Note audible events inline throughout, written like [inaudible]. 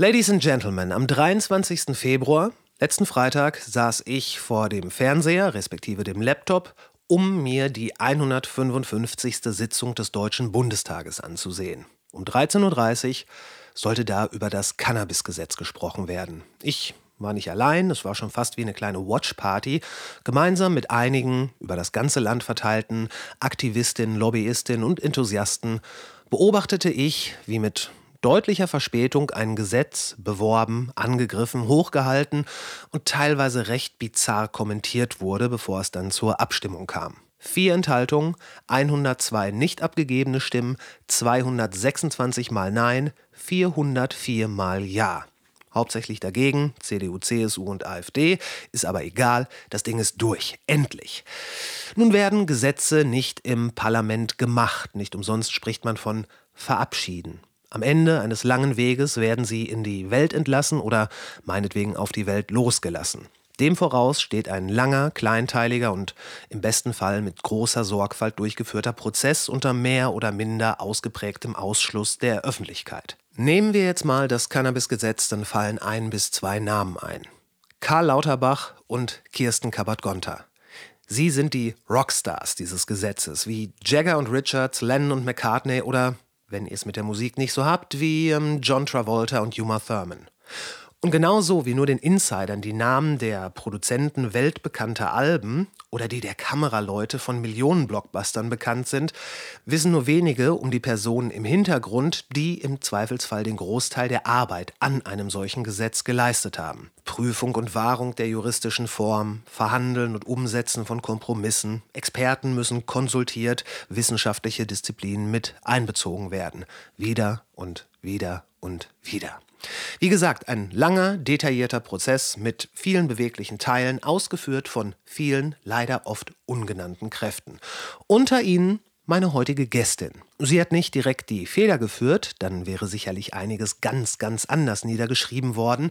Ladies and Gentlemen, am 23. Februar, letzten Freitag, saß ich vor dem Fernseher, respektive dem Laptop, um mir die 155. Sitzung des Deutschen Bundestages anzusehen. Um 13.30 Uhr sollte da über das Cannabisgesetz gesprochen werden. Ich war nicht allein, es war schon fast wie eine kleine Watchparty, gemeinsam mit einigen über das ganze Land verteilten Aktivistinnen, Lobbyistinnen und Enthusiasten beobachtete ich, wie mit deutlicher Verspätung ein Gesetz beworben, angegriffen, hochgehalten und teilweise recht bizarr kommentiert wurde, bevor es dann zur Abstimmung kam. Vier Enthaltungen, 102 nicht abgegebene Stimmen, 226 mal Nein, 404 mal Ja. Hauptsächlich dagegen, CDU, CSU und AfD, ist aber egal, das Ding ist durch, endlich. Nun werden Gesetze nicht im Parlament gemacht, nicht umsonst spricht man von verabschieden. Am Ende eines langen Weges werden sie in die Welt entlassen oder meinetwegen auf die Welt losgelassen. Dem voraus steht ein langer, kleinteiliger und im besten Fall mit großer Sorgfalt durchgeführter Prozess unter mehr oder minder ausgeprägtem Ausschluss der Öffentlichkeit. Nehmen wir jetzt mal das Cannabisgesetz, dann fallen ein bis zwei Namen ein. Karl Lauterbach und Kirsten Kabat-Gonter. Sie sind die Rockstars dieses Gesetzes, wie Jagger und Richards, Lennon und McCartney oder wenn ihr es mit der Musik nicht so habt, wie ähm, John Travolta und Uma Thurman. Und genauso wie nur den Insidern die Namen der Produzenten weltbekannter Alben oder die der Kameraleute von Millionen-Blockbustern bekannt sind, wissen nur wenige um die Personen im Hintergrund, die im Zweifelsfall den Großteil der Arbeit an einem solchen Gesetz geleistet haben. Prüfung und Wahrung der juristischen Form, Verhandeln und Umsetzen von Kompromissen, Experten müssen konsultiert, wissenschaftliche Disziplinen mit einbezogen werden. Wieder und wieder und wieder. Wie gesagt, ein langer, detaillierter Prozess mit vielen beweglichen Teilen, ausgeführt von vielen, leider oft ungenannten Kräften. Unter ihnen meine heutige Gästin. Sie hat nicht direkt die Feder geführt, dann wäre sicherlich einiges ganz, ganz anders niedergeschrieben worden,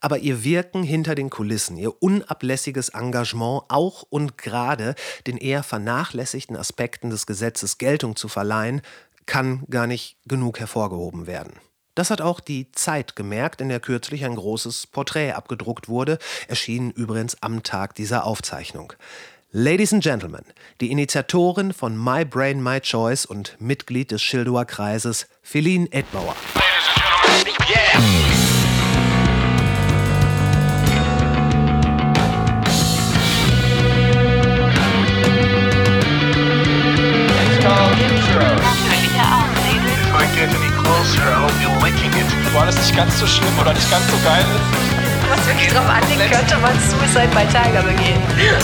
aber ihr Wirken hinter den Kulissen, ihr unablässiges Engagement, auch und gerade den eher vernachlässigten Aspekten des Gesetzes Geltung zu verleihen, kann gar nicht genug hervorgehoben werden. Das hat auch die Zeit gemerkt, in der kürzlich ein großes Porträt abgedruckt wurde, erschienen übrigens am Tag dieser Aufzeichnung. Ladies and Gentlemen, die Initiatorin von My Brain, My Choice und Mitglied des Schildower Kreises, Feline Edbauer. Ladies and gentlemen, yeah. Wo alles nicht ganz so schlimm oder nicht ganz so geil ist. Was wirklich drauf anlegt, könnte man Suicide bei Tiger begehen. Ja,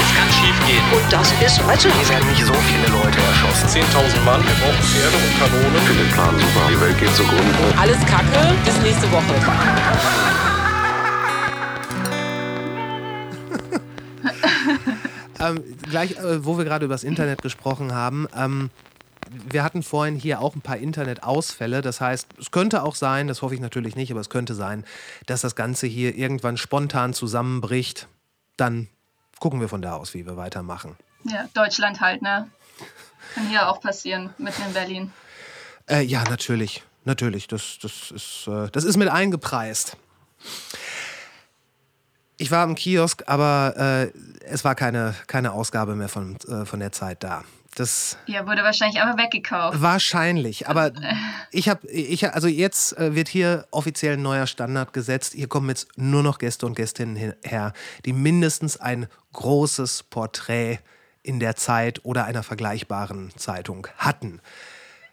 es kann schief gehen. Und das ist heute Hier werden nicht so viele Leute erschossen. 10.000 Mann, wir brauchen Pferde und Kanonen. Finde den Plan super. Die Welt geht zugrunde. Alles Kacke, bis nächste Woche. [laughs] ähm, gleich, äh, wo wir gerade über das Internet gesprochen haben, ähm, wir hatten vorhin hier auch ein paar Internetausfälle. Das heißt, es könnte auch sein, das hoffe ich natürlich nicht, aber es könnte sein, dass das Ganze hier irgendwann spontan zusammenbricht. Dann gucken wir von da aus, wie wir weitermachen. Ja, Deutschland halt, ne? Kann hier auch passieren, mitten in Berlin. Äh, ja, natürlich. Natürlich. Das, das, ist, äh, das ist mit eingepreist. Ich war im Kiosk, aber äh, es war keine, keine Ausgabe mehr von, äh, von der Zeit da. Das ja, wurde wahrscheinlich aber weggekauft. Wahrscheinlich, aber [laughs] ich habe, ich, also jetzt äh, wird hier offiziell ein neuer Standard gesetzt. Hier kommen jetzt nur noch Gäste und Gästinnen her, die mindestens ein großes Porträt in der Zeit oder einer vergleichbaren Zeitung hatten.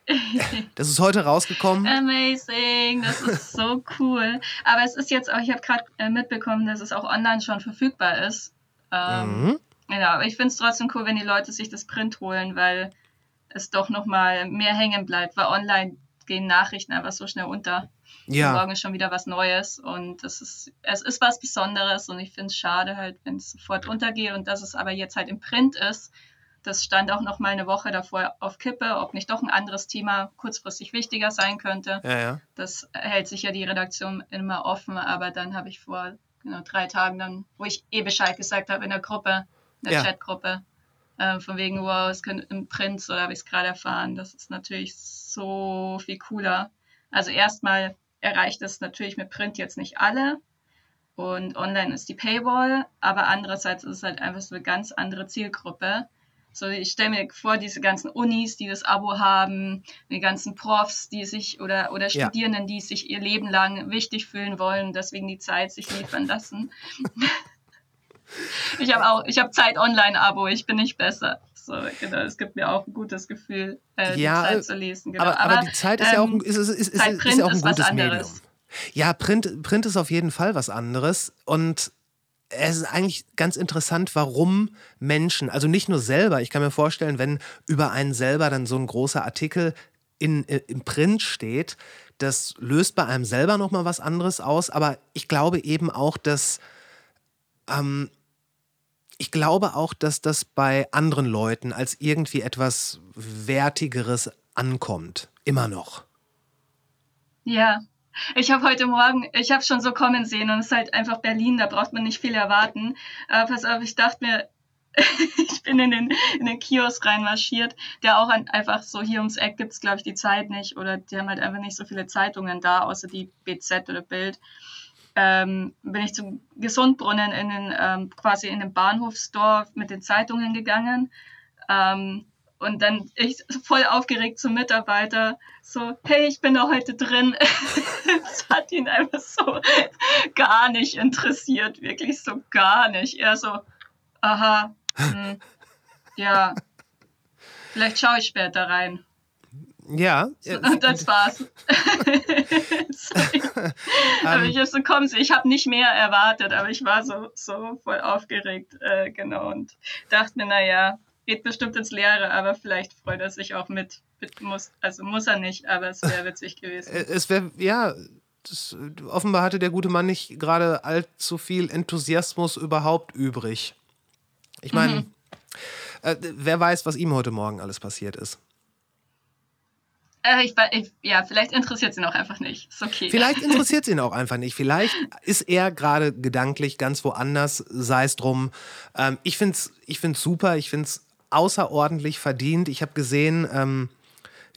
[laughs] Das ist heute rausgekommen. Amazing, das ist so cool. Aber es ist jetzt auch, ich habe gerade äh, mitbekommen, dass es auch online schon verfügbar ist. Ähm, mhm. Ja, aber ich finde es trotzdem cool, wenn die Leute sich das Print holen, weil es doch nochmal mehr hängen bleibt, weil online gehen Nachrichten einfach so schnell unter. Ja. Morgen ist schon wieder was Neues und es ist, es ist was Besonderes und ich finde es schade halt, wenn es sofort untergeht und dass es aber jetzt halt im Print ist. Das stand auch noch mal eine Woche davor auf Kippe, ob nicht doch ein anderes Thema kurzfristig wichtiger sein könnte. Ja, ja. Das hält sich ja die Redaktion immer offen, aber dann habe ich vor genau, drei Tagen dann, wo ich eh Bescheid gesagt habe in der Gruppe, der ja. Chatgruppe. Äh, von wegen, wow, es könnte im Print, so habe ich es gerade erfahren. Das ist natürlich so viel cooler. Also erstmal erreicht es natürlich mit Print jetzt nicht alle. Und online ist die Paywall, aber andererseits ist es halt einfach so eine ganz andere Zielgruppe. So, ich stelle mir vor, diese ganzen Unis, die das Abo haben, die ganzen Profs, die sich oder, oder Ja. Studierenden, die sich ihr Leben lang wichtig fühlen wollen, deswegen die Zeit sich liefern lassen. [laughs] ich habe auch, ich habe Zeit Online-Abo, ich bin nicht besser. So, genau, es gibt mir auch ein gutes Gefühl, äh, Ja, die Zeit zu lesen. Genau. aber, aber, die Zeit ist ja auch, ein- ähm, ist, ist, ist, ist, ist ja auch ein gutes. Medium. Ja, Print, Print ist auf jeden Fall was anderes. Und es ist eigentlich ganz interessant, warum Menschen, also nicht nur selber, ich kann mir vorstellen, wenn über einen selber dann so ein großer Artikel in, äh, im Print steht, das löst bei einem selber nochmal was anderes aus. Aber ich glaube eben auch, dass ähm, ich glaube auch, dass das bei anderen Leuten als irgendwie etwas Wertigeres ankommt. Immer noch. Ja, ich habe heute Morgen, ich habe schon so kommen sehen und es ist halt einfach Berlin, da braucht man nicht viel erwarten. Aber pass auf, ich dachte mir, [laughs] ich bin in den, in den Kiosk reinmarschiert, der auch an, einfach so hier ums Eck gibt's glaube ich, die Zeit nicht oder die haben halt einfach nicht so viele Zeitungen da, außer die BZ oder Bild. Ähm, bin ich zum Gesundbrunnen in den, ähm, quasi in den Bahnhofsdorf mit den Zeitungen gegangen. Ähm, und dann ich voll aufgeregt zum Mitarbeiter, so, hey, ich bin da heute drin. [laughs] das hat ihn einfach so gar nicht interessiert, wirklich so gar nicht. Er so, aha, hm, ja, vielleicht schaue ich später rein. Ja. Und [laughs] das war's. [laughs] [laughs] Aber ich hab so kommen Sie, ich habe nicht mehr erwartet, aber ich war so, so voll aufgeregt, äh, genau, und dachte mir, naja, geht bestimmt ins Leere, aber vielleicht freut er sich auch mit. mit muss, also muss er nicht, aber es wäre witzig gewesen. äh, es wäre, ja, das, offenbar hatte der gute Mann nicht gerade allzu viel Enthusiasmus überhaupt übrig. Ich meine, Mhm. äh, wer weiß, was ihm heute Morgen alles passiert ist. Äh, ich, ich, ja, vielleicht interessiert sie noch einfach nicht. Ist okay. Vielleicht [laughs] interessiert es ihn auch einfach nicht. Vielleicht ist er gerade gedanklich ganz woanders, sei es drum. Ähm, ich finde es ich find's super, ich finde es außerordentlich verdient. Ich habe gesehen, ähm,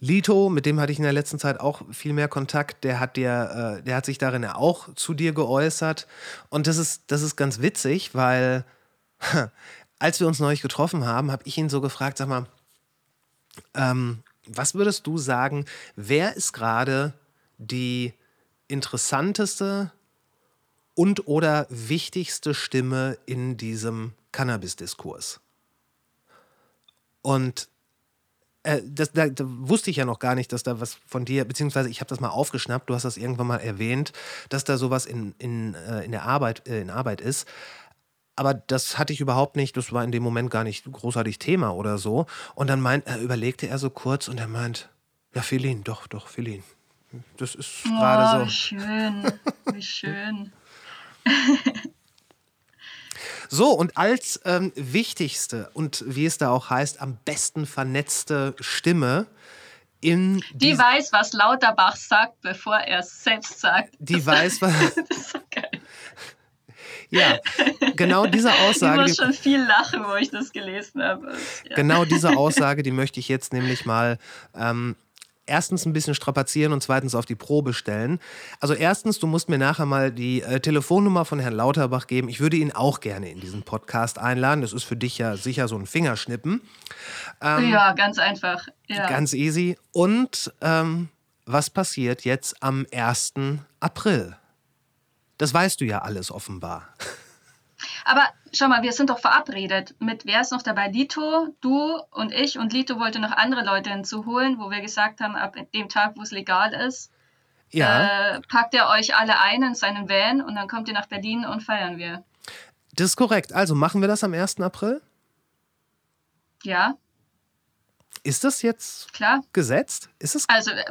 Lito, mit dem hatte ich in der letzten Zeit auch viel mehr Kontakt, der hat dir, äh, der hat sich darin ja auch zu dir geäußert. Und das ist, das ist ganz witzig, weil [laughs] als wir uns neulich getroffen haben, habe ich ihn so gefragt, sag mal, ähm, was würdest du sagen, wer ist gerade die interessanteste und oder wichtigste Stimme in diesem Cannabis-Diskurs? Und äh, das, da, da wusste ich ja noch gar nicht, dass da was von dir, beziehungsweise ich habe das mal aufgeschnappt, du hast das irgendwann mal erwähnt, dass da sowas in, in, äh, in der Arbeit, äh, in Arbeit ist. Aber das hatte ich überhaupt nicht, das war in dem Moment gar nicht großartig Thema oder so. Und dann meint, äh, überlegte er so kurz und er meint, ja, Felin, doch, doch, Felin. Das ist Oh, gerade wie so. schön. Wie schön. [laughs] So, und als ähm, wichtigste und wie es da auch heißt, am besten vernetzte Stimme in Die weiß, was Lauterbach sagt, bevor er es selbst sagt. die weiß, was. [laughs] Das ist so geil. Ja, genau [laughs] diese Ich Aussage. muss die- schon viel lachen, wo ich das gelesen habe. Ja. Genau diese [laughs] Aussage, die möchte ich jetzt nämlich mal ähm, erstens ein bisschen strapazieren und zweitens auf die Probe stellen. Also erstens, du musst mir nachher mal die äh, Telefonnummer von Herrn Lauterbach geben. Ich würde ihn auch gerne in diesen Podcast einladen. Das ist für dich ja sicher so ein Fingerschnippen. ja, ganz einfach. Ja. Ganz easy. Und ähm, was passiert jetzt am 1. April? Das weißt du ja alles offenbar. [laughs] Aber schau mal, wir sind doch verabredet. Mit wer ist noch dabei? Lito, du und ich. Und Lito wollte noch andere Leute hinzuholen, wo wir gesagt haben, ab dem Tag, wo es legal ist, Ja, äh, packt er euch alle ein in seinen Van und dann kommt ihr nach Berlin und feiern wir. das ist korrekt. Also machen wir das am 1. April? Ja, Ist das jetzt klar. gesetzt? Ist es Also, äh,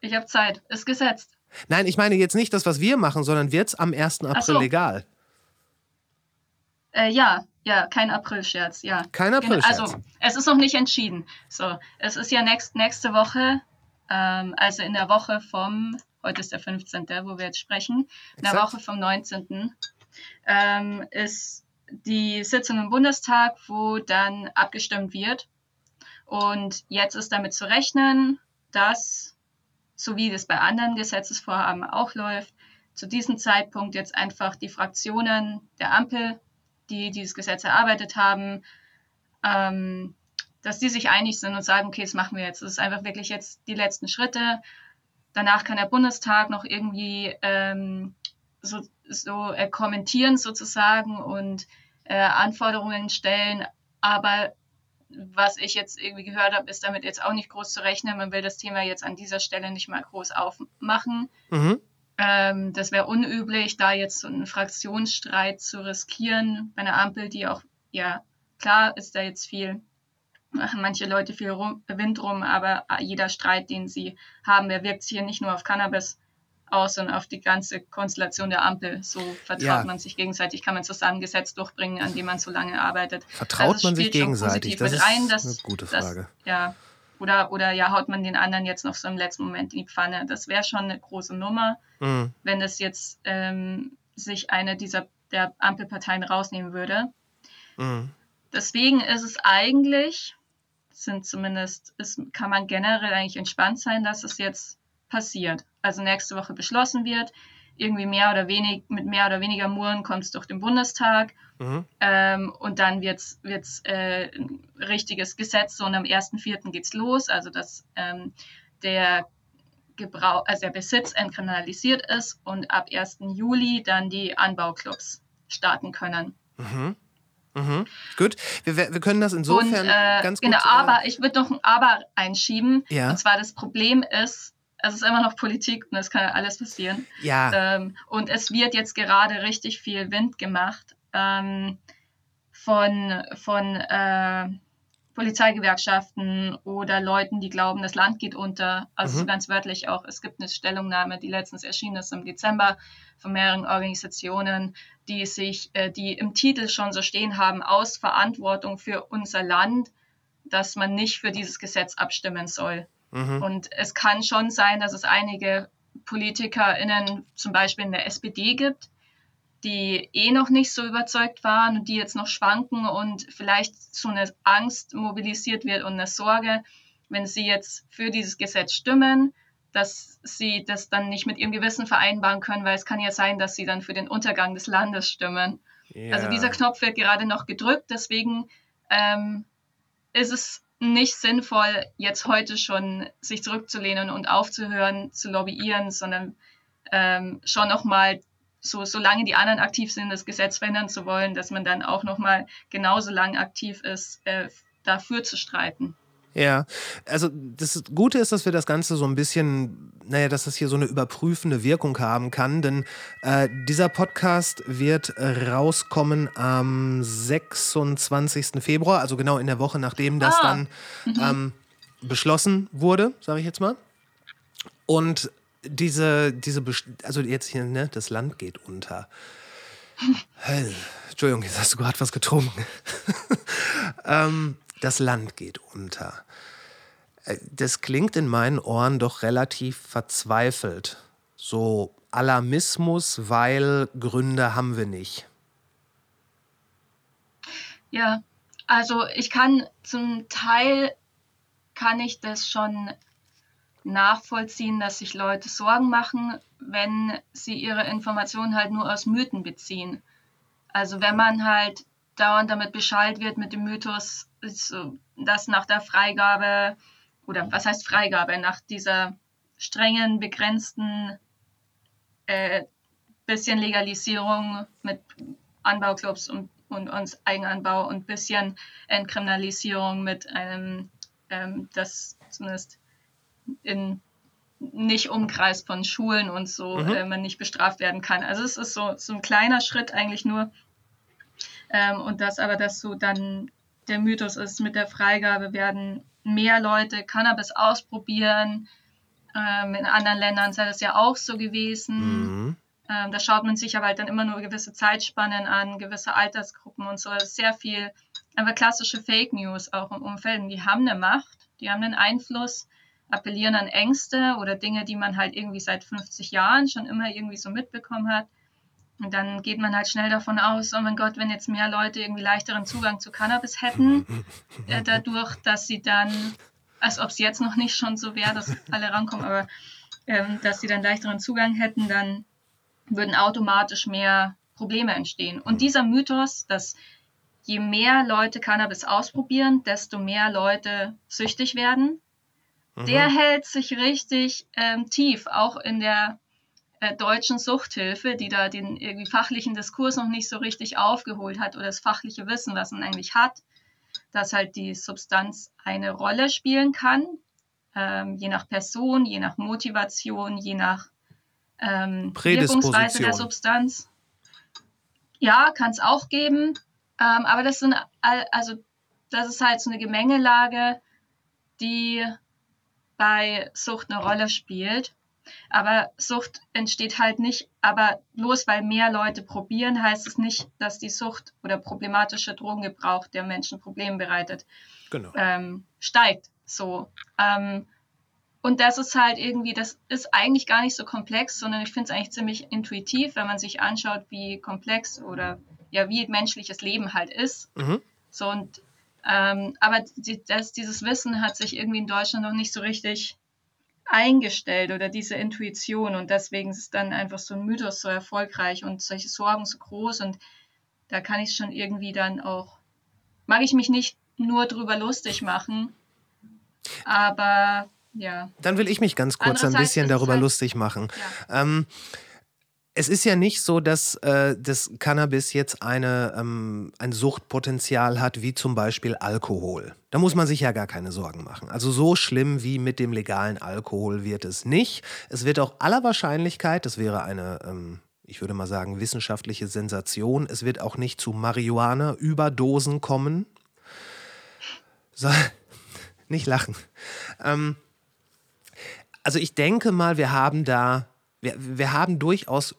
ich habe Zeit. Ist gesetzt. Nein, ich meine jetzt nicht das, was wir machen, sondern wird es am 1. April so. legal? Äh, ja, ja, kein April-Scherz, ja. Kein Genau, Aprilscherz. Also, es ist noch nicht entschieden. So, es ist ja nächst, nächste Woche, ähm, also in der Woche vom, heute ist der 15., wo wir jetzt sprechen, in der. Woche vom 19. Ähm, ist die Sitzung im Bundestag, wo dann abgestimmt wird. Und jetzt ist damit zu rechnen, dass so wie das bei anderen Gesetzesvorhaben auch läuft, zu diesem Zeitpunkt jetzt einfach die Fraktionen der Ampel, die dieses Gesetz erarbeitet haben, ähm, dass die sich einig sind und sagen, okay, das machen wir jetzt. Das ist einfach wirklich jetzt die letzten Schritte. Danach kann der Bundestag noch irgendwie ähm, so, so äh, kommentieren sozusagen und äh, Anforderungen stellen. Aber was ich jetzt irgendwie gehört habe, ist damit jetzt auch nicht groß zu rechnen. Man will das Thema jetzt an dieser Stelle nicht mal groß aufmachen. Mhm. Ähm, das wäre unüblich, da jetzt so einen Fraktionsstreit zu riskieren bei einer Ampel, die auch, ja, klar ist da jetzt viel, machen manche Leute viel Wind rum, aber jeder Streit, den sie haben, der wirkt sich hier nicht nur auf Cannabis aus, sondern auf die ganze Konstellation der Ampel. So vertraut ja. man sich gegenseitig, kann man zusammen Gesetz durchbringen, an dem man so lange arbeitet. Vertraut also man sich gegenseitig? Das ist rein, dass, eine gute Frage. Dass, ja, oder, oder ja, haut man den anderen jetzt noch so im letzten Moment in die Pfanne. Das wäre schon eine große Nummer, mhm. wenn es jetzt ähm, sich eine dieser der Ampelparteien rausnehmen würde. Mhm. Deswegen ist es eigentlich, sind zumindest, ist, kann man generell eigentlich entspannt sein, dass es jetzt passiert. Also nächste Woche beschlossen wird. Irgendwie mehr oder wenig, mit mehr oder weniger Muren kommt es durch den Bundestag. Mhm. Ähm, und dann wird es äh, ein richtiges Gesetz. So und am 1.4. geht es los. Also dass ähm, der Gebrauch, also der Besitz entkriminalisiert ist und ab 1. Juli dann die Anbauclubs starten können. Mhm. Mhm. Gut, wir, wir können das insofern und, äh, ganz gut. Genau, aber ich würde noch ein Aber einschieben. Ja. Und zwar das Problem ist, es ist immer noch Politik und es kann alles passieren. Ja. Ähm, und es wird jetzt gerade richtig viel Wind gemacht ähm, von, von äh, Polizeigewerkschaften oder Leuten, die glauben, das Land geht unter. Also mhm. so ganz wörtlich auch. Es gibt eine Stellungnahme, die letztens erschienen ist im Dezember von mehreren Organisationen, die sich, äh, die im Titel schon so stehen haben, aus Verantwortung für unser Land, dass man nicht für dieses Gesetz abstimmen soll. Mhm. Und es kann schon sein, dass es einige PolitikerInnen, zum Beispiel in der SPD gibt, die eh noch nicht so überzeugt waren und die jetzt noch schwanken und vielleicht so eine Angst mobilisiert wird und eine Sorge, wenn sie jetzt für dieses Gesetz stimmen, dass sie das dann nicht mit ihrem Gewissen vereinbaren können, weil es kann ja sein, dass sie dann für den Untergang des Landes stimmen. Ja. Also dieser Knopf wird gerade noch gedrückt, deswegen ähm, ist es nicht sinnvoll, jetzt heute schon sich zurückzulehnen und aufzuhören zu lobbyieren, sondern ähm, schon nochmal, so, solange die anderen aktiv sind, das Gesetz verändern zu wollen, dass man dann auch nochmal genauso lang aktiv ist, äh, dafür zu streiten. Ja, also das Gute ist, dass wir das Ganze so ein bisschen, naja, dass das hier so eine überprüfende Wirkung haben kann, denn äh, dieser Podcast wird rauskommen am 26. Februar, also genau in der Woche, nachdem das ah. dann mhm. ähm, beschlossen wurde, sage ich jetzt mal. Und diese, diese, also jetzt hier, ne, das Land geht unter. [laughs] Entschuldigung, jetzt hast du gerade was getrunken. [laughs] ähm, das Land geht unter. Äh, das klingt in meinen Ohren doch relativ verzweifelt. So Alarmismus, weil Gründe haben wir nicht. Ja, also ich kann zum Teil kann ich das schon nachvollziehen, dass sich Leute Sorgen machen, wenn sie ihre Informationen halt nur aus Mythen beziehen. Also wenn man halt dauernd damit beschallt wird mit dem Mythos, dass nach der Freigabe, oder was heißt Freigabe, nach dieser strengen, begrenzten äh, bisschen Legalisierung mit Anbauclubs und, und, und Eigenanbau und bisschen Entkriminalisierung mit einem, ähm, das zumindest in nicht Umkreis von Schulen und so mhm. äh, man nicht bestraft werden kann. Also es ist so, so ein kleiner Schritt eigentlich nur, ähm, und das aber, dass so dann der Mythos ist, mit der Freigabe werden mehr Leute Cannabis ausprobieren. Ähm, in anderen Ländern sei das ja auch so gewesen. Mhm. Ähm, da schaut man sich aber halt dann immer nur gewisse Zeitspannen an, gewisse Altersgruppen und so. Das ist sehr viel, einfach klassische Fake News auch im Umfeld. Die haben eine Macht, die haben einen Einfluss, appellieren an Ängste oder Dinge, die man halt irgendwie seit 50 Jahren schon immer irgendwie so mitbekommen hat. Und dann geht man halt schnell davon aus, oh mein Gott, wenn jetzt mehr Leute irgendwie leichteren Zugang zu Cannabis hätten, äh, dadurch, dass sie dann, als ob es jetzt noch nicht schon so wäre, dass alle rankommen, aber ähm, dass sie dann leichteren Zugang hätten, dann würden automatisch mehr Probleme entstehen. Und dieser Mythos, dass je mehr Leute Cannabis ausprobieren, desto mehr Leute süchtig werden, mhm. der hält sich richtig ähm, tief, auch in der äh, deutschen Suchthilfe, die da den irgendwie fachlichen Diskurs noch nicht so richtig aufgeholt hat oder das fachliche Wissen, was man eigentlich hat, dass halt die Substanz eine Rolle spielen kann, ähm, je nach Person, je nach Motivation, je nach ähm, Wirkungsweise der Substanz. Ja, kann es auch geben, ähm, aber das sind also das ist halt so eine Gemengelage, die bei Sucht eine Rolle spielt. Aber Sucht entsteht halt nicht, aber bloß weil mehr Leute probieren, heißt es nicht, dass die Sucht oder problematische Drogengebrauch der Menschen Probleme bereitet, genau. ähm, steigt. So. Ähm, und das ist halt irgendwie, das ist eigentlich gar nicht so komplex, sondern ich finde es eigentlich ziemlich intuitiv, wenn man sich anschaut, wie komplex oder ja, wie menschliches Leben halt ist. Mhm. So und ähm, aber die, das, dieses Wissen hat sich irgendwie in Deutschland noch nicht so richtig eingestellt oder diese Intuition und deswegen ist dann einfach so ein Mythos so erfolgreich und solche Sorgen so groß und da kann ich schon irgendwie dann auch, mag ich mich nicht nur drüber lustig machen, aber ja. Dann will ich mich ganz kurz ein bisschen darüber halt, lustig machen. Ja. Ähm, es ist ja nicht so, dass äh, das Cannabis jetzt eine, ähm, ein Suchtpotenzial hat, wie zum Beispiel Alkohol. Da muss man sich ja gar keine Sorgen machen. Also so schlimm wie mit dem legalen Alkohol wird es nicht. Es wird auch aller Wahrscheinlichkeit, das wäre eine, ähm, ich würde mal sagen, wissenschaftliche Sensation, es wird auch nicht zu Marihuana-Überdosen kommen. So, [laughs] nicht lachen. Ähm, also ich denke mal, wir haben da, wir, wir haben durchaus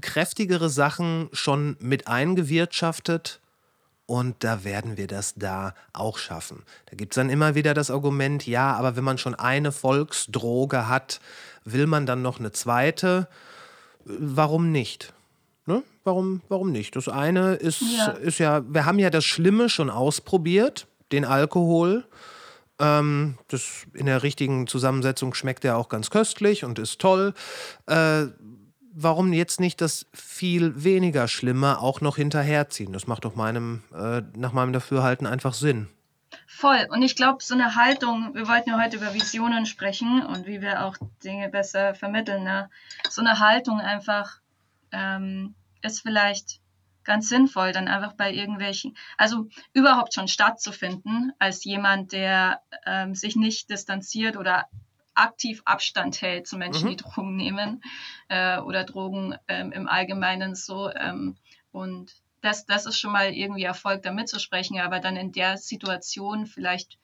kräftigere Sachen schon mit eingewirtschaftet. Und da werden wir das da auch schaffen. Da gibt es dann immer wieder das Argument, ja, aber wenn man schon eine Volksdroge hat, will man dann noch eine zweite? Warum nicht? Ne? Warum, warum nicht? Das eine ist ja. ist ja, wir haben ja das Schlimme schon ausprobiert, den Alkohol. Ähm, das in der richtigen Zusammensetzung schmeckt er auch ganz köstlich und ist toll. Äh, warum jetzt nicht das viel weniger Schlimme auch noch hinterherziehen? Das macht doch meinem, äh, nach meinem Dafürhalten einfach Sinn. Voll. Und ich glaube, so eine Haltung, wir wollten ja heute über Visionen sprechen und wie wir auch Dinge besser vermitteln. Ne? So eine Haltung einfach ähm, ist vielleicht ganz sinnvoll, dann einfach bei irgendwelchen, also überhaupt schon stattzufinden, als jemand, der ähm, sich nicht distanziert oder aktiv Abstand hält zu Menschen, mhm. die Drogen nehmen äh, oder Drogen ähm, im Allgemeinen so. Ähm, und das, das ist schon mal irgendwie Erfolg, da mitzusprechen, aber dann in der Situation vielleicht,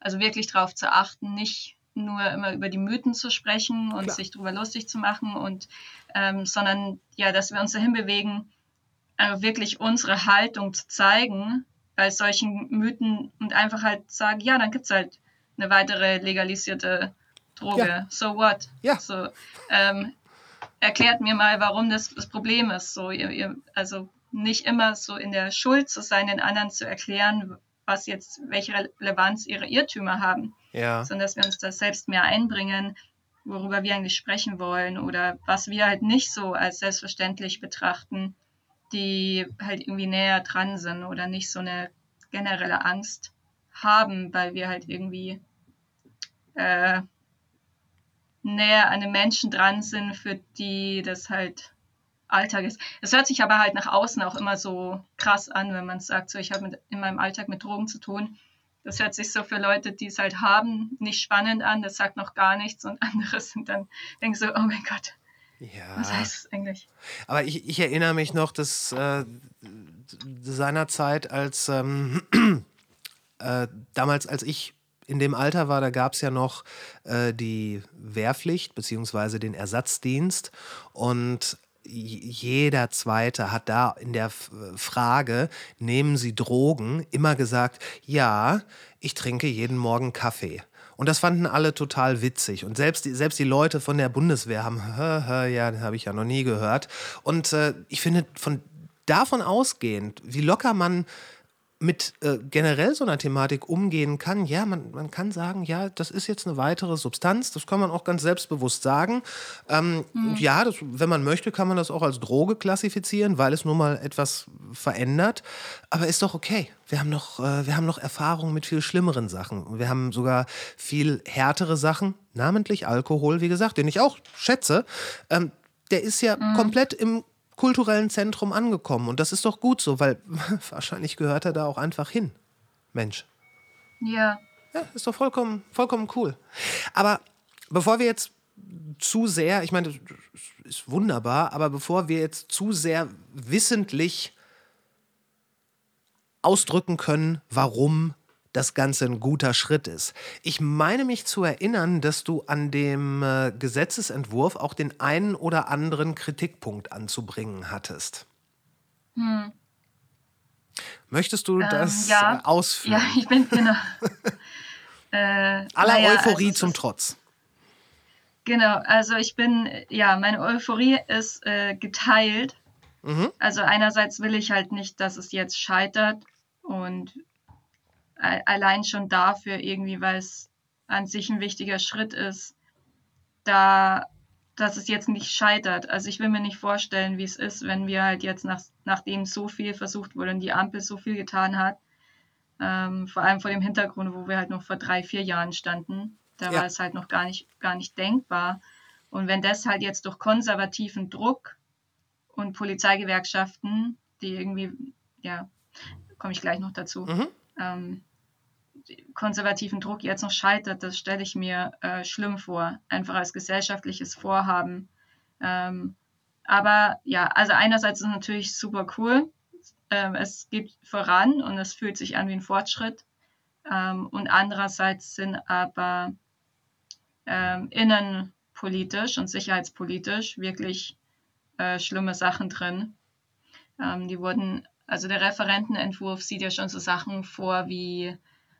also wirklich darauf zu achten, nicht nur immer über die Mythen zu sprechen und Klar. sich darüber lustig zu machen und ähm, sondern ja, dass wir uns dahin bewegen, also wirklich unsere Haltung zu zeigen bei solchen Mythen und einfach halt sagen, ja, dann gibt es halt eine weitere legalisierte Droge. Ja. So what? Ja. So, ähm, erklärt mir mal, warum das das Problem ist. So, ihr, ihr, also nicht immer so in der Schuld zu sein, den anderen zu erklären, was jetzt, welche Relevanz ihre Irrtümer haben. Ja. Sondern dass wir uns da selbst mehr einbringen, worüber wir eigentlich sprechen wollen oder was wir halt nicht so als selbstverständlich betrachten die halt irgendwie näher dran sind oder nicht so eine generelle Angst haben, weil wir halt irgendwie äh, näher an den Menschen dran sind, für die das halt Alltag ist. Es hört sich aber halt nach außen auch immer so krass an, wenn man sagt, so ich habe in meinem Alltag mit Drogen zu tun. Das hört sich so für Leute, die es halt haben, nicht spannend an. Das sagt noch gar nichts und [laughs] andere sind dann denken so, oh mein Gott, ja. Was heißt es eigentlich? Aber ich, ich erinnere mich noch, dass äh, seinerzeit, als ähm, [clears throat] äh, damals, als ich in dem Alter war, da gab es ja noch äh, die Wehrpflicht bzw. den Ersatzdienst. Und jeder Zweite hat da in der Frage, nehmen Sie Drogen, immer gesagt, ja, ich trinke jeden Morgen Kaffee. Und das fanden alle total witzig. Und selbst die, selbst die Leute von der Bundeswehr haben, ja, habe ich ja noch nie gehört. Und äh, ich finde, von davon ausgehend, wie locker man mit äh, generell so einer Thematik umgehen kann, ja, man, man kann sagen, ja, das ist jetzt eine weitere Substanz, das kann man auch ganz selbstbewusst sagen. Ähm, mhm. Ja, das, wenn man möchte, kann man das auch als Droge klassifizieren, weil es nun mal etwas verändert. Aber ist doch okay. Wir haben noch, äh, wir haben noch Erfahrung mit viel schlimmeren Sachen. Wir haben sogar viel härtere Sachen, namentlich Alkohol, wie gesagt, den ich auch schätze. Ähm, der ist ja mhm. komplett im kulturellen Zentrum angekommen. Und das ist doch gut so, weil [laughs] wahrscheinlich gehört er da auch einfach hin. Mensch. Ja. Ja, ist doch vollkommen, vollkommen cool. Aber bevor wir jetzt zu sehr, ich meine, das ist wunderbar, aber bevor wir jetzt zu sehr wissentlich ausdrücken können, warum das Ganze ein guter Schritt ist. Ich meine mich zu erinnern, dass du an dem äh, Gesetzesentwurf auch den einen oder anderen Kritikpunkt anzubringen hattest. Hm. Möchtest du ähm, das ja. Äh, ausführen? Ja, ich bin genau. [laughs] äh, Aller naja, Euphorie also zum Trotz. Genau, also ich bin, ja, meine Euphorie ist äh, geteilt. Mhm. Also einerseits will ich halt nicht, dass es jetzt scheitert und allein schon dafür irgendwie, weil es an sich ein wichtiger Schritt ist, da, dass es jetzt nicht scheitert. Also ich will mir nicht vorstellen, wie es ist, wenn wir halt jetzt nach, nachdem so viel versucht wurde und die Ampel so viel getan hat, ähm, vor allem vor dem Hintergrund, wo wir halt noch vor drei, vier Jahren standen, da ja. war es halt noch gar nicht, gar nicht denkbar. Und wenn das halt jetzt durch konservativen Druck und Polizeigewerkschaften, die irgendwie, ja, komme ich gleich noch dazu, mhm. ähm, konservativen Druck jetzt noch scheitert, das stelle ich mir äh, schlimm vor, einfach als gesellschaftliches Vorhaben. Ähm, aber ja, also einerseits ist es natürlich super cool, ähm, es geht voran und es fühlt sich an wie ein Fortschritt. Ähm, und andererseits sind aber ähm, innenpolitisch und sicherheitspolitisch wirklich äh, schlimme Sachen drin. Ähm, die wurden, also der Referentenentwurf sieht ja schon so Sachen vor wie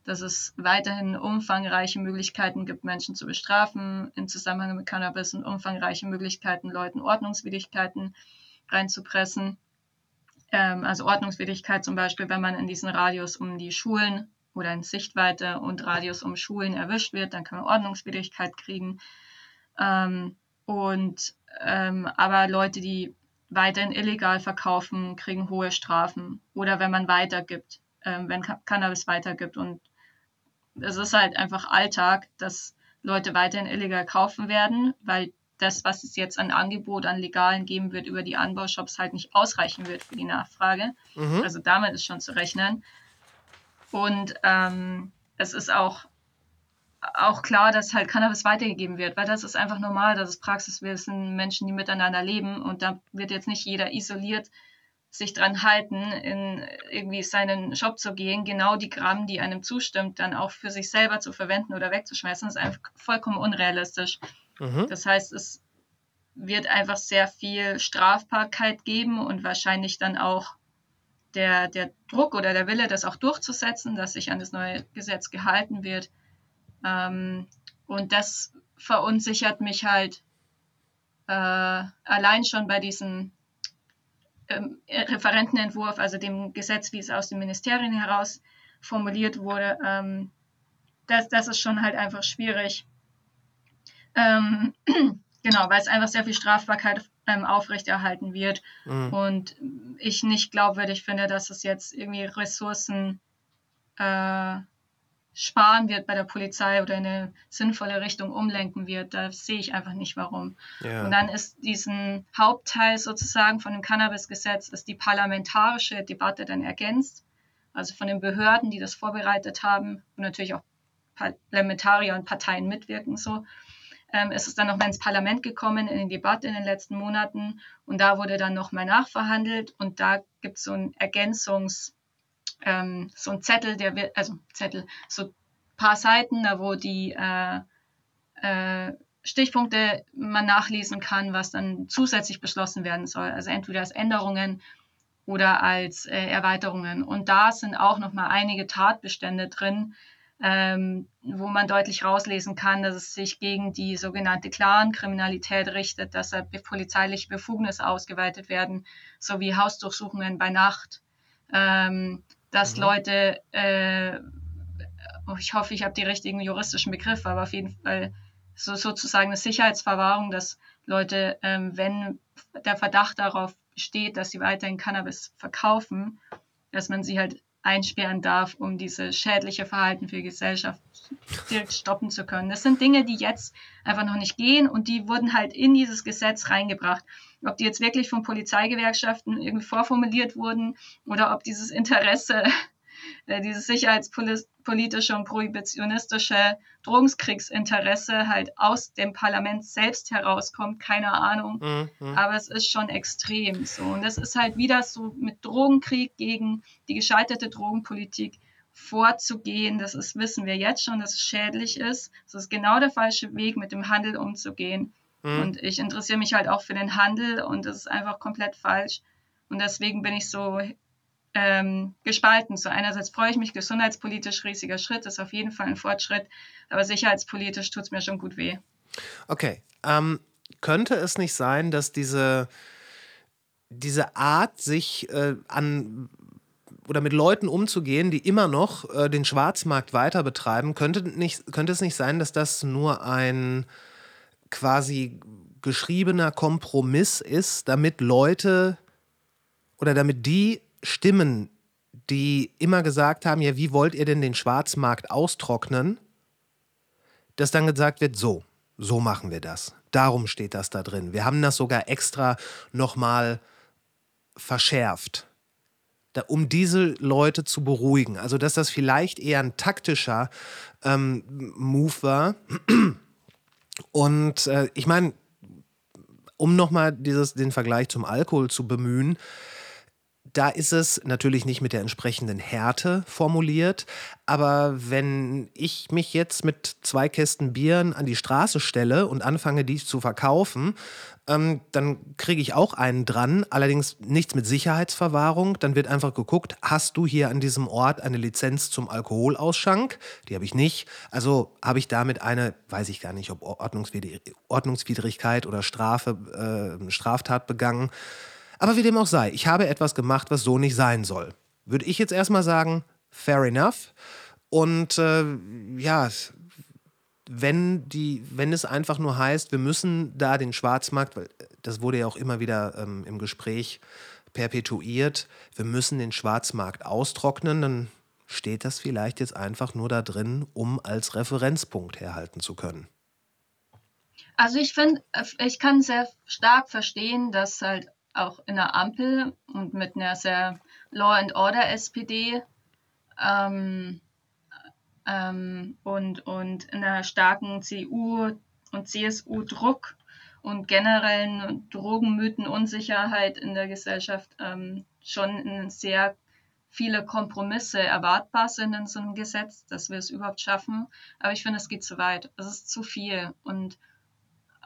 dass es weiterhin umfangreiche Möglichkeiten gibt, Menschen zu bestrafen im Zusammenhang mit Cannabis und umfangreiche Möglichkeiten, Leuten Ordnungswidrigkeiten reinzupressen. Ähm, also Ordnungswidrigkeit zum Beispiel, wenn man in diesen Radius um die Schulen oder in Sichtweite und Radius um Schulen erwischt wird, dann kann man Ordnungswidrigkeit kriegen. Ähm, und ähm, aber Leute, die weiterhin illegal verkaufen, kriegen hohe Strafen. Oder wenn man weitergibt, ähm, wenn Cannabis weitergibt und es ist halt einfach Alltag, dass Leute weiterhin illegal kaufen werden, weil das, was es jetzt an Angebot an Legalen geben wird über die Anbaushops, halt nicht ausreichen wird für die Nachfrage. Mhm. Also damit ist schon zu rechnen. Und ähm, es ist auch, auch klar, dass halt Cannabis weitergegeben wird, weil das ist einfach normal, das ist Praxis. Wir sind Menschen, die miteinander leben und da wird jetzt nicht jeder isoliert sich dran halten, in irgendwie seinen Shop zu gehen, genau die Gramm, die einem zustimmt, dann auch für sich selber zu verwenden oder wegzuschmeißen, ist einfach vollkommen unrealistisch. Mhm. Das heißt, es wird einfach sehr viel Strafbarkeit geben und wahrscheinlich dann auch der, der Druck oder der Wille, das auch durchzusetzen, dass sich an das neue Gesetz gehalten wird. Ähm, und das verunsichert mich halt äh, allein schon bei diesen ähm, Referentenentwurf, also dem Gesetz, wie es aus den Ministerien heraus formuliert wurde, ähm, das, das ist schon halt einfach schwierig. Ähm, [clears throat] genau, weil es einfach sehr viel Strafbarkeit ähm, aufrechterhalten wird mhm. und ich nicht glaubwürdig finde, dass es jetzt irgendwie Ressourcen äh, sparen wird bei der Polizei oder in eine sinnvolle Richtung umlenken wird. Da sehe ich einfach nicht, warum. Ja. Und dann ist diesen Hauptteil sozusagen von dem Cannabis-Gesetz, ist die parlamentarische Debatte dann ergänzt. Also von den Behörden, die das vorbereitet haben und natürlich auch Parlamentarier und Parteien mitwirken so. Ähm, ist es dann nochmal ins Parlament gekommen, in die Debatte in den letzten Monaten und da wurde dann nochmal nachverhandelt und da gibt es so ein Ergänzungs- ähm, so ein Zettel, der wird, also Zettel, so paar Seiten, da wo die äh, äh, Stichpunkte man nachlesen kann, was dann zusätzlich beschlossen werden soll. Also entweder als Änderungen oder als äh, Erweiterungen. Und da sind auch noch mal einige Tatbestände drin, ähm, wo man deutlich rauslesen kann, dass es sich gegen die sogenannte Clan-Kriminalität richtet, dass da polizeiliche Befugnisse ausgeweitet werden, sowie Hausdurchsuchungen bei Nacht, ähm, dass mhm. Leute, äh, oh, ich hoffe, ich habe die richtigen juristischen Begriffe, aber auf jeden Fall so sozusagen eine Sicherheitsverwahrung, dass Leute, ähm, wenn der Verdacht darauf steht, dass sie weiterhin Cannabis verkaufen, dass man sie halt einsperren darf, um diese schädliche Verhalten für die Gesellschaft direkt stoppen zu können. Das sind Dinge, die jetzt einfach noch nicht gehen und die wurden halt in dieses Gesetz reingebracht. Ob die jetzt wirklich von Polizeigewerkschaften irgendwie vorformuliert wurden oder ob dieses Interesse äh, dieses sicherheitspolitische und prohibitionistische Drogenskriegsinteresse halt aus dem Parlament selbst herauskommt, keine Ahnung. Mhm, mhm. Aber es ist schon extrem so. Und es ist halt wieder so mit Drogenkrieg gegen die gescheiterte Drogenpolitik vorzugehen. Das ist, wissen wir jetzt schon, dass es schädlich ist. Es ist genau der falsche Weg, mit dem Handel umzugehen. Mhm. Und ich interessiere mich halt auch für den Handel und das ist einfach komplett falsch. Und deswegen bin ich so ähm, gespalten. So einerseits freue ich mich, gesundheitspolitisch riesiger Schritt, ist auf jeden Fall ein Fortschritt, aber sicherheitspolitisch tut es mir schon gut weh. Okay. Ähm, könnte es nicht sein, dass diese, diese Art, sich äh, an oder mit Leuten umzugehen, die immer noch äh, den Schwarzmarkt weiter betreiben, könnte, nicht, könnte es nicht sein, dass das nur ein quasi geschriebener Kompromiss ist, damit Leute oder damit die Stimmen, die immer gesagt haben, ja, wie wollt ihr denn den Schwarzmarkt austrocknen, dass dann gesagt wird, so, so machen wir das. Darum steht das da drin. Wir haben das sogar extra nochmal verschärft, da, um diese Leute zu beruhigen. Also, dass das vielleicht eher ein taktischer ähm, Move war. Und äh, ich meine, um nochmal den Vergleich zum Alkohol zu bemühen, da ist es natürlich nicht mit der entsprechenden Härte formuliert, aber wenn ich mich jetzt mit zwei Kästen Bieren an die Straße stelle und anfange, dies zu verkaufen, ähm, dann kriege ich auch einen dran, allerdings nichts mit Sicherheitsverwahrung. Dann wird einfach geguckt, hast du hier an diesem Ort eine Lizenz zum Alkoholausschank? Die habe ich nicht. Also habe ich damit eine, weiß ich gar nicht, ob Ordnungswidrigkeit oder Strafe, äh, Straftat begangen. Aber wie dem auch sei, ich habe etwas gemacht, was so nicht sein soll. Würde ich jetzt erstmal sagen, fair enough. Und äh, ja, wenn, die, wenn es einfach nur heißt, wir müssen da den Schwarzmarkt, weil das wurde ja auch immer wieder ähm, im Gespräch perpetuiert, wir müssen den Schwarzmarkt austrocknen, dann steht das vielleicht jetzt einfach nur da drin, um als Referenzpunkt herhalten zu können. Also ich finde, ich kann sehr stark verstehen, dass halt auch in der Ampel und mit einer sehr Law and Order SPD ähm, ähm, und, und einer starken CDU und CSU Druck und generellen Drogenmythen, Unsicherheit in der Gesellschaft ähm, schon sehr viele Kompromisse erwartbar sind in so einem Gesetz, dass wir es überhaupt schaffen. Aber ich finde, es geht zu weit. Es ist zu viel. Und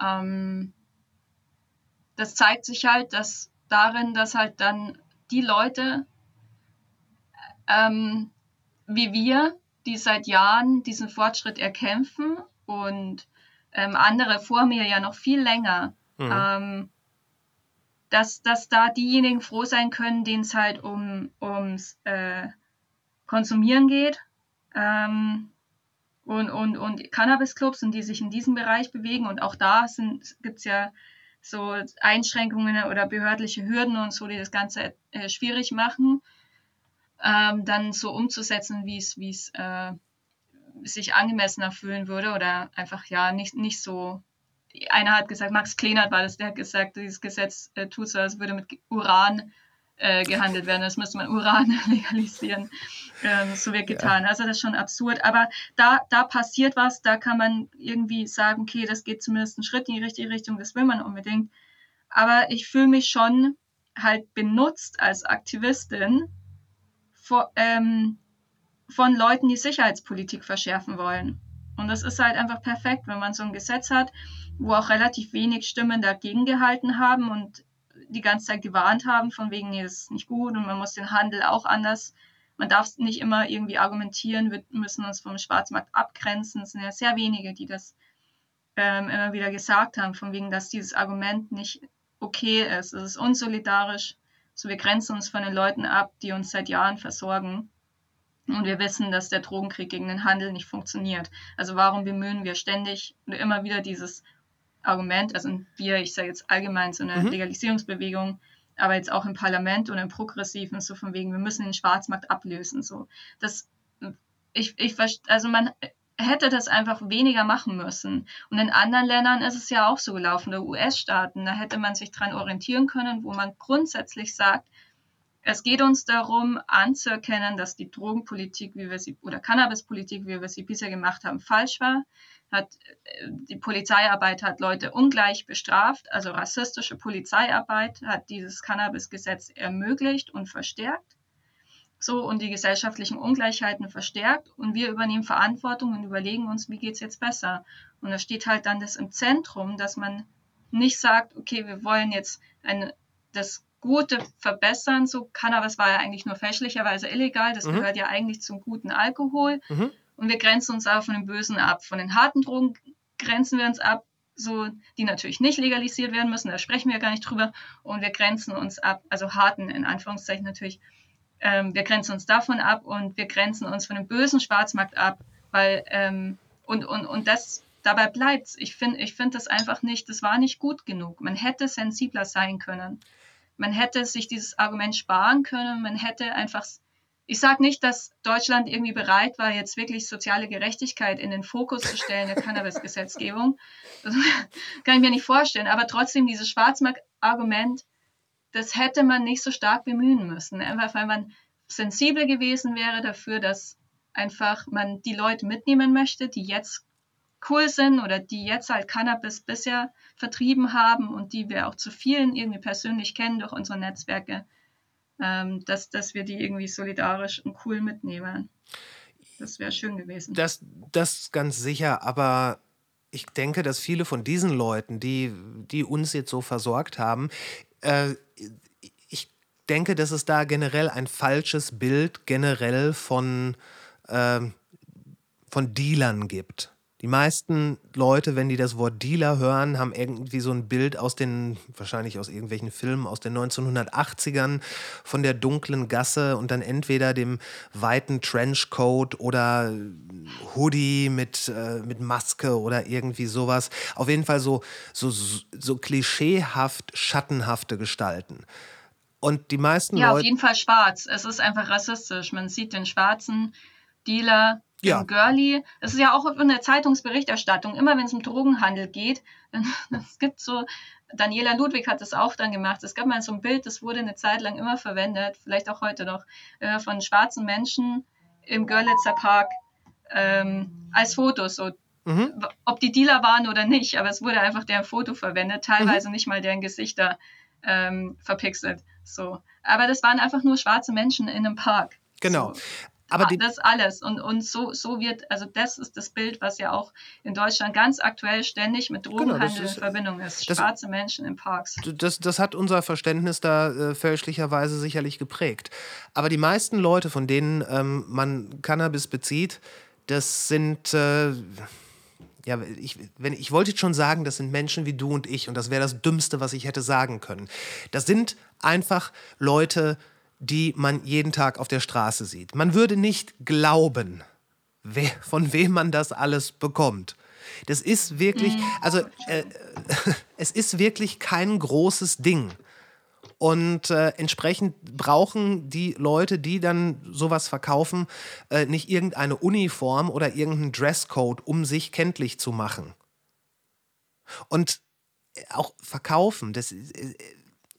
ähm, das zeigt sich halt, dass darin, dass halt dann die Leute ähm, wie wir, die seit Jahren diesen Fortschritt erkämpfen und ähm, andere vor mir ja noch viel länger, mhm. ähm, dass, dass da diejenigen froh sein können, denen es halt um, ums äh, Konsumieren geht ähm, und, und, und Cannabis-Clubs und die sich in diesem Bereich bewegen. Und auch da gibt es ja so Einschränkungen oder behördliche Hürden und so, die das Ganze äh, schwierig machen, ähm, dann so umzusetzen, wie es, wie es äh, sich angemessener fühlen würde oder einfach ja nicht, nicht so. Einer hat gesagt, Max Klehnert war das, der hat gesagt, dieses Gesetz äh, tut so, als würde mit Uran äh, gehandelt werden. Das müsste man Uran [laughs] legalisieren. Ähm, so wird getan. Ja. Also das ist schon absurd. Aber da, da passiert was, da kann man irgendwie sagen, okay, das geht zumindest einen Schritt in die richtige Richtung, das will man unbedingt. Aber ich fühle mich schon halt benutzt als Aktivistin vor, ähm, von Leuten, die Sicherheitspolitik verschärfen wollen. Und das ist halt einfach perfekt, wenn man so ein Gesetz hat, wo auch relativ wenig Stimmen dagegen gehalten haben und die ganze Zeit gewarnt haben, von wegen, nee, das ist nicht gut und man muss den Handel auch anders, man darf nicht immer irgendwie argumentieren, wir müssen uns vom Schwarzmarkt abgrenzen. Es sind ja sehr wenige, die das ähm, immer wieder gesagt haben, von wegen, dass dieses Argument nicht okay ist. Es ist unsolidarisch So, wir grenzen uns von den Leuten ab, die uns seit Jahren versorgen. Und wir wissen, dass der Drogenkrieg gegen den Handel nicht funktioniert. Also warum bemühen wir ständig oder immer wieder dieses Argument, also wir, ich sage jetzt allgemein so eine mhm. Legalisierungsbewegung, aber jetzt auch im Parlament und im Progressiven, so von wegen, wir müssen den Schwarzmarkt ablösen. So. Das, ich, ich, also man hätte das einfach weniger machen müssen. Und in anderen Ländern ist es ja auch so gelaufen, der US-Staaten, da hätte man sich dran orientieren können, wo man grundsätzlich sagt, es geht uns darum, anzuerkennen, dass die Drogenpolitik, wie wir sie, oder Cannabispolitik, wie wir sie bisher gemacht haben, falsch war. Hat, äh, die Polizeiarbeit hat Leute ungleich bestraft, also rassistische Polizeiarbeit hat dieses Cannabisgesetz ermöglicht und verstärkt. So, und die gesellschaftlichen Ungleichheiten verstärkt. Und wir übernehmen Verantwortung und überlegen uns, wie geht es jetzt besser. Und da steht halt dann das im Zentrum, dass man nicht sagt, okay, wir wollen jetzt eine, das Gute verbessern. So Cannabis war ja eigentlich nur fälschlicherweise illegal. Das mhm. gehört ja eigentlich zum guten Alkohol. Mhm. Und wir grenzen uns aber von den Bösen ab. Von den harten Drogen grenzen wir uns ab, so, die natürlich nicht legalisiert werden müssen. Da sprechen wir gar nicht drüber. Und wir grenzen uns ab, also harten in Anführungszeichen natürlich. Ähm, wir grenzen uns davon ab und wir grenzen uns von dem bösen Schwarzmarkt ab, weil ähm, und, und, und das dabei bleibt Ich finde ich find das einfach nicht, das war nicht gut genug. Man hätte sensibler sein können man hätte sich dieses Argument sparen können. Man hätte einfach, ich sage nicht, dass Deutschland irgendwie bereit war, jetzt wirklich soziale Gerechtigkeit in den Fokus zu stellen der Cannabis-Gesetzgebung. [laughs] Kann ich mir nicht vorstellen. Aber trotzdem dieses Schwarzmarkt-Argument, das hätte man nicht so stark bemühen müssen. Einfach weil man sensibel gewesen wäre dafür, dass einfach man die Leute mitnehmen möchte, die jetzt cool sind oder die jetzt halt Cannabis bisher vertrieben haben und die wir auch zu vielen irgendwie persönlich kennen durch unsere Netzwerke, ähm, dass, dass wir die irgendwie solidarisch und cool mitnehmen. Das wäre schön gewesen. Das, das ganz sicher, aber ich denke, dass viele von diesen Leuten, die, die uns jetzt so versorgt haben, äh, ich denke, dass es da generell ein falsches Bild generell von, äh, von Dealern gibt. Die meisten Leute, wenn die das Wort Dealer hören, haben irgendwie so ein Bild aus den, wahrscheinlich aus irgendwelchen Filmen aus den 1980ern von der dunklen Gasse und dann entweder dem weiten Trenchcoat oder Hoodie mit, äh, mit Maske oder irgendwie sowas. Auf jeden Fall so, so, so klischeehaft, schattenhafte Gestalten. Und die meisten ja, Leute. Ja, auf jeden Fall schwarz. Es ist einfach rassistisch. Man sieht den schwarzen Dealer ja. im Girlie. Es ist ja auch in der Zeitungsberichterstattung, immer wenn es um Drogenhandel geht, es [laughs] gibt so, Daniela Ludwig hat das auch dann gemacht. Es gab mal so ein Bild, das wurde eine Zeit lang immer verwendet, vielleicht auch heute noch, äh, von schwarzen Menschen im Görlitzer Park ähm, als Fotos, so Mhm. ob die Dealer waren oder nicht, aber es wurde einfach deren Foto verwendet, teilweise mhm. nicht mal deren Gesichter ähm, verpixelt. So. Aber das waren einfach nur schwarze Menschen in einem Park. Genau. Aber die, das alles. Und, und so, so wird, also das ist das Bild, was ja auch in Deutschland ganz aktuell ständig mit genau, Drogenhandel genau, ist, in Verbindung ist. Schwarze das, Menschen in Parks. Das, das hat unser Verständnis da äh, fälschlicherweise sicherlich geprägt. Aber die meisten Leute, von denen ähm, man Cannabis bezieht, das sind. Äh, ja, ich, wenn, ich wollte jetzt schon sagen, das sind Menschen wie du und ich und das wäre das Dümmste, was ich hätte sagen können. Das sind einfach Leute, die man jeden Tag auf der Straße sieht. Man würde nicht glauben, wer, von wem man das alles bekommt. Das ist wirklich, mhm. also äh, [laughs] es ist wirklich kein großes Ding. Und äh, entsprechend brauchen die Leute, die dann sowas verkaufen, äh, nicht irgendeine Uniform oder irgendeinen Dresscode, um sich kenntlich zu machen. Und auch verkaufen, das, äh,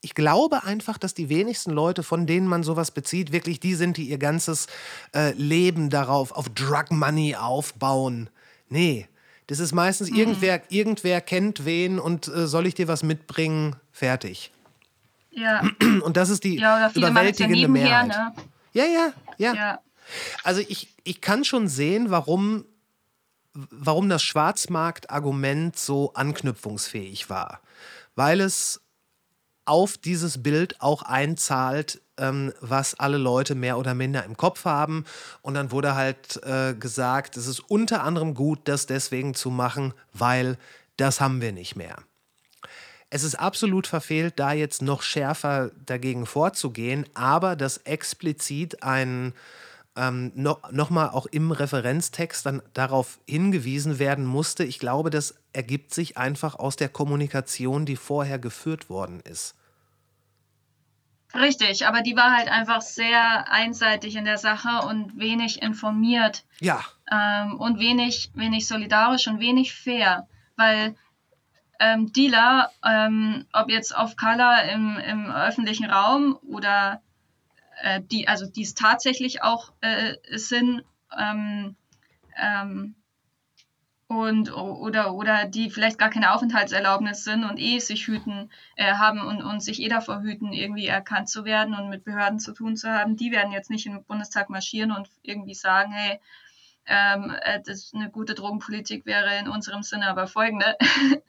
ich glaube einfach, dass die wenigsten Leute, von denen man sowas bezieht, wirklich die sind, die ihr ganzes äh, Leben darauf, auf Drug Money aufbauen. Nee, das ist meistens mhm. irgendwer, irgendwer kennt wen und äh, soll ich dir was mitbringen? Fertig. Ja. [clears throat] Und das ist die ja, überwältigende ja Mehrheit. Ne? Ja, ja, ja, ja. Also ich, ich kann schon sehen, warum, warum das Schwarzmarkt-Argument so anknüpfungsfähig war. Weil es auf dieses Bild auch einzahlt, ähm, was alle Leute mehr oder minder im Kopf haben. Und dann wurde halt äh, gesagt, es ist unter anderem gut, das deswegen zu machen, weil das haben wir nicht mehr. Es ist absolut verfehlt, da jetzt noch schärfer dagegen vorzugehen, aber dass explizit ein ähm, no, nochmal auch im Referenztext dann darauf hingewiesen werden musste. Ich glaube, das ergibt sich einfach aus der Kommunikation, die vorher geführt worden ist. Richtig, aber die war halt einfach sehr einseitig in der Sache und wenig informiert. Ja. Ähm, und wenig, wenig solidarisch und wenig fair, weil ähm, Dealer, ähm, ob jetzt auf Color im, im öffentlichen Raum oder äh, die, also die es tatsächlich auch äh, sind, ähm, ähm, und oder oder die vielleicht gar keine Aufenthaltserlaubnis sind und eh sich hüten äh, haben und, und sich eh davor hüten, irgendwie erkannt zu werden und mit Behörden zu tun zu haben, die werden jetzt nicht im Bundestag marschieren und irgendwie sagen, hey, ähm, äh, das eine gute Drogenpolitik wäre in unserem Sinne aber folgende. [laughs]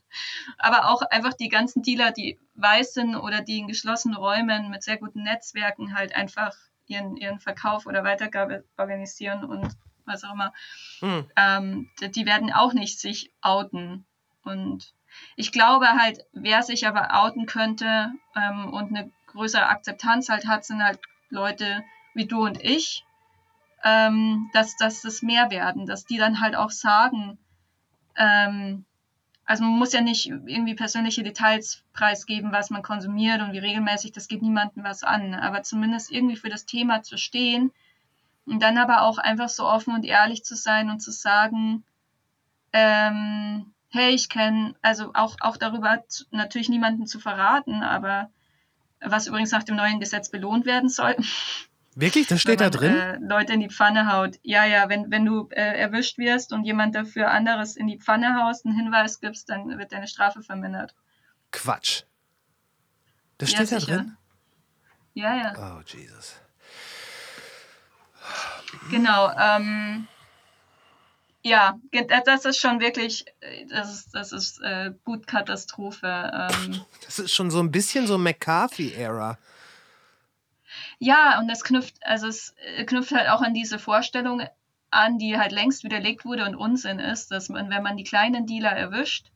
aber auch einfach die ganzen Dealer, die weiß sind oder die in geschlossenen Räumen mit sehr guten Netzwerken halt einfach ihren, ihren Verkauf oder Weitergabe organisieren und was auch immer, hm. ähm, die werden auch nicht sich outen. Und ich glaube halt, wer sich aber outen könnte ähm, und eine größere Akzeptanz halt hat, sind halt Leute wie du und ich, ähm, dass, dass das mehr werden, dass die dann halt auch sagen, ähm, also man muss ja nicht irgendwie persönliche Details preisgeben, was man konsumiert und wie regelmäßig, das geht niemandem was an, aber zumindest irgendwie für das Thema zu stehen und dann aber auch einfach so offen und ehrlich zu sein und zu sagen, ähm, hey, ich kenne, also auch, auch darüber natürlich niemanden zu verraten, aber was übrigens nach dem neuen Gesetz belohnt werden soll. [laughs] Wirklich? Das steht man, da drin? Äh, Leute in die Pfanne haut. Ja, ja, wenn, wenn du äh, erwischt wirst und jemand dafür anderes in die Pfanne haust, einen Hinweis gibst, dann wird deine Strafe vermindert. Quatsch. Das steht ja, da sicher. drin? Ja, ja. Oh, Jesus. Genau. Ähm, ja, das ist schon wirklich, das ist, das ist äh, gut Katastrophe. Ähm, das ist schon so ein bisschen so McCarthy-Ära. Ja, und das knüpft, also es äh, knüpft halt auch an diese Vorstellung an, die halt längst widerlegt wurde und Unsinn ist, dass man, wenn man die kleinen Dealer erwischt,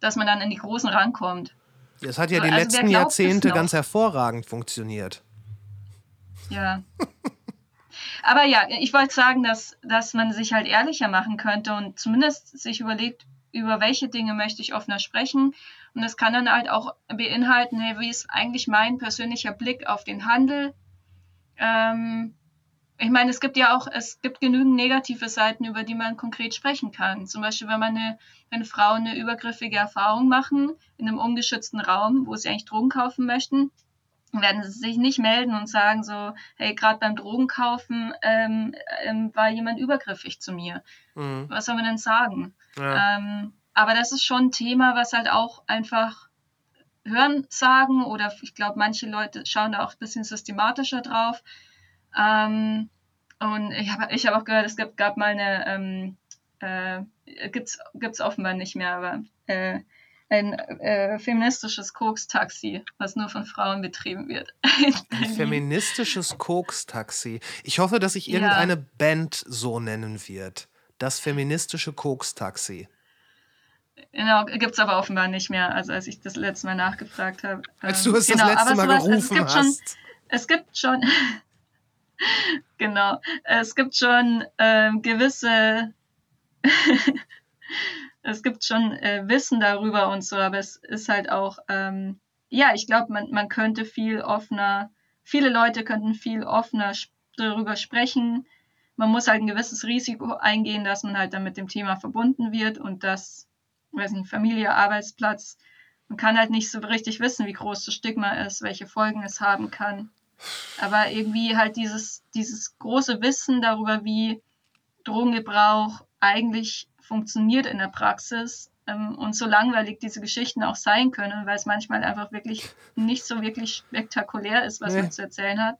dass man dann in die großen rankommt. Das hat ja die also letzten Jahrzehnte ganz hervorragend funktioniert. Ja. Aber ja, ich wollte sagen, dass, dass man sich halt ehrlicher machen könnte und zumindest sich überlegt, über welche Dinge möchte ich offener sprechen. Und das kann dann halt auch beinhalten, hey, wie ist eigentlich mein persönlicher Blick auf den Handel, ähm, ich meine, es gibt ja auch, es gibt genügend negative Seiten, über die man konkret sprechen kann. Zum Beispiel, wenn man eine, wenn Frauen eine übergriffige Erfahrung machen in einem ungeschützten Raum, wo sie eigentlich Drogen kaufen möchten, werden sie sich nicht melden und sagen so, hey, gerade beim Drogenkaufen ähm, ähm, war jemand übergriffig zu mir. Mhm. Was soll man denn sagen? Ja. Ähm, aber das ist schon ein Thema, was halt auch einfach Hören sagen oder ich glaube, manche Leute schauen da auch ein bisschen systematischer drauf. Ähm, und ich habe ich hab auch gehört, es gab, gab mal eine, ähm, äh, gibt's, gibt's offenbar nicht mehr, aber äh, ein äh, feministisches Koks-Taxi, was nur von Frauen betrieben wird. [laughs] ein feministisches Koks-Taxi. Ich hoffe, dass sich irgendeine ja. Band so nennen wird. Das feministische Koks-Taxi. Genau, gibt es aber offenbar nicht mehr, also als ich das letzte Mal nachgefragt habe. Als du es genau, das letzte Mal sowas, gerufen es hast. Schon, es gibt schon, [laughs] genau, es gibt schon ähm, gewisse, [laughs] es gibt schon äh, Wissen darüber und so, aber es ist halt auch, ähm, ja, ich glaube, man, man könnte viel offener, viele Leute könnten viel offener darüber sprechen. Man muss halt ein gewisses Risiko eingehen, dass man halt dann mit dem Thema verbunden wird und dass weiß nicht, Familie, Arbeitsplatz. Man kann halt nicht so richtig wissen, wie groß das Stigma ist, welche Folgen es haben kann. Aber irgendwie halt dieses, dieses große Wissen darüber, wie Drogengebrauch eigentlich funktioniert in der Praxis ähm, und so langweilig diese Geschichten auch sein können, weil es manchmal einfach wirklich nicht so wirklich spektakulär ist, was nee. man zu erzählen hat.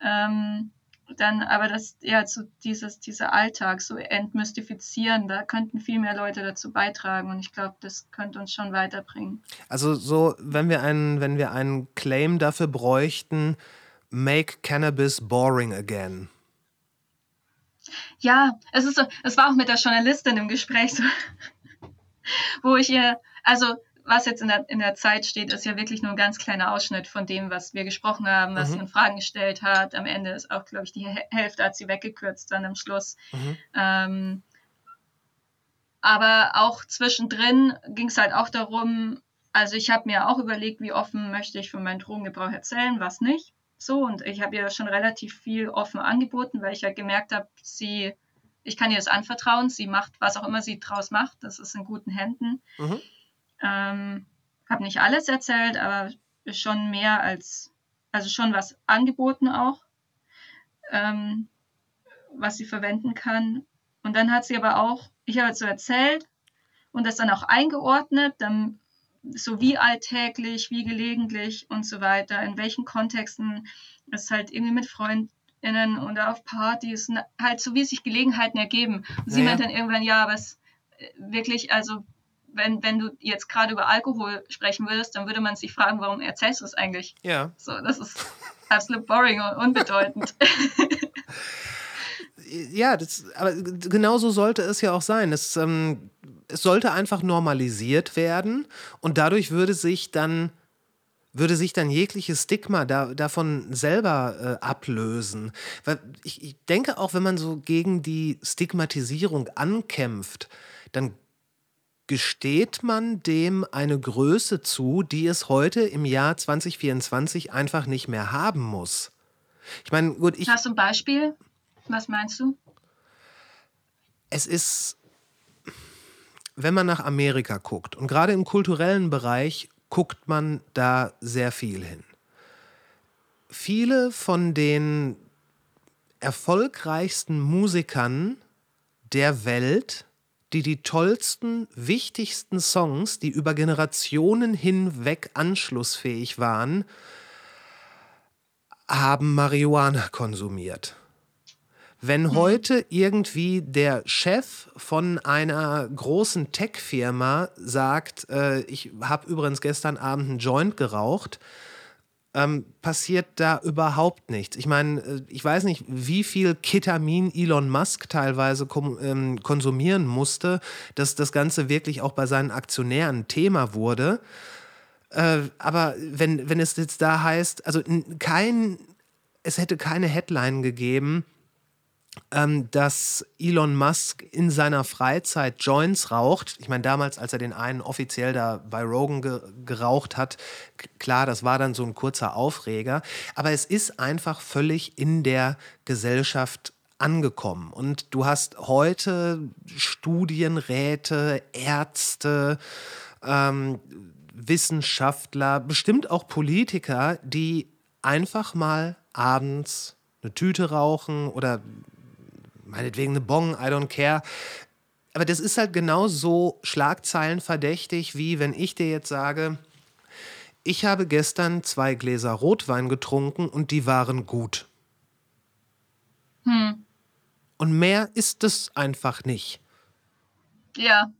Ähm, dann aber das ja so dieses dieser Alltag so entmystifizieren, da könnten viel mehr Leute dazu beitragen und ich glaube, das könnte uns schon weiterbringen. Also so, wenn wir einen wenn wir einen Claim dafür bräuchten, make cannabis boring again. Ja, es ist so, es war auch mit der Journalistin im Gespräch so, [laughs] wo ich ihr also was jetzt in der, in der Zeit steht, ist ja wirklich nur ein ganz kleiner Ausschnitt von dem, was wir gesprochen haben, was Mhm. sie in Fragen gestellt hat. Am Ende ist auch, glaube ich, die Hä- Hälfte hat sie weggekürzt dann am Schluss. Mhm. Ähm, aber auch zwischendrin ging es halt auch darum, also ich habe mir auch überlegt, wie offen möchte ich von meinem Drogengebrauch erzählen, was nicht. So, und ich habe ihr schon relativ viel offen angeboten, weil ich ja gemerkt habe, sie, ich kann ihr das anvertrauen, sie macht, was auch immer sie draus macht, das ist in guten Händen. Mhm. Ähm, habe nicht alles erzählt, aber schon mehr als, also schon was angeboten auch, ähm, was sie verwenden kann. Und dann hat sie aber auch, ich habe so erzählt und das dann auch eingeordnet, dann so wie alltäglich, wie gelegentlich und so weiter, in welchen Kontexten es halt irgendwie mit FreundInnen oder auf Partys, halt so wie sich Gelegenheiten ergeben. Und sie Naja. meint dann irgendwann, ja, es äh, wirklich, also wenn, wenn du jetzt gerade über Alkohol sprechen würdest, dann würde man sich fragen, warum erzählst du es eigentlich? Ja. So, das ist absolut boring und unbedeutend. [laughs] Ja, das, aber genauso sollte es ja auch sein. Es, ähm, es sollte einfach normalisiert werden und dadurch würde sich dann würde sich dann jegliches Stigma da, davon selber äh, ablösen. Weil ich, ich denke auch, wenn man so gegen die Stigmatisierung ankämpft, dann gesteht man dem eine Größe zu, die es heute im Jahr 2024 einfach nicht mehr haben muss. Ich meine, gut, ich, Hast du ein Beispiel? Was meinst du? es ist, wenn man nach Amerika guckt und gerade im kulturellen Bereich guckt man da sehr viel hin. Viele von den erfolgreichsten Musikern der Welt, die die tollsten, wichtigsten Songs, die über Generationen hinweg anschlussfähig waren, haben Marihuana konsumiert. Wenn heute irgendwie der Chef von einer großen Tech-Firma sagt, äh, ich habe übrigens gestern Abend einen Joint geraucht, ähm, passiert da überhaupt nichts. Ich meine, äh, ich weiß nicht, wie viel Ketamin Elon Musk teilweise ähm, konsumieren musste, dass das Ganze wirklich auch bei seinen Aktionären Thema wurde. Äh, aber wenn, wenn es jetzt da heißt, also kein, es hätte keine Headline gegeben, ähm, dass Elon Musk in seiner Freizeit Joints raucht. Ich meine, damals, als er den einen offiziell da bei Rogan ge geraucht hat, klar, das war dann so ein kurzer Aufreger. Aber es ist einfach völlig in der Gesellschaft angekommen. Und du hast heute Studienräte, Ärzte, ähm, Wissenschaftler, bestimmt auch Politiker, die einfach mal abends eine Tüte rauchen oder meinetwegen eine Bong, I don't care. Aber das ist halt genauso schlagzeilenverdächtig, wie wenn ich dir jetzt sage, ich habe gestern zwei Gläser Rotwein getrunken und die waren gut. Hm. Und mehr ist es einfach nicht. Ja,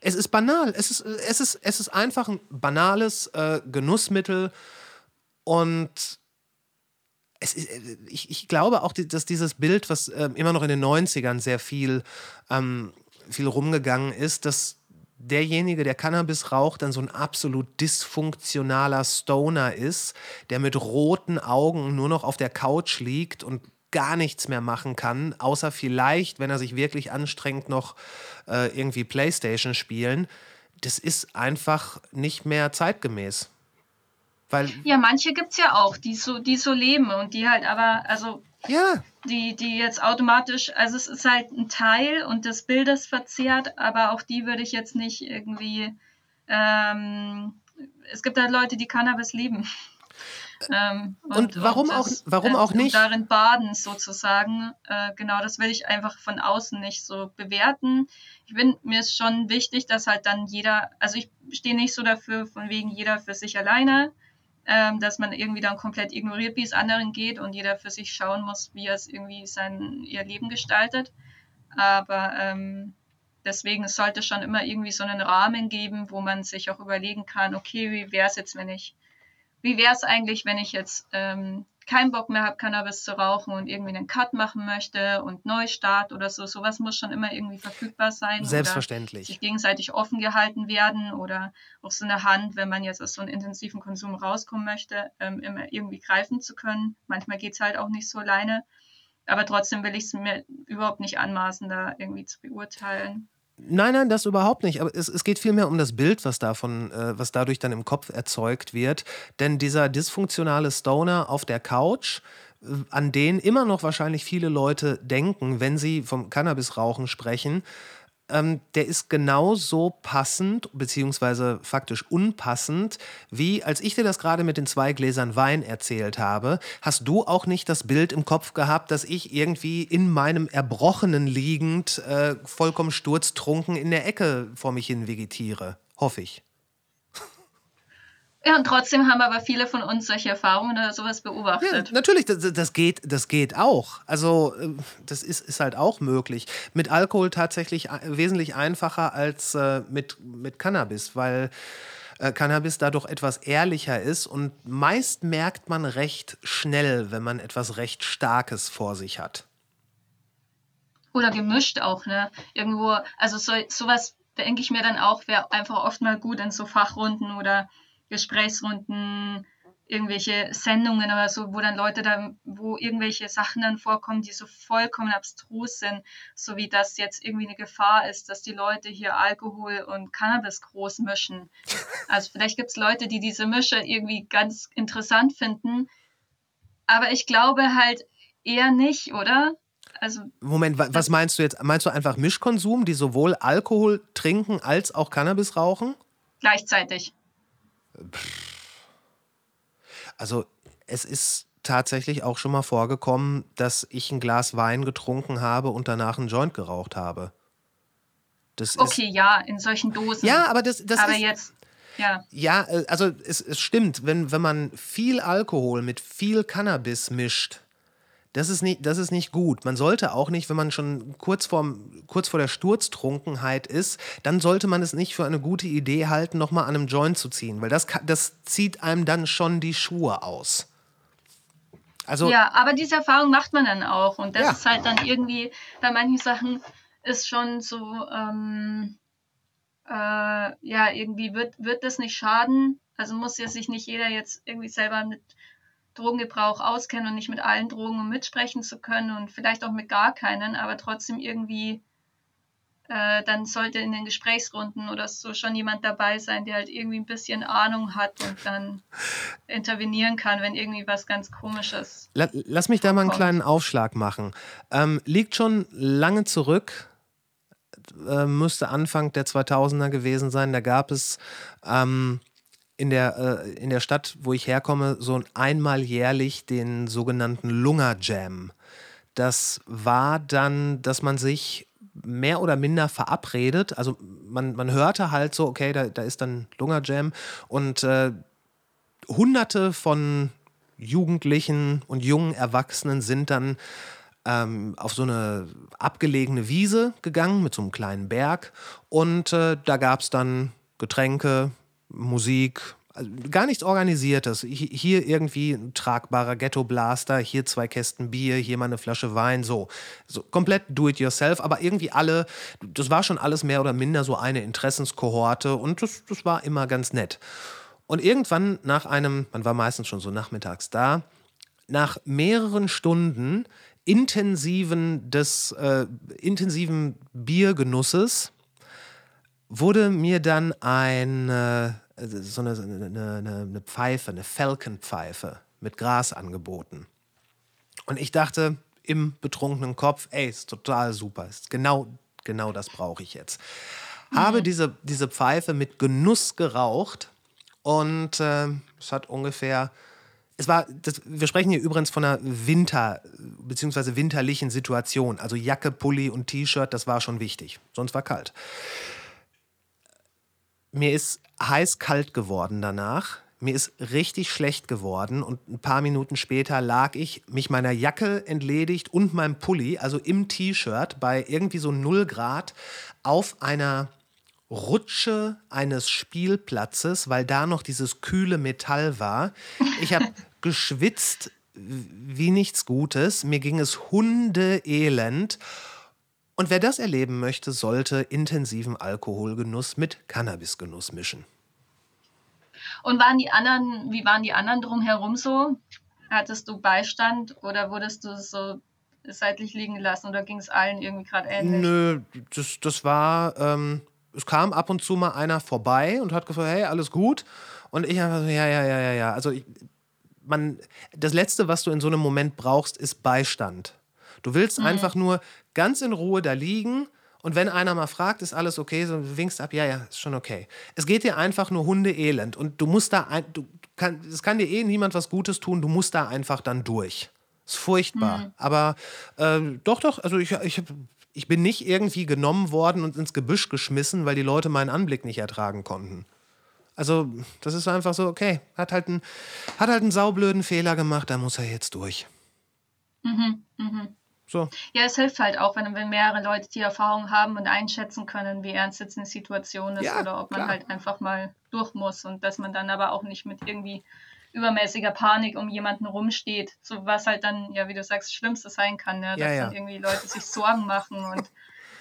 Es ist banal. Es ist, es ist, es ist einfach ein banales äh, Genussmittel. Und ist, äh, ich, ich glaube auch, dass dieses Bild, was ähm, immer noch in den 90ern sehr viel, ähm, viel rumgegangen ist, dass derjenige, der Cannabis raucht, dann so ein absolut dysfunktionaler Stoner ist, der mit roten Augen nur noch auf der Couch liegt und gar nichts mehr machen kann, außer vielleicht, wenn er sich wirklich anstrengt, noch äh, irgendwie Playstation spielen. Das ist einfach nicht mehr zeitgemäß. Weil, ja, manche gibt es ja auch, die so, die so leben und die halt aber, also ja, die, die jetzt automatisch, also es ist halt ein Teil und des Bildes verzerrt, aber auch die würde ich jetzt nicht irgendwie, ähm, es gibt halt Leute, die Cannabis lieben. Ähm, Und warum auch- warum auch und nicht? darin baden sozusagen. Äh, genau, das will ich einfach von außen nicht so bewerten. Ich bin, mir ist schon wichtig, dass halt dann jeder, also ich stehe nicht so dafür, von wegen jeder für sich alleine, ähm, dass man irgendwie dann komplett ignoriert, wie es anderen geht und jeder für sich schauen muss, wie er es irgendwie sein ihr Leben gestaltet. Aber ähm, deswegen es schon immer irgendwie so einen Rahmen geben, wo man sich auch überlegen kann, okay, wie wäre es jetzt, wenn ich, wie wäre es eigentlich, wenn ich jetzt ähm, keinen Bock mehr habe, Cannabis zu rauchen und irgendwie einen Cut machen möchte und Neustart oder so, sowas muss schon immer irgendwie verfügbar sein. Selbstverständlich. Oder sich gegenseitig offen gehalten werden oder auch so eine Hand, wenn man jetzt aus so einem intensiven Konsum rauskommen möchte, ähm, immer irgendwie greifen zu können. Manchmal geht es halt auch nicht so alleine. Aber trotzdem will ich es mir überhaupt nicht anmaßen, da irgendwie zu beurteilen. Nein, nein, das überhaupt nicht. Aber es, es geht vielmehr um das Bild, was davon, äh, was dadurch dann im Kopf erzeugt wird. Denn dieser dysfunktionale Stoner auf der Couch, äh, an den immer noch wahrscheinlich viele Leute denken, wenn sie vom Cannabisrauchen sprechen, ähm, der ist genauso passend, beziehungsweise faktisch unpassend, wie als ich dir das gerade mit den zwei Gläsern Wein erzählt habe. Hast du auch nicht das Bild im Kopf gehabt, dass ich irgendwie in meinem Erbrochenen liegend, äh, vollkommen sturztrunken in der Ecke vor mich hin vegetiere? Hoffe ich. Ja, und trotzdem haben aber viele von uns solche Erfahrungen oder sowas beobachtet. Ja, natürlich, das, das, geht, das geht auch. Also äh, das ist, ist halt auch möglich. Mit Alkohol tatsächlich wesentlich einfacher als äh, mit, mit Cannabis, weil äh, Cannabis dadurch etwas ehrlicher ist und meist merkt man recht schnell, wenn man etwas recht Starkes vor sich hat. Oder gemischt auch, ne? Irgendwo, also so, sowas denke ich mir dann auch, wäre einfach oft mal gut in so Fachrunden oder Gesprächsrunden, irgendwelche Sendungen oder so, wo dann Leute da, wo irgendwelche Sachen dann vorkommen, die so vollkommen abstrus sind, so wie das jetzt irgendwie eine Gefahr ist, dass die Leute hier Alkohol und Cannabis groß mischen. Also vielleicht gibt es Leute, die diese Mische irgendwie ganz interessant finden, aber ich glaube halt eher nicht, oder? Also, Moment, was meinst du jetzt? Meinst du einfach Mischkonsum, die sowohl Alkohol trinken als auch Cannabis rauchen? Gleichzeitig. Also es ist tatsächlich auch schon mal vorgekommen, dass ich ein Glas Wein getrunken habe und danach einen Joint geraucht habe. Das okay, ja, in solchen Dosen. Ja, aber das, das aber ist, jetzt, ja. Ja, äh, also es, es stimmt, wenn, wenn man viel Alkohol mit viel Cannabis mischt, das ist, nicht, das ist nicht gut. Man sollte auch nicht, wenn man schon kurz, vorm, kurz vor der Sturztrunkenheit ist, dann sollte man es nicht für eine gute Idee halten, nochmal an einem Joint zu ziehen, weil das, das zieht einem dann schon die Schuhe aus. Also, ja, aber diese Erfahrung macht man dann auch. Und das ja. ist halt dann irgendwie, bei manchen Sachen ist schon so, ähm, äh, ja, irgendwie wird, wird das nicht schaden. Also muss ja sich nicht jeder jetzt irgendwie selber mit Drogengebrauch auskennen und nicht mit allen Drogen mitsprechen zu können und vielleicht auch mit gar keinen, aber trotzdem irgendwie, äh, dann sollte in den Gesprächsrunden oder so schon jemand dabei sein, der halt irgendwie ein bisschen Ahnung hat und dann intervenieren kann, wenn irgendwie was ganz Komisches. Lass mich da mal einen kleinen Aufschlag machen. Ähm, liegt schon lange zurück, äh, müsste Anfang der 2000er gewesen sein. Da gab es ähm, in der, äh, in der Stadt, wo ich herkomme, so einmal jährlich den sogenannten Lunga Jam. Das war dann, dass man sich mehr oder minder verabredet. Also man, man hörte halt so, okay, da, da ist dann Lunga Jam und äh, hunderte von Jugendlichen und jungen Erwachsenen sind dann ähm, auf so eine abgelegene Wiese gegangen mit so einem kleinen Berg und äh, da gab es dann Getränke, Musik, also gar nichts Organisiertes. Hier irgendwie ein tragbarer Ghetto-Blaster, hier zwei Kästen Bier, hier mal eine Flasche Wein, so. so. Komplett do-it-yourself, aber irgendwie alle, das war schon alles mehr oder minder so eine Interessenskohorte und das, das war immer ganz nett. Und irgendwann nach einem, man war meistens schon so nachmittags da, nach mehreren Stunden intensiven, des, äh, intensiven Biergenusses, wurde mir dann äh, so eine, eine, eine Pfeife, eine Falcon-Pfeife mit Gras angeboten. Und ich dachte im betrunkenen Kopf, ey, ist total super, ist genau, genau das brauche ich jetzt. Mhm. Habe diese, diese Pfeife mit Genuss geraucht und äh, es hat ungefähr es war, das, wir sprechen hier übrigens von einer Winter- bzw. winterlichen Situation. Also Jacke, Pulli und T-Shirt, das war schon wichtig. Sonst war kalt mir ist heiß kalt geworden danach. Mir ist richtig schlecht geworden und ein paar Minuten später lag ich, mich meiner Jacke entledigt und meinem Pulli, also im T-Shirt, bei irgendwie so 0 Grad auf einer Rutsche eines Spielplatzes, weil da noch dieses kühle Metall war. Ich habe [laughs] geschwitzt wie nichts Gutes. Mir ging es hundeelend. Und wer das erleben möchte, sollte intensiven Alkoholgenuss mit Cannabisgenuss mischen. Und waren die anderen, wie waren die anderen drumherum so? Hattest du Beistand oder wurdest du so seitlich liegen gelassen oder ging es allen irgendwie gerade ähnlich? Nö, das, das war, ähm, es kam ab und zu mal einer vorbei und hat gefragt, hey, alles gut? Und ich einfach so, ja, ja, ja, ja, ja. Also ich, man, das Letzte, was du in so einem Moment brauchst, ist Beistand. Du willst mhm. einfach nur ganz in Ruhe da liegen und wenn einer mal fragt, ist alles okay, so winkst ab, ja, ja, ist schon okay. Es geht dir einfach nur Hundeelend und du musst da, ein, du kann, es kann dir eh niemand was Gutes tun, du musst da einfach dann durch. Ist furchtbar. Mhm. Aber äh, doch, doch, also ich, ich, ich bin nicht irgendwie genommen worden und ins Gebüsch geschmissen, weil die Leute meinen Anblick nicht ertragen konnten. Also, das ist einfach so, okay, hat halt, einen, hat halt einen saublöden Fehler gemacht, da muss er jetzt durch. Mhm, mhm. So. Ja, es hilft halt auch, wenn, wenn mehrere Leute die Erfahrung haben und einschätzen können, wie ernst jetzt eine Situation ist ja, oder ob man klar. halt einfach mal durch muss und dass man dann aber auch nicht mit irgendwie übermäßiger Panik um jemanden rumsteht, so was halt dann, ja, wie du sagst, Schlimmste sein kann, ne? dass ja, ja. dann irgendwie Leute sich Sorgen machen und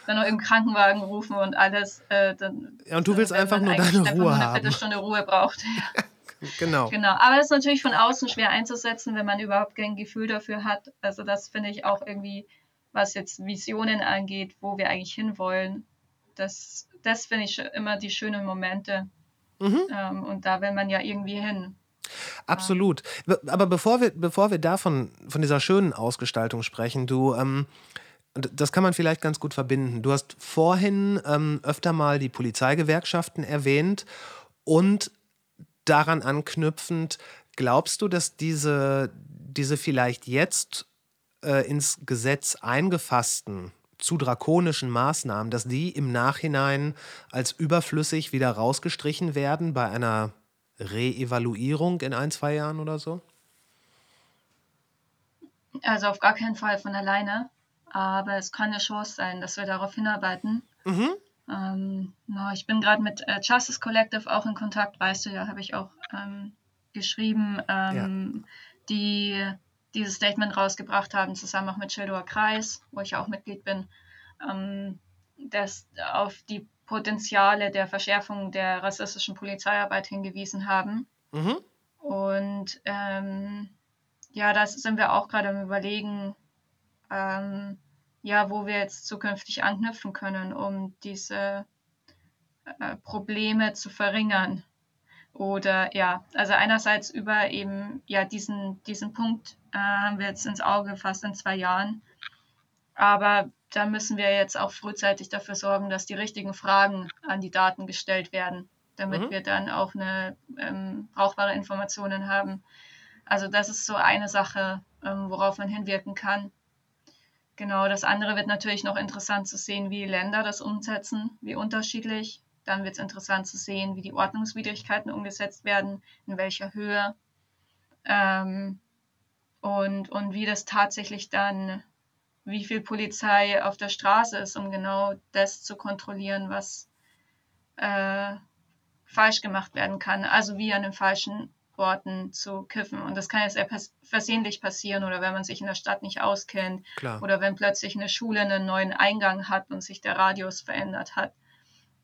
dann noch im Krankenwagen rufen und alles. Äh, dann, ja, und du willst einfach nur deine Ruhe eine haben. Viertelstunde Ruhe braucht. [laughs] genau. Genau. Aber es ist natürlich von außen schwer einzusetzen, wenn man überhaupt kein Gefühl dafür hat. Also das finde ich auch irgendwie, was jetzt Visionen angeht, wo wir eigentlich hinwollen. Das, das finde ich immer die schönen Momente. Mhm. Ähm, und da will man ja irgendwie hin. Absolut. Aber bevor wir, bevor wir davon, von dieser schönen Ausgestaltung sprechen, du, ähm, das kann man vielleicht ganz gut verbinden. Du hast vorhin ähm, öfter mal die Polizeigewerkschaften erwähnt und daran anknüpfend, glaubst du, dass diese, diese vielleicht jetzt äh, ins Gesetz eingefassten zu drakonischen Maßnahmen, dass die im Nachhinein als überflüssig wieder rausgestrichen werden bei einer Reevaluierung in ein, zwei Jahren oder so? Also auf gar keinen Fall von alleine. Aber es kann eine Chance sein, dass wir darauf hinarbeiten. Mhm. Ähm, no, ich bin gerade mit äh, Justice Collective auch in Kontakt, weißt du ja, habe ich auch ähm, geschrieben, ähm, ja. die dieses Statement rausgebracht haben, zusammen auch mit Schildower Kreis, wo ich auch Mitglied bin, ähm, dass auf die Potenziale der Verschärfung der rassistischen Polizeiarbeit hingewiesen haben. Mhm. Und ähm, ja, da sind wir auch gerade am Überlegen, ähm, ja, wo wir jetzt zukünftig anknüpfen können, um diese äh, Probleme zu verringern. Oder ja, also einerseits über eben ja diesen, diesen Punkt äh, haben wir jetzt ins Auge gefasst in zwei Jahren. Aber da müssen wir jetzt auch frühzeitig dafür sorgen, dass die richtigen Fragen an die Daten gestellt werden, damit mhm. wir dann auch eine ähm, brauchbare Informationen haben. Also das ist so eine Sache, ähm, worauf man hinwirken kann. Genau, das andere wird natürlich noch interessant zu sehen, wie Länder das umsetzen, wie unterschiedlich. Dann wird es interessant zu sehen, wie die Ordnungswidrigkeiten umgesetzt werden, in welcher Höhe ähm, und, und wie das tatsächlich dann, wie viel Polizei auf der Straße ist, um genau das zu kontrollieren, was äh, falsch gemacht werden kann. Also wie an den falschen Orten zu kiffen. Und das kann jetzt eher versehentlich passieren oder wenn man sich in der Stadt nicht auskennt Klar. oder wenn plötzlich eine Schule einen neuen Eingang hat und sich der Radius verändert hat.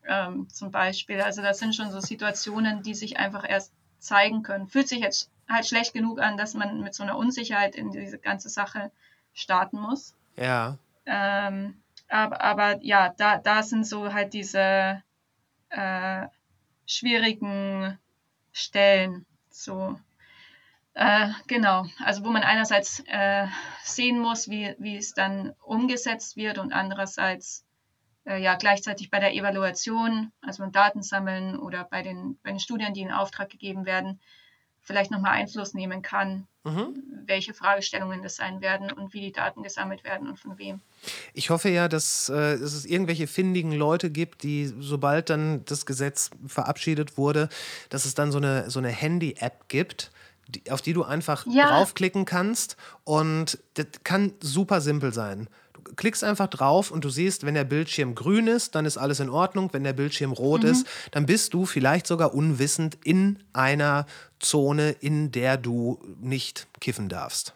Ähm, zum Beispiel. Also das sind schon so Situationen, die sich einfach erst zeigen können. Fühlt sich jetzt halt schlecht genug an, dass man mit so einer Unsicherheit in diese ganze Sache starten muss. Ja. Ähm, aber, aber ja, da, da sind so halt diese äh, schwierigen Stellen, so, äh, genau, also wo man einerseits äh, sehen muss, wie, wie es dann umgesetzt wird und andererseits äh, ja gleichzeitig bei der Evaluation, also beim Datensammeln oder bei den, bei den Studien, die in Auftrag gegeben werden, vielleicht nochmal Einfluss nehmen kann, mhm. welche Fragestellungen das sein werden und wie die Daten gesammelt werden und von wem. Ich hoffe ja, dass, äh, dass es irgendwelche findigen Leute gibt, die, sobald dann das Gesetz verabschiedet wurde, dass es dann so eine, so eine Handy-App gibt, die, auf die du einfach ja. draufklicken kannst. Und das kann super simpel sein klickst einfach drauf und du siehst, wenn der Bildschirm grün ist, dann ist alles in Ordnung. Wenn der Bildschirm rot mhm. ist, dann bist du vielleicht sogar unwissend in einer Zone, in der du nicht kiffen darfst.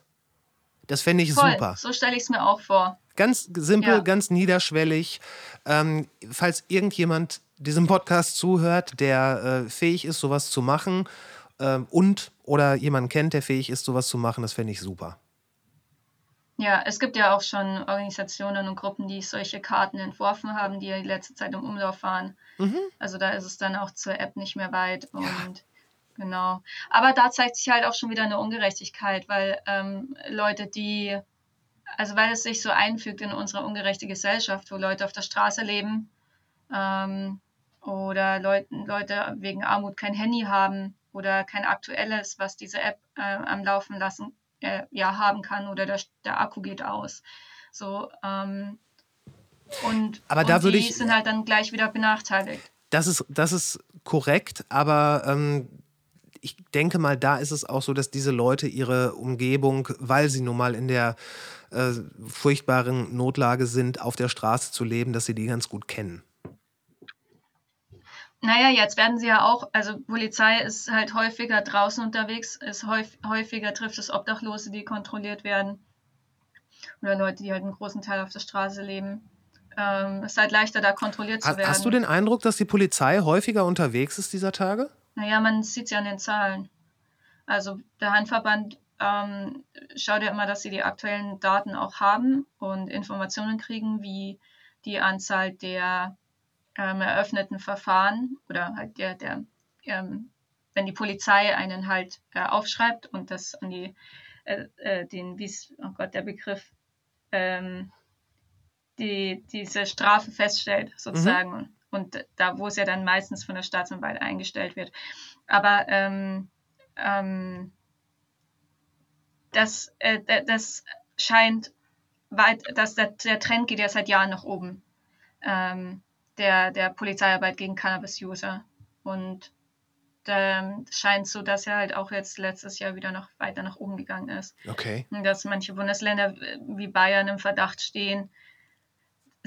Das fände ich Voll, super. so stelle ich es mir auch vor. Ganz simpel, Ja. ganz niederschwellig. Ähm, falls irgendjemand diesem Podcast zuhört, der äh, fähig ist, sowas zu machen ähm, und oder jemanden kennt, der fähig ist, sowas zu machen, das fände ich super. Ja, es gibt ja auch schon Organisationen und Gruppen, die solche Karten entworfen haben, die ja die letzte Zeit im Umlauf waren. Also da ist es dann auch zur App nicht mehr weit und genau. Aber da zeigt sich halt auch schon wieder eine Ungerechtigkeit, weil ähm, Leute, die, also weil es sich so einfügt in unsere ungerechte Gesellschaft, wo Leute auf der Straße leben ähm, oder Leute, Leute wegen Armut kein Handy haben oder kein aktuelles, was diese App äh, am Laufen lassen äh, ja, haben kann oder der, der Akku geht aus. So, ähm, und, Aber und da würde die ich- sind halt dann gleich wieder benachteiligt. Das ist, das ist korrekt, aber ähm, ich denke mal, da ist es auch so, dass diese Leute ihre Umgebung, weil sie nun mal in der äh, furchtbaren Notlage sind, auf der Straße zu leben, dass sie die ganz gut kennen. Naja, jetzt werden sie ja auch, also Polizei ist halt häufiger draußen unterwegs, ist häufig, häufiger trifft es Obdachlose, die kontrolliert werden. Oder Leute, die halt einen großen Teil auf der Straße leben. Ähm, es ist halt leichter, da kontrolliert zu werden. Hast du den Eindruck, dass die Polizei häufiger unterwegs ist dieser Tage? Naja, man sieht es ja an den Zahlen. Also der Handverband ähm, schaut ja immer, dass sie die aktuellen Daten auch haben und Informationen kriegen, wie die Anzahl der ähm, eröffneten Verfahren oder halt der, der ähm, wenn die Polizei einen halt äh, aufschreibt und das an die, äh, äh, den, wie ist, oh Gott, der Begriff, ähm, die, diese Strafe feststellt, sozusagen. Und da, wo es ja dann meistens von der Staatsanwalt eingestellt wird. Aber ähm, ähm, das, äh, das scheint weit, dass der, der Trend geht ja seit Jahren nach oben. Ähm, der, der Polizeiarbeit gegen Cannabis-User. Und ähm, es scheint so, dass er halt auch jetzt letztes Jahr wieder noch weiter nach oben gegangen ist. Okay. Und dass manche Bundesländer äh, wie Bayern im Verdacht stehen,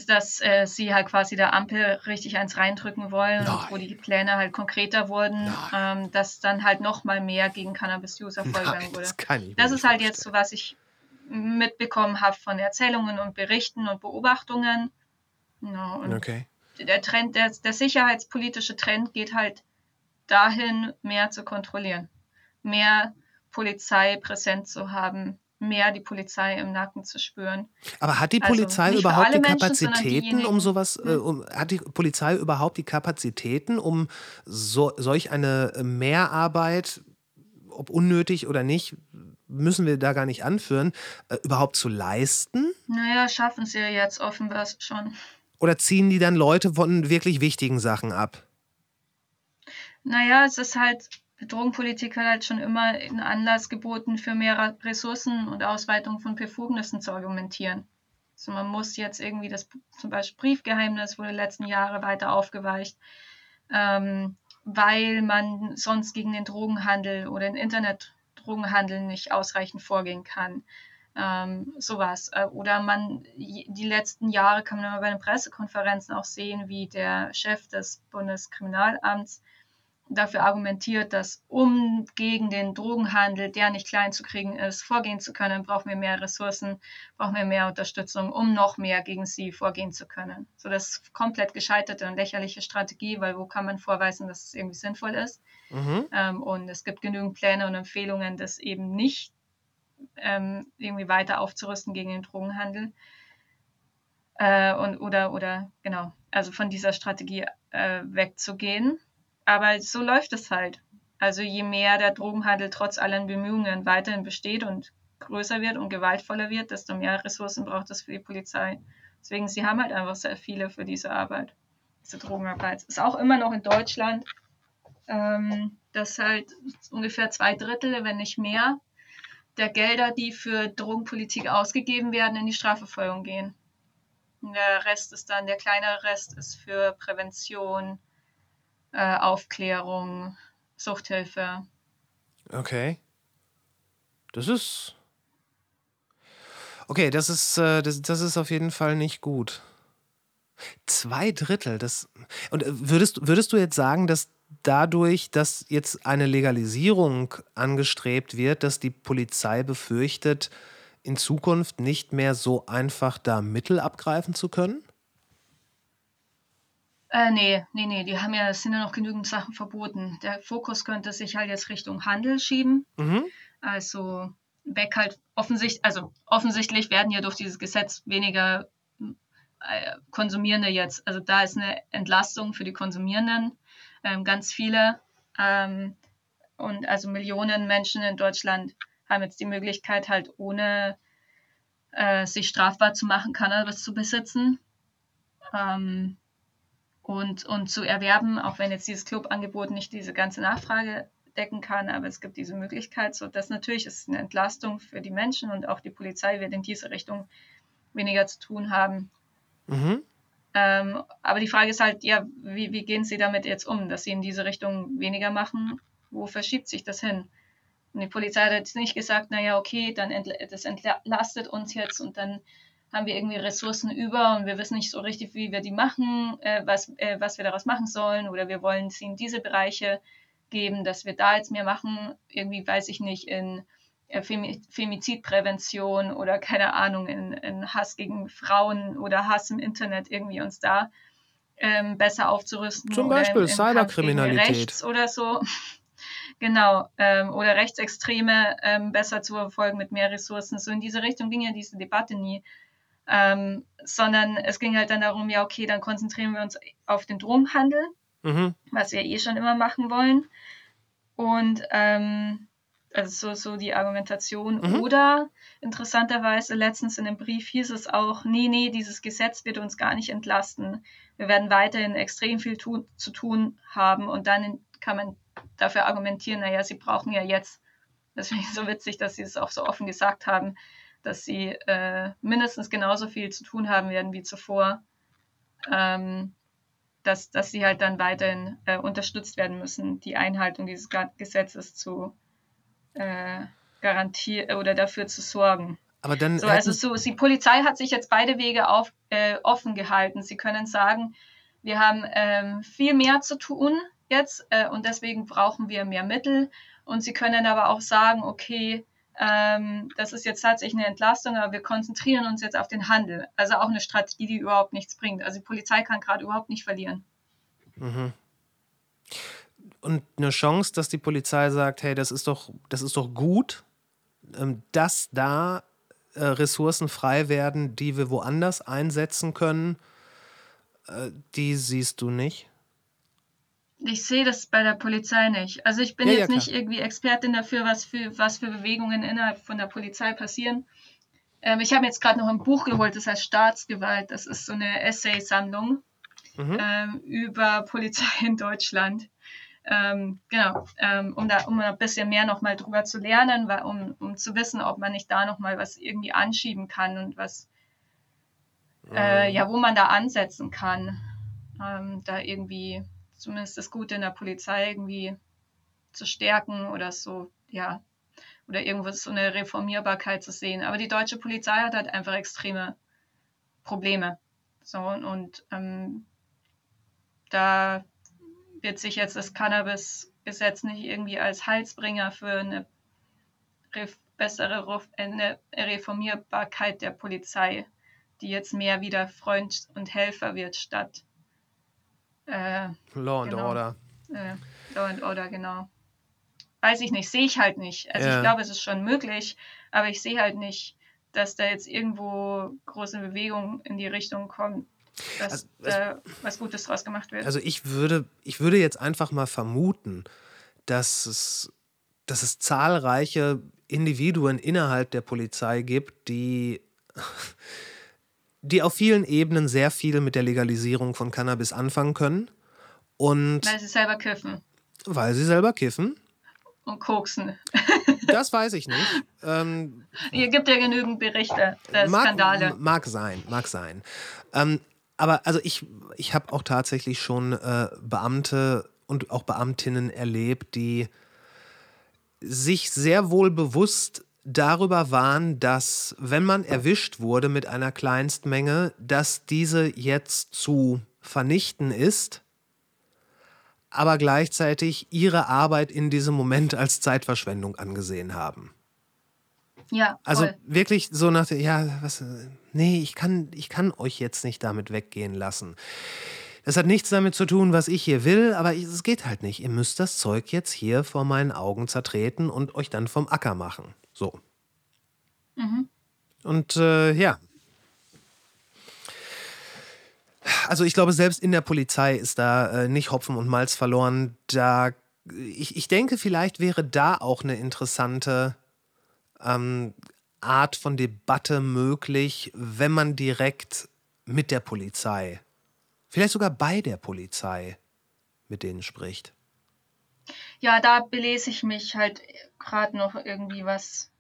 dass äh, sie halt quasi der Ampel richtig eins reindrücken wollen wo die Pläne halt konkreter wurden, ähm, dass dann halt noch mal mehr gegen Cannabis-User vorgegangen wurde. das Das ist halt jetzt so, was ich mitbekommen habe von Erzählungen und Berichten und Beobachtungen. Ja, und Okay. Der Trend, der, der sicherheitspolitische Trend geht halt dahin, mehr zu kontrollieren, mehr Polizei präsent zu haben, mehr die Polizei im Nacken zu spüren. Aber hat die Also Polizei für überhaupt die Menschen, Kapazitäten, um Hm. sowas, äh, um, hat die Polizei überhaupt die Kapazitäten, um so, solch eine Mehrarbeit, ob unnötig oder nicht, müssen wir da gar nicht anführen, äh, überhaupt zu leisten? Naja, schaffen sie ja jetzt offenbar schon. Oder ziehen die dann Leute von wirklich wichtigen Sachen ab? Naja, es ist halt, Drogenpolitik hat halt schon immer einen Anlass geboten, für mehr Ressourcen und Ausweitung von Befugnissen zu argumentieren. Also man muss jetzt irgendwie das zum Beispiel Briefgeheimnis wurde letzten Jahre weiter aufgeweicht, ähm, weil man sonst gegen den Drogenhandel oder den Internetdrogenhandel nicht ausreichend vorgehen kann. Ähm, sowas. Äh, Oder man, die letzten Jahre kann man immer bei den Pressekonferenzen auch sehen, wie der Chef des Bundeskriminalamts dafür argumentiert, dass um gegen den Drogenhandel, der nicht klein zu kriegen ist, vorgehen zu können, brauchen wir mehr Ressourcen, brauchen wir mehr Unterstützung, um noch mehr gegen sie vorgehen zu können. So das ist komplett gescheiterte und lächerliche Strategie, weil wo kann man vorweisen, dass es irgendwie sinnvoll ist? Mhm. Ähm, und es gibt genügend Pläne und Empfehlungen, das eben nicht ähm, irgendwie weiter aufzurüsten gegen den Drogenhandel. Äh, und, oder, oder, genau, also von dieser Strategie äh, wegzugehen. Aber so läuft es halt. Also je mehr der Drogenhandel trotz allen Bemühungen weiterhin besteht und größer wird und gewaltvoller wird, desto mehr Ressourcen braucht es für die Polizei. Deswegen, sie haben halt einfach sehr viele für diese Arbeit, diese Drogenarbeit. Ist auch immer noch in Deutschland, ähm, dass halt ungefähr zwei Drittel, wenn nicht mehr, der Gelder, die für Drogenpolitik ausgegeben werden, in die Strafverfolgung gehen. Der Rest ist dann, der kleinere Rest ist für Prävention, äh, Aufklärung, Suchthilfe. Okay. Das ist. Okay, das ist, äh, das, das ist auf jeden Fall nicht gut. Zwei Drittel, das. Und äh, würdest, würdest du jetzt sagen, dass dadurch, dass jetzt eine Legalisierung angestrebt wird, dass die Polizei befürchtet, in Zukunft nicht mehr so einfach da Mittel abgreifen zu können? Äh, nee, nee, nee, die haben ja, es sind ja noch genügend Sachen verboten. Der Fokus könnte sich halt jetzt Richtung Handel schieben. Mhm. Also weg halt offensichtlich, also offensichtlich werden ja durch dieses Gesetz weniger äh, Konsumierende jetzt. Also da ist eine Entlastung für die Konsumierenden, ähm, ganz viele. Ähm, und also Millionen Menschen in Deutschland haben jetzt die Möglichkeit, halt ohne äh, sich strafbar zu machen, Cannabis zu besitzen. Ähm, und, und zu erwerben, auch wenn jetzt dieses Clubangebot nicht diese ganze Nachfrage decken kann, aber es gibt diese Möglichkeit. So, das natürlich ist eine Entlastung für die Menschen und auch die Polizei wird in diese Richtung weniger zu tun haben. Mhm. Ähm, aber die Frage ist halt, ja, wie, wie gehen Sie damit jetzt um, dass Sie in diese Richtung weniger machen? Wo verschiebt sich das hin? Und die Polizei hat jetzt nicht gesagt, naja, okay, dann entl das entlastet uns jetzt und dann haben wir irgendwie Ressourcen über und wir wissen nicht so richtig, wie wir die machen, äh, was, äh, was wir daraus machen sollen oder wir wollen sie in diese Bereiche geben, dass wir da jetzt mehr machen, irgendwie weiß ich nicht, in Femizidprävention oder keine Ahnung, in, in, Hass gegen Frauen oder Hass im Internet irgendwie uns da ähm, besser aufzurüsten. Zum Beispiel Cyberkriminalität. Oder so. [laughs] Genau, ähm, oder Rechtsextreme ähm, besser zu verfolgen mit mehr Ressourcen. So in diese Richtung ging ja diese Debatte nie. Ähm, sondern es ging halt dann darum, ja, okay, dann konzentrieren wir uns auf den Drogenhandel, mhm. was wir eh schon immer machen wollen. Und ähm, also so, so die Argumentation. Mhm. Oder interessanterweise letztens in dem Brief hieß es auch, nee, nee, dieses Gesetz wird uns gar nicht entlasten. Wir werden weiterhin extrem viel tu zu tun haben und dann kann man dafür argumentieren, naja, sie brauchen ja jetzt, [laughs] das finde ich so witzig, dass sie es auch so offen gesagt haben, dass sie äh, mindestens genauso viel zu tun haben werden wie zuvor, ähm, dass, dass sie halt dann weiterhin äh, unterstützt werden müssen, die Einhaltung dieses Gesetzes zu äh, garantieren oder dafür zu sorgen. Aber dann so, also so, die Polizei hat sich jetzt beide Wege auf, äh, offen gehalten. Sie können sagen, wir haben ähm, viel mehr zu tun jetzt äh, und deswegen brauchen wir mehr Mittel. Und sie können aber auch sagen, okay, ähm, das ist jetzt tatsächlich eine Entlastung, aber wir konzentrieren uns jetzt auf den Handel. Also auch eine Strategie, die überhaupt nichts bringt. Also die Polizei kann gerade überhaupt nicht verlieren. Mhm. Und eine Chance, dass die Polizei sagt, hey, das ist doch, das ist doch gut, ähm, dass da äh, Ressourcen frei werden, die wir woanders einsetzen können, äh, die siehst du nicht? Ich sehe das bei der Polizei nicht. Also ich bin ja, jetzt ja, nicht irgendwie Expertin dafür, was für, was für Bewegungen innerhalb von der Polizei passieren. Ähm, ich habe jetzt gerade noch ein Buch geholt, das heißt Staatsgewalt. Das ist so eine Essay-Sammlung mhm. ähm, über Polizei in Deutschland. Ähm, genau, ähm, um da um ein bisschen mehr nochmal drüber zu lernen, weil, um, um zu wissen, ob man nicht da nochmal was irgendwie anschieben kann und was, äh, mhm. ja, wo man da ansetzen kann, ähm, da irgendwie zumindest das Gute in der Polizei irgendwie zu stärken oder so, ja, oder irgendwo so eine Reformierbarkeit zu sehen. Aber die deutsche Polizei hat halt einfach extreme Probleme. So, und ähm, da wird sich jetzt das Cannabis-Gesetz nicht irgendwie als Heilsbringer für eine bessere eine Reformierbarkeit der Polizei, die jetzt mehr wieder Freund und Helfer wird, statt äh, Law and genau. Order. Äh, Law and Order, genau. Weiß ich nicht, sehe ich halt nicht. Also ja. ich glaube, es ist schon möglich, aber ich sehe halt nicht, dass da jetzt irgendwo große Bewegungen in die Richtung kommen, dass also, da was Gutes draus gemacht wird. Also ich würde, ich würde jetzt einfach mal vermuten, dass es, dass es zahlreiche Individuen innerhalb der Polizei gibt, die die auf vielen Ebenen sehr viel mit der Legalisierung von Cannabis anfangen können. Und weil sie selber kiffen. Weil sie selber kiffen. Und koksen. [laughs] Das weiß ich nicht. Ähm, Hier gibt ja genügend Berichte, äh, mag, Skandale. Mag sein, mag sein. Ähm, aber also ich, ich habe auch tatsächlich schon äh, Beamte und auch Beamtinnen erlebt, die sich sehr wohl bewusst darüber waren, dass wenn man erwischt wurde mit einer Kleinstmenge, dass diese jetzt zu vernichten ist, aber gleichzeitig ihre Arbeit in diesem Moment als Zeitverschwendung angesehen haben. Ja, Also voll. wirklich so nach der, ja, was, nee, ich kann, ich kann euch jetzt nicht damit weggehen lassen. Das hat nichts damit zu tun, was ich hier will, aber es geht halt nicht. Ihr müsst das Zeug jetzt hier vor meinen Augen zertreten und euch dann vom Acker machen. So. Und äh, ja. Also ich glaube, selbst in der Polizei ist da äh, nicht Hopfen und Malz verloren. Da, ich, ich denke, vielleicht wäre da auch eine interessante ähm, Art von Debatte möglich, wenn man direkt mit der Polizei, vielleicht sogar bei der Polizei mit denen spricht. Ja, da belese ich mich halt gerade noch irgendwie, was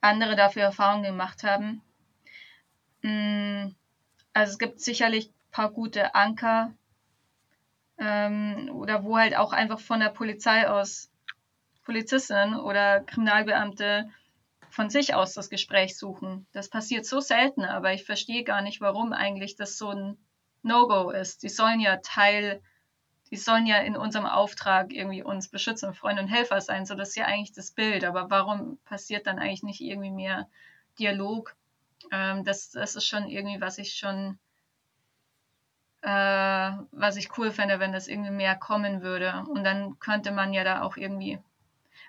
andere dafür Erfahrungen gemacht haben. Mm, Also es gibt sicherlich ein paar gute Anker ähm, oder wo halt auch einfach von der Polizei aus Polizistinnen oder Kriminalbeamte von sich aus das Gespräch suchen. Das passiert so selten, aber ich verstehe gar nicht, warum eigentlich das so ein No-Go ist. Die sollen ja Teil, die sollen ja in unserem Auftrag irgendwie uns beschützen, Freunde und Helfer sein. So das ist ja eigentlich das Bild. Aber warum passiert dann eigentlich nicht irgendwie mehr Dialog? Ähm, das, das ist schon irgendwie, was ich schon, äh, was ich cool fände, wenn das irgendwie mehr kommen würde. Und dann könnte man ja da auch irgendwie,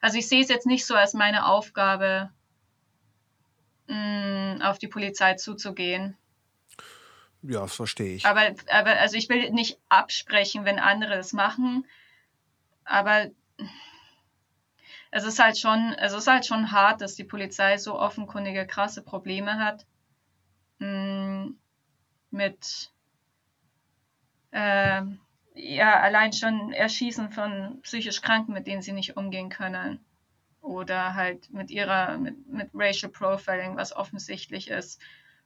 also ich sehe es jetzt nicht so als meine Aufgabe, mh, auf die Polizei zuzugehen. Ja, das verstehe ich. Aber, aber also ich will nicht absprechen, wenn andere das machen, aber es ist halt schon, es ist halt schon hart, dass die Polizei so offenkundige krasse Probleme hat mh, mit äh, ja allein schon Erschießen von psychisch Kranken, mit denen sie nicht umgehen können. Oder halt mit ihrer, mit, mit Racial Profiling, was offensichtlich ist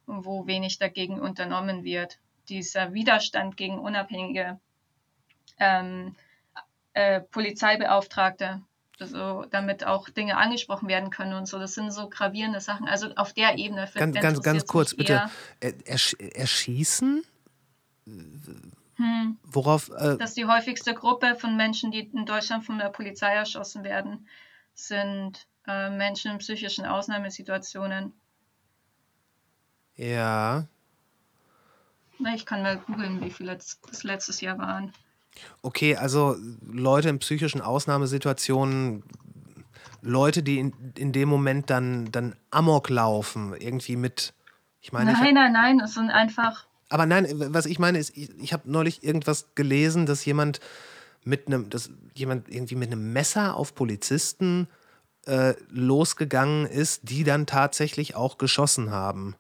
und wo wenig dagegen unternommen wird. Dieser Widerstand gegen unabhängige ähm, äh, Polizeibeauftragte, so, damit auch Dinge angesprochen werden können und so. Das sind so gravierende Sachen. Also auf der Ebene. Ganz, ganz, ganz kurz, bitte. Er, ersch erschießen? Hm. Worauf? Äh, dass die häufigste Gruppe von Menschen, die in Deutschland von der Polizei erschossen werden, sind äh, Menschen in psychischen Ausnahmesituationen. ja. Ich kann mal googeln, wie viele das letztes Jahr waren. Okay, also Leute in psychischen Ausnahmesituationen, Leute, die in, in dem Moment dann, dann Amok laufen, irgendwie mit. Ich meine, ich, Nein, nein, nein, es sind einfach. aber nein, was ich meine ist, ich, ich habe neulich irgendwas gelesen, dass jemand mit einem, dass jemand irgendwie mit einem Messer auf Polizisten äh, losgegangen ist, die dann tatsächlich auch geschossen haben.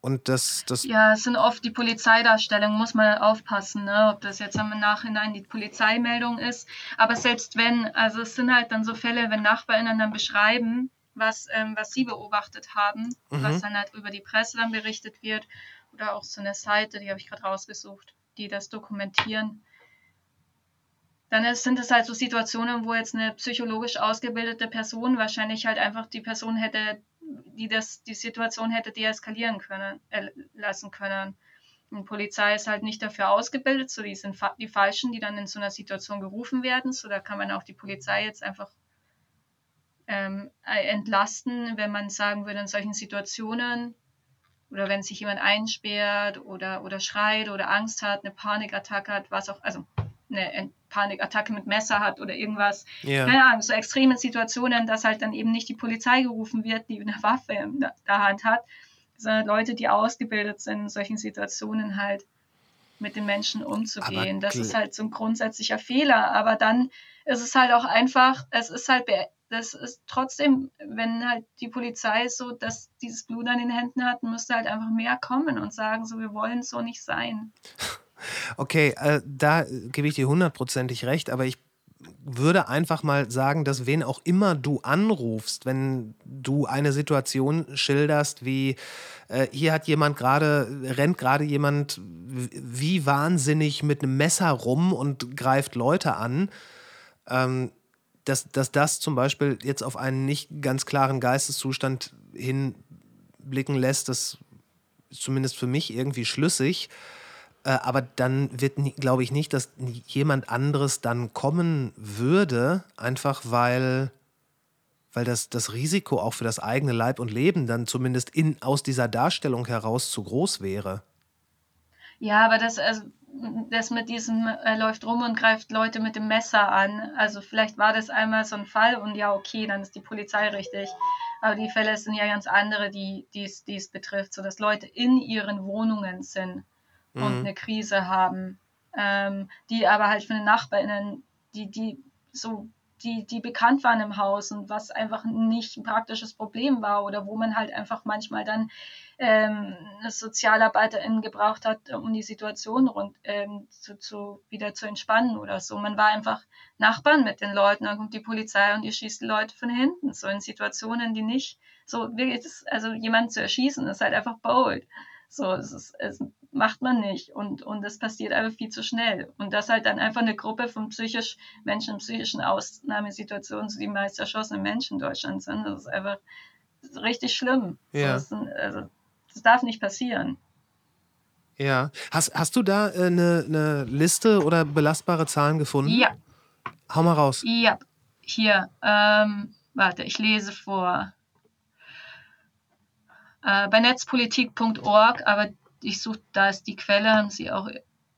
Und das, das Ja, es sind oft die Polizeidarstellungen, muss man aufpassen, ne? ob das jetzt im Nachhinein die Polizeimeldung ist. Aber selbst wenn, also es sind halt dann so Fälle, wenn NachbarInnen dann beschreiben, was, ähm, was sie beobachtet haben, was dann halt über die Presse dann berichtet wird oder auch so eine Seite, die habe ich gerade rausgesucht, die das dokumentieren. Dann ist, sind es halt so Situationen, wo jetzt eine psychologisch ausgebildete Person wahrscheinlich halt einfach die Person hätte, die das, die Situation hätte deeskalieren können, äh, lassen können. Und Polizei ist halt nicht dafür ausgebildet, so die sind die Falschen, die dann in so einer Situation gerufen werden. So da kann man auch die Polizei jetzt einfach ähm, äh, entlasten, wenn man sagen würde, in solchen Situationen oder wenn sich jemand einsperrt oder, oder schreit oder Angst hat, eine Panikattacke hat, was auch, also eine Panikattacke mit Messer hat oder irgendwas. Ja. Keine Ahnung, so extreme Situationen, dass halt dann eben nicht die Polizei gerufen wird, die eine Waffe in der Hand hat, sondern Leute, die ausgebildet sind, in solchen Situationen halt mit den Menschen umzugehen. Das ist halt so ein grundsätzlicher Fehler. Aber dann ist es halt auch einfach, es ist halt, das ist trotzdem, wenn halt die Polizei so, dass dieses Blut an den Händen hat, müsste halt einfach mehr kommen und sagen, so, wir wollen so nicht sein. [laughs] Okay, äh, da gebe ich dir hundertprozentig recht, aber ich würde einfach mal sagen, dass wen auch immer du anrufst, wenn du eine Situation schilderst, wie äh, hier hat jemand gerade, rennt gerade jemand wie wahnsinnig mit einem Messer rum und greift Leute an, ähm, dass, dass das zum Beispiel jetzt auf einen nicht ganz klaren Geisteszustand hinblicken lässt, das ist zumindest für mich irgendwie schlüssig. Äh, aber dann wird, glaube ich, nicht, dass jemand anderes dann kommen würde, einfach weil, weil das, das Risiko auch für das eigene Leib und Leben dann zumindest in, aus dieser Darstellung heraus zu groß wäre. Ja, aber das, also, das mit diesem, er läuft rum und greift Leute mit dem Messer an. Also vielleicht war das einmal so ein Fall und ja, okay, dann ist die Polizei richtig. Aber die Fälle sind ja ganz andere, die es betrifft, so dass Leute in ihren Wohnungen sind und Mhm. eine Krise haben, ähm, die aber halt von den NachbarInnen, die, die so, die, die bekannt waren im Haus und was einfach nicht ein praktisches Problem war oder wo man halt einfach manchmal dann ähm, eine SozialarbeiterInnen gebraucht hat, um die Situation rund, ähm, zu, zu, wieder zu entspannen oder so. Man war einfach Nachbarn mit den Leuten, dann kommt die Polizei und die schießt die Leute von hinten, so in Situationen, die nicht so wirklich, also jemanden zu erschießen, ist halt einfach bold. So, es, ist, es macht man nicht und, und es passiert einfach viel zu schnell. Und das halt dann einfach eine Gruppe von psychisch Menschen in psychischen Ausnahmesituationen, so die meist erschossenen Menschen in Deutschland sind. Das ist einfach richtig schlimm. Ja. Das, sind, also, das darf nicht passieren. Ja. Hast, hast du da äh, eine, eine Liste oder belastbare Zahlen gefunden? Ja, Hau mal raus. ja. Hier, ähm, warte, ich lese vor. Äh, bei netzpolitik.org, aber ich suche, da ist die Quelle, haben sie auch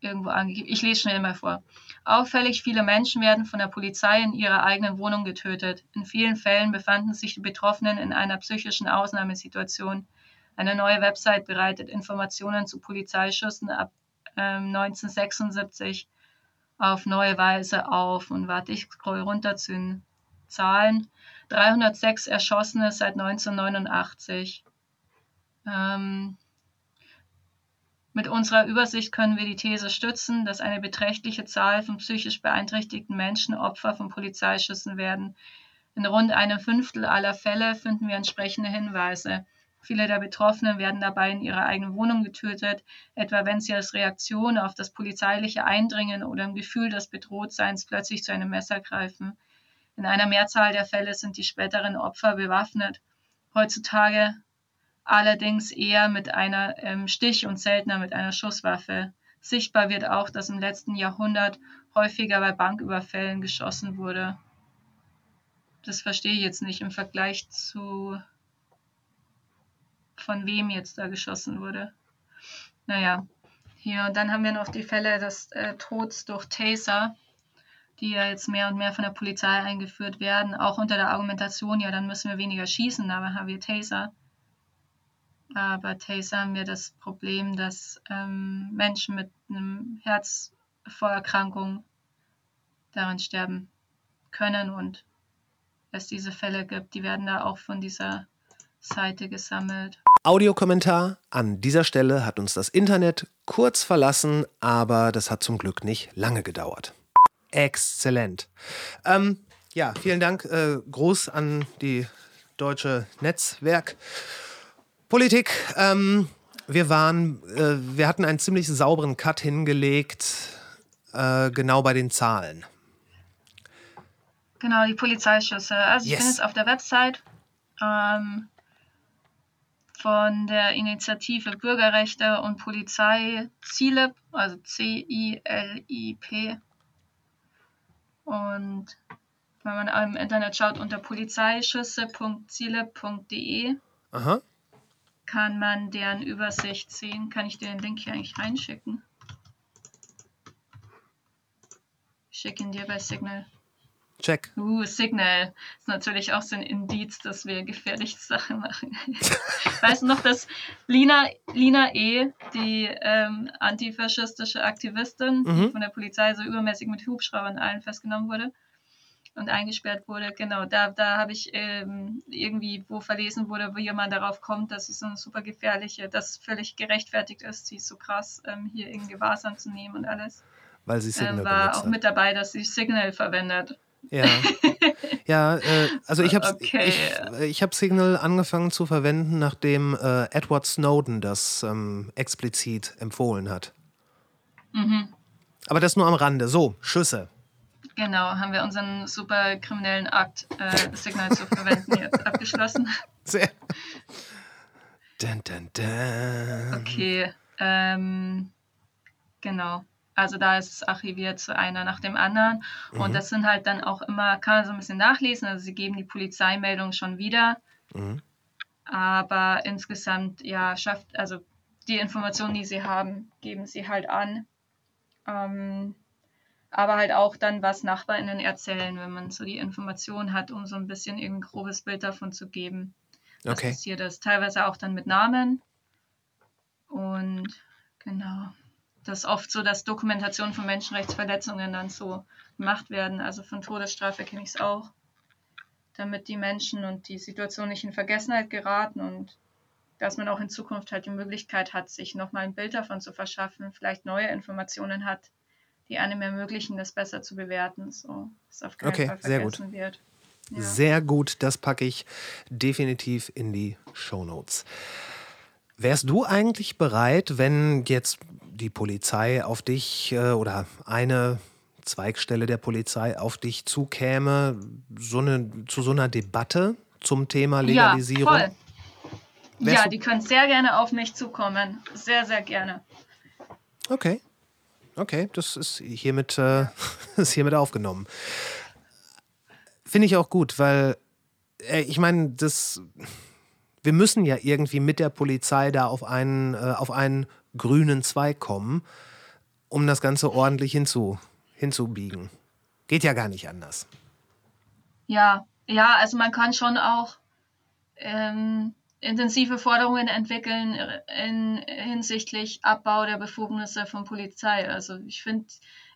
irgendwo angegeben. Ich lese schnell mal vor. Auffällig viele Menschen werden von der Polizei in ihrer eigenen Wohnung getötet. In vielen Fällen befanden sich die Betroffenen in einer psychischen Ausnahmesituation. Eine neue Website bereitet Informationen zu Polizeischüssen ab ähm, 1976 auf neue Weise auf. Und warte, ich scroll runter zu den Zahlen. 306 Erschossene seit 1989. Ähm, mit unserer Übersicht können wir die These stützen, dass eine beträchtliche Zahl von psychisch beeinträchtigten Menschen Opfer von Polizeischüssen werden. In rund einem Fünftel aller Fälle finden wir entsprechende Hinweise. Viele der Betroffenen werden dabei in ihrer eigenen Wohnung getötet, etwa wenn sie als Reaktion auf das polizeiliche Eindringen oder im Gefühl des Bedrohtseins plötzlich zu einem Messer greifen. In einer Mehrzahl der Fälle sind die späteren Opfer bewaffnet. Heutzutage allerdings eher mit einer ähm, Stich- und seltener mit einer Schusswaffe. Sichtbar wird auch, dass im letzten Jahrhundert häufiger bei Banküberfällen geschossen wurde. Das verstehe ich jetzt nicht im Vergleich zu von wem jetzt da geschossen wurde. Naja, hier und dann haben wir noch die Fälle des äh, Todes durch Taser, die ja jetzt mehr und mehr von der Polizei eingeführt werden, auch unter der Argumentation, ja, dann müssen wir weniger schießen, aber haben wir Taser. Aber Taser haben wir das Problem, dass ähm, Menschen mit einem Herzvorerkrankung daran sterben können und es diese Fälle gibt. Die werden da auch von dieser Seite gesammelt. Audiokommentar. An dieser Stelle hat uns das Internet kurz verlassen, aber das hat zum Glück nicht lange gedauert. Exzellent. Ähm, ja, vielen Dank. Äh, Gruß an die deutsche Netzwerkpolitik. Ähm, wir waren, äh, wir hatten einen ziemlich sauberen Cut hingelegt, äh, genau bei den Zahlen. Genau, die Polizeischüsse. Also ich Yes. bin jetzt auf der Website ähm, von der Initiative Bürgerrechte und Polizei CILIP, also C-I-L-I-P. Und wenn man im Internet schaut unter polizeischüsse.cilip.de Aha. Kann man deren Übersicht sehen. Kann ich dir den Link hier eigentlich reinschicken? Ich schicke ihn dir bei Signal. Check. Uh, Signal ist natürlich auch so ein Indiz, dass wir gefährliche Sachen machen. [laughs] weißt du noch, dass Lina, Lina E., die ähm, antifaschistische Aktivistin, die Mhm. von der Polizei so übermäßig mit Hubschraubern allen festgenommen wurde und eingesperrt wurde, genau, da, da habe ich ähm, irgendwie wo verlesen wurde, wie man darauf kommt, dass sie so eine super gefährliche, dass es völlig gerechtfertigt ist, sie so krass ähm, hier in Gewahrsam zu nehmen und alles. Weil sie Signal Ähm, war auch hat. mit dabei, dass sie Signal verwendet. Ja, [laughs] ja äh, also ich habe Okay. ich, ich hab Signal angefangen zu verwenden, nachdem äh, Edward Snowden das ähm, explizit empfohlen hat. Mhm. Aber das nur am Rande. So, Schüsse. Genau, haben wir unseren super kriminellen Akt, äh, Signal zu verwenden, jetzt [laughs] abgeschlossen. Sehr. Dun, dun, dun. Okay, ähm, genau. Also da ist es archiviert zu einer nach dem anderen. Mhm. Und das sind halt dann auch immer, kann man so ein bisschen nachlesen. Also sie geben die Polizeimeldung schon wieder. Mhm. Aber insgesamt, ja, schafft, also die Informationen, die sie haben, geben sie halt an. Ähm, aber halt auch dann, was NachbarInnen erzählen, wenn man so die Informationen hat, um so ein bisschen ein grobes Bild davon zu geben, was okay. passiert ist. Teilweise auch dann mit Namen. Und genau das oft so, dass Dokumentationen von Menschenrechtsverletzungen dann so gemacht werden. Also von Todesstrafe kenne ich es auch, damit die Menschen und die Situation nicht in Vergessenheit geraten und dass man auch in Zukunft halt die Möglichkeit hat, sich nochmal ein Bild davon zu verschaffen, vielleicht neue Informationen hat, die einem ermöglichen, das besser zu bewerten, so dass auf keinen okay, Fall vergessen sehr gut. wird. Ja. Sehr gut, das packe ich definitiv in die Show Notes. Wärst du eigentlich bereit, wenn jetzt die Polizei auf dich äh, oder eine Zweigstelle der Polizei auf dich zukäme, so eine, zu so einer Debatte zum Thema Legalisierung? Ja, voll. ja, die können sehr gerne auf mich zukommen. Sehr, sehr gerne. Okay. Okay, das ist hiermit, äh, [laughs] ist hiermit aufgenommen. Finde ich auch gut, weil äh, ich meine, das wir müssen ja irgendwie mit der Polizei da auf einen, äh, auf einen grünen Zweig kommen, um das Ganze ordentlich hinzu, hinzubiegen. Geht ja gar nicht anders. Ja, ja, also man kann schon auch ähm, intensive Forderungen entwickeln in, hinsichtlich Abbau der Befugnisse von Polizei. Also ich finde,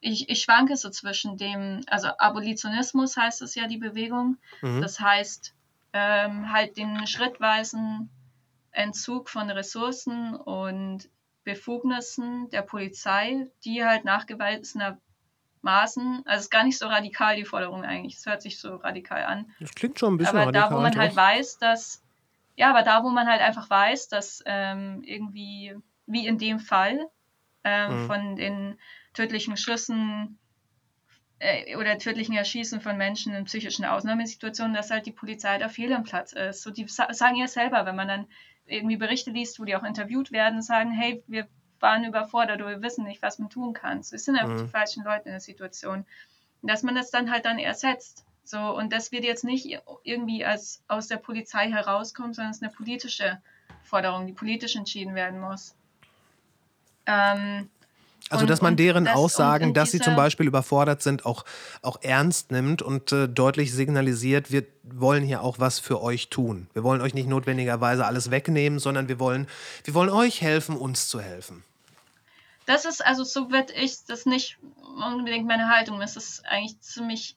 ich, ich schwanke so zwischen dem, also Abolitionismus heißt es ja die Bewegung. Mhm. Das heißt, ähm, halt den schrittweisen Entzug von Ressourcen und Befugnissen der Polizei, die halt nachgewiesenermaßen, also es ist gar nicht so radikal die Forderung eigentlich, es hört sich so radikal an. Das klingt schon ein bisschen aber radikal. Aber da, wo man halt weiß, dass, ja, aber da, wo man halt einfach weiß, dass ähm, irgendwie, wie in dem Fall, ähm, mhm. von den tödlichen Schüssen äh, oder tödlichen Erschießen von Menschen in psychischen Ausnahmesituationen, dass halt die Polizei da fehl am Platz ist. So, die sagen ja selber, wenn man dann irgendwie Berichte liest, wo die auch interviewt werden, sagen, hey, wir waren überfordert oder wir wissen nicht, was man tun kann. So, es sind einfach mhm. die falschen Leute in der Situation. Dass man das dann halt dann ersetzt. So, und das wird jetzt nicht irgendwie als aus der Polizei herauskommen, sondern es ist eine politische Forderung, die politisch entschieden werden muss. Ähm, also, dass man deren das, Aussagen, dass sie zum Beispiel überfordert sind, auch, auch ernst nimmt und äh, deutlich signalisiert, wir wollen hier auch was für euch tun. Wir wollen euch nicht notwendigerweise alles wegnehmen, sondern wir wollen, wir wollen euch helfen, uns zu helfen. Das ist, also so wird ich das nicht unbedingt meine Haltung. Es ist eigentlich ziemlich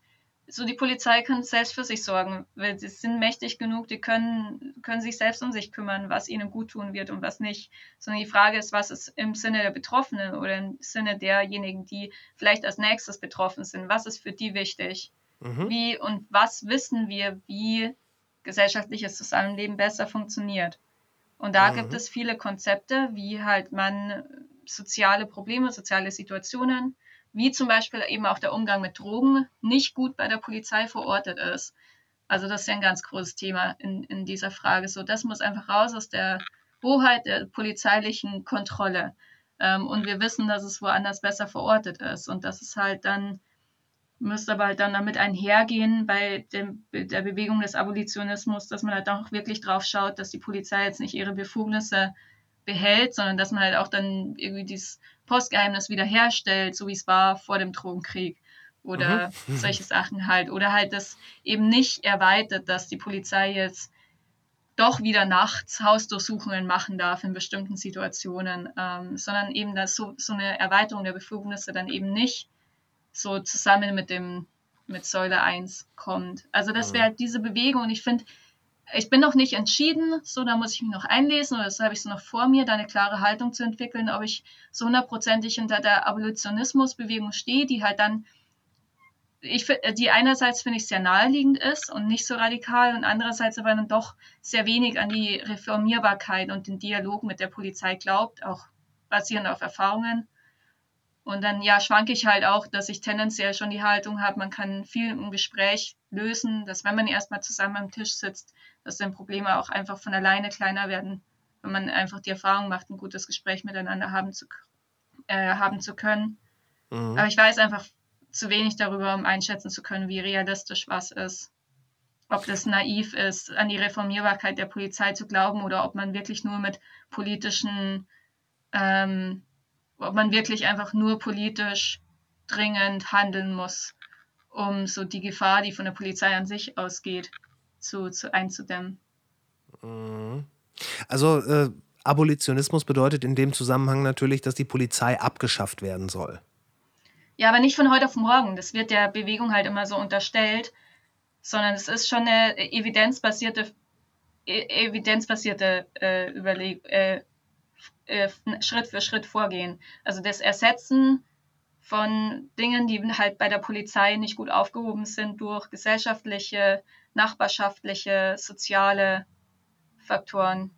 so die Polizei kann selbst für sich sorgen, weil sie sind mächtig genug, die können, können sich selbst um sich kümmern, was ihnen gut tun wird und was nicht. Sondern die Frage ist, was ist im Sinne der Betroffenen oder im Sinne derjenigen, die vielleicht als nächstes betroffen sind, was ist für die wichtig? Mhm. Wie und was wissen wir, wie gesellschaftliches Zusammenleben besser funktioniert? Und da mhm. gibt es viele Konzepte, wie halt man soziale Probleme, soziale Situationen wie zum Beispiel eben auch der Umgang mit Drogen, nicht gut bei der Polizei verortet ist. Also das ist ja ein ganz großes Thema in, in dieser Frage. So, das muss einfach raus aus der Hoheit der polizeilichen Kontrolle. Ähm, und wir wissen, dass es woanders besser verortet ist. Und das ist halt dann, müsste aber halt dann damit einhergehen bei dem, der Bewegung des Abolitionismus, dass man halt auch wirklich drauf schaut, dass die Polizei jetzt nicht ihre Befugnisse behält, sondern dass man halt auch dann irgendwie dieses Postgeheimnis wiederherstellt, so wie es war vor dem Drogenkrieg oder mhm. [laughs] solche Sachen halt. Oder halt das eben nicht erweitert, dass die Polizei jetzt doch wieder nachts Hausdurchsuchungen machen darf in bestimmten Situationen, ähm, sondern eben, dass so, so eine Erweiterung der Befugnisse dann eben nicht so zusammen mit dem mit Säule 1 kommt. Also das mhm. wäre halt diese Bewegung und ich finde, ich bin noch nicht entschieden, so da muss ich mich noch einlesen oder das habe ich so noch vor mir, da eine klare Haltung zu entwickeln, ob ich so hundertprozentig hinter der Abolitionismusbewegung stehe, die halt dann, ich, die einerseits finde ich sehr naheliegend ist und nicht so radikal und andererseits aber dann doch sehr wenig an die Reformierbarkeit und den Dialog mit der Polizei glaubt, auch basierend auf Erfahrungen. Und dann ja schwanke ich halt auch, dass ich tendenziell schon die Haltung habe, man kann viel im Gespräch lösen, dass wenn man erstmal zusammen am Tisch sitzt, dass dann Probleme auch einfach von alleine kleiner werden, wenn man einfach die Erfahrung macht, ein gutes Gespräch miteinander haben zu, äh, haben zu können. Mhm. Aber ich weiß einfach zu wenig darüber, um einschätzen zu können, wie realistisch was ist. Ob das naiv ist, an die Reformierbarkeit der Polizei zu glauben oder ob man wirklich nur mit politischen, ähm, ob man wirklich einfach nur politisch dringend handeln muss, um so die Gefahr, die von der Polizei an sich ausgeht, zu, zu einzudämmen. Mhm. Also äh, Abolitionismus bedeutet in dem Zusammenhang natürlich, dass die Polizei abgeschafft werden soll. Ja, aber nicht von heute auf morgen. Das wird der Bewegung halt immer so unterstellt, sondern es ist schon eine evidenzbasierte, e, evidenzbasierte äh, Überleg äh, äh, Schritt für Schritt vorgehen. Also das Ersetzen von Dingen, die halt bei der Polizei nicht gut aufgehoben sind durch gesellschaftliche, nachbarschaftliche, soziale Faktoren.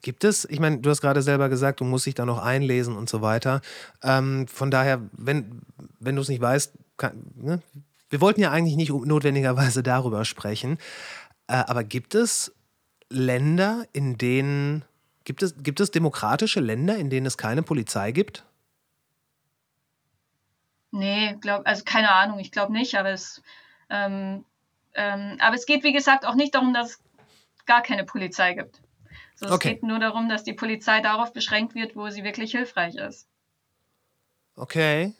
Gibt es, ich meine, du hast gerade selber gesagt, du musst dich da noch einlesen und so weiter. Ähm, von daher, wenn, wenn du es nicht weißt, kann, ne? wir wollten ja eigentlich nicht notwendigerweise darüber sprechen, äh, aber gibt es Länder, in denen, gibt es, gibt es demokratische Länder, in denen es keine Polizei gibt? Nee, glaub, also keine Ahnung, ich glaube nicht, aber es, ähm, ähm, aber es geht, wie gesagt, auch nicht darum, dass es gar keine Polizei gibt. So, es okay. geht nur darum, dass die Polizei darauf beschränkt wird, wo sie wirklich hilfreich ist. Okay.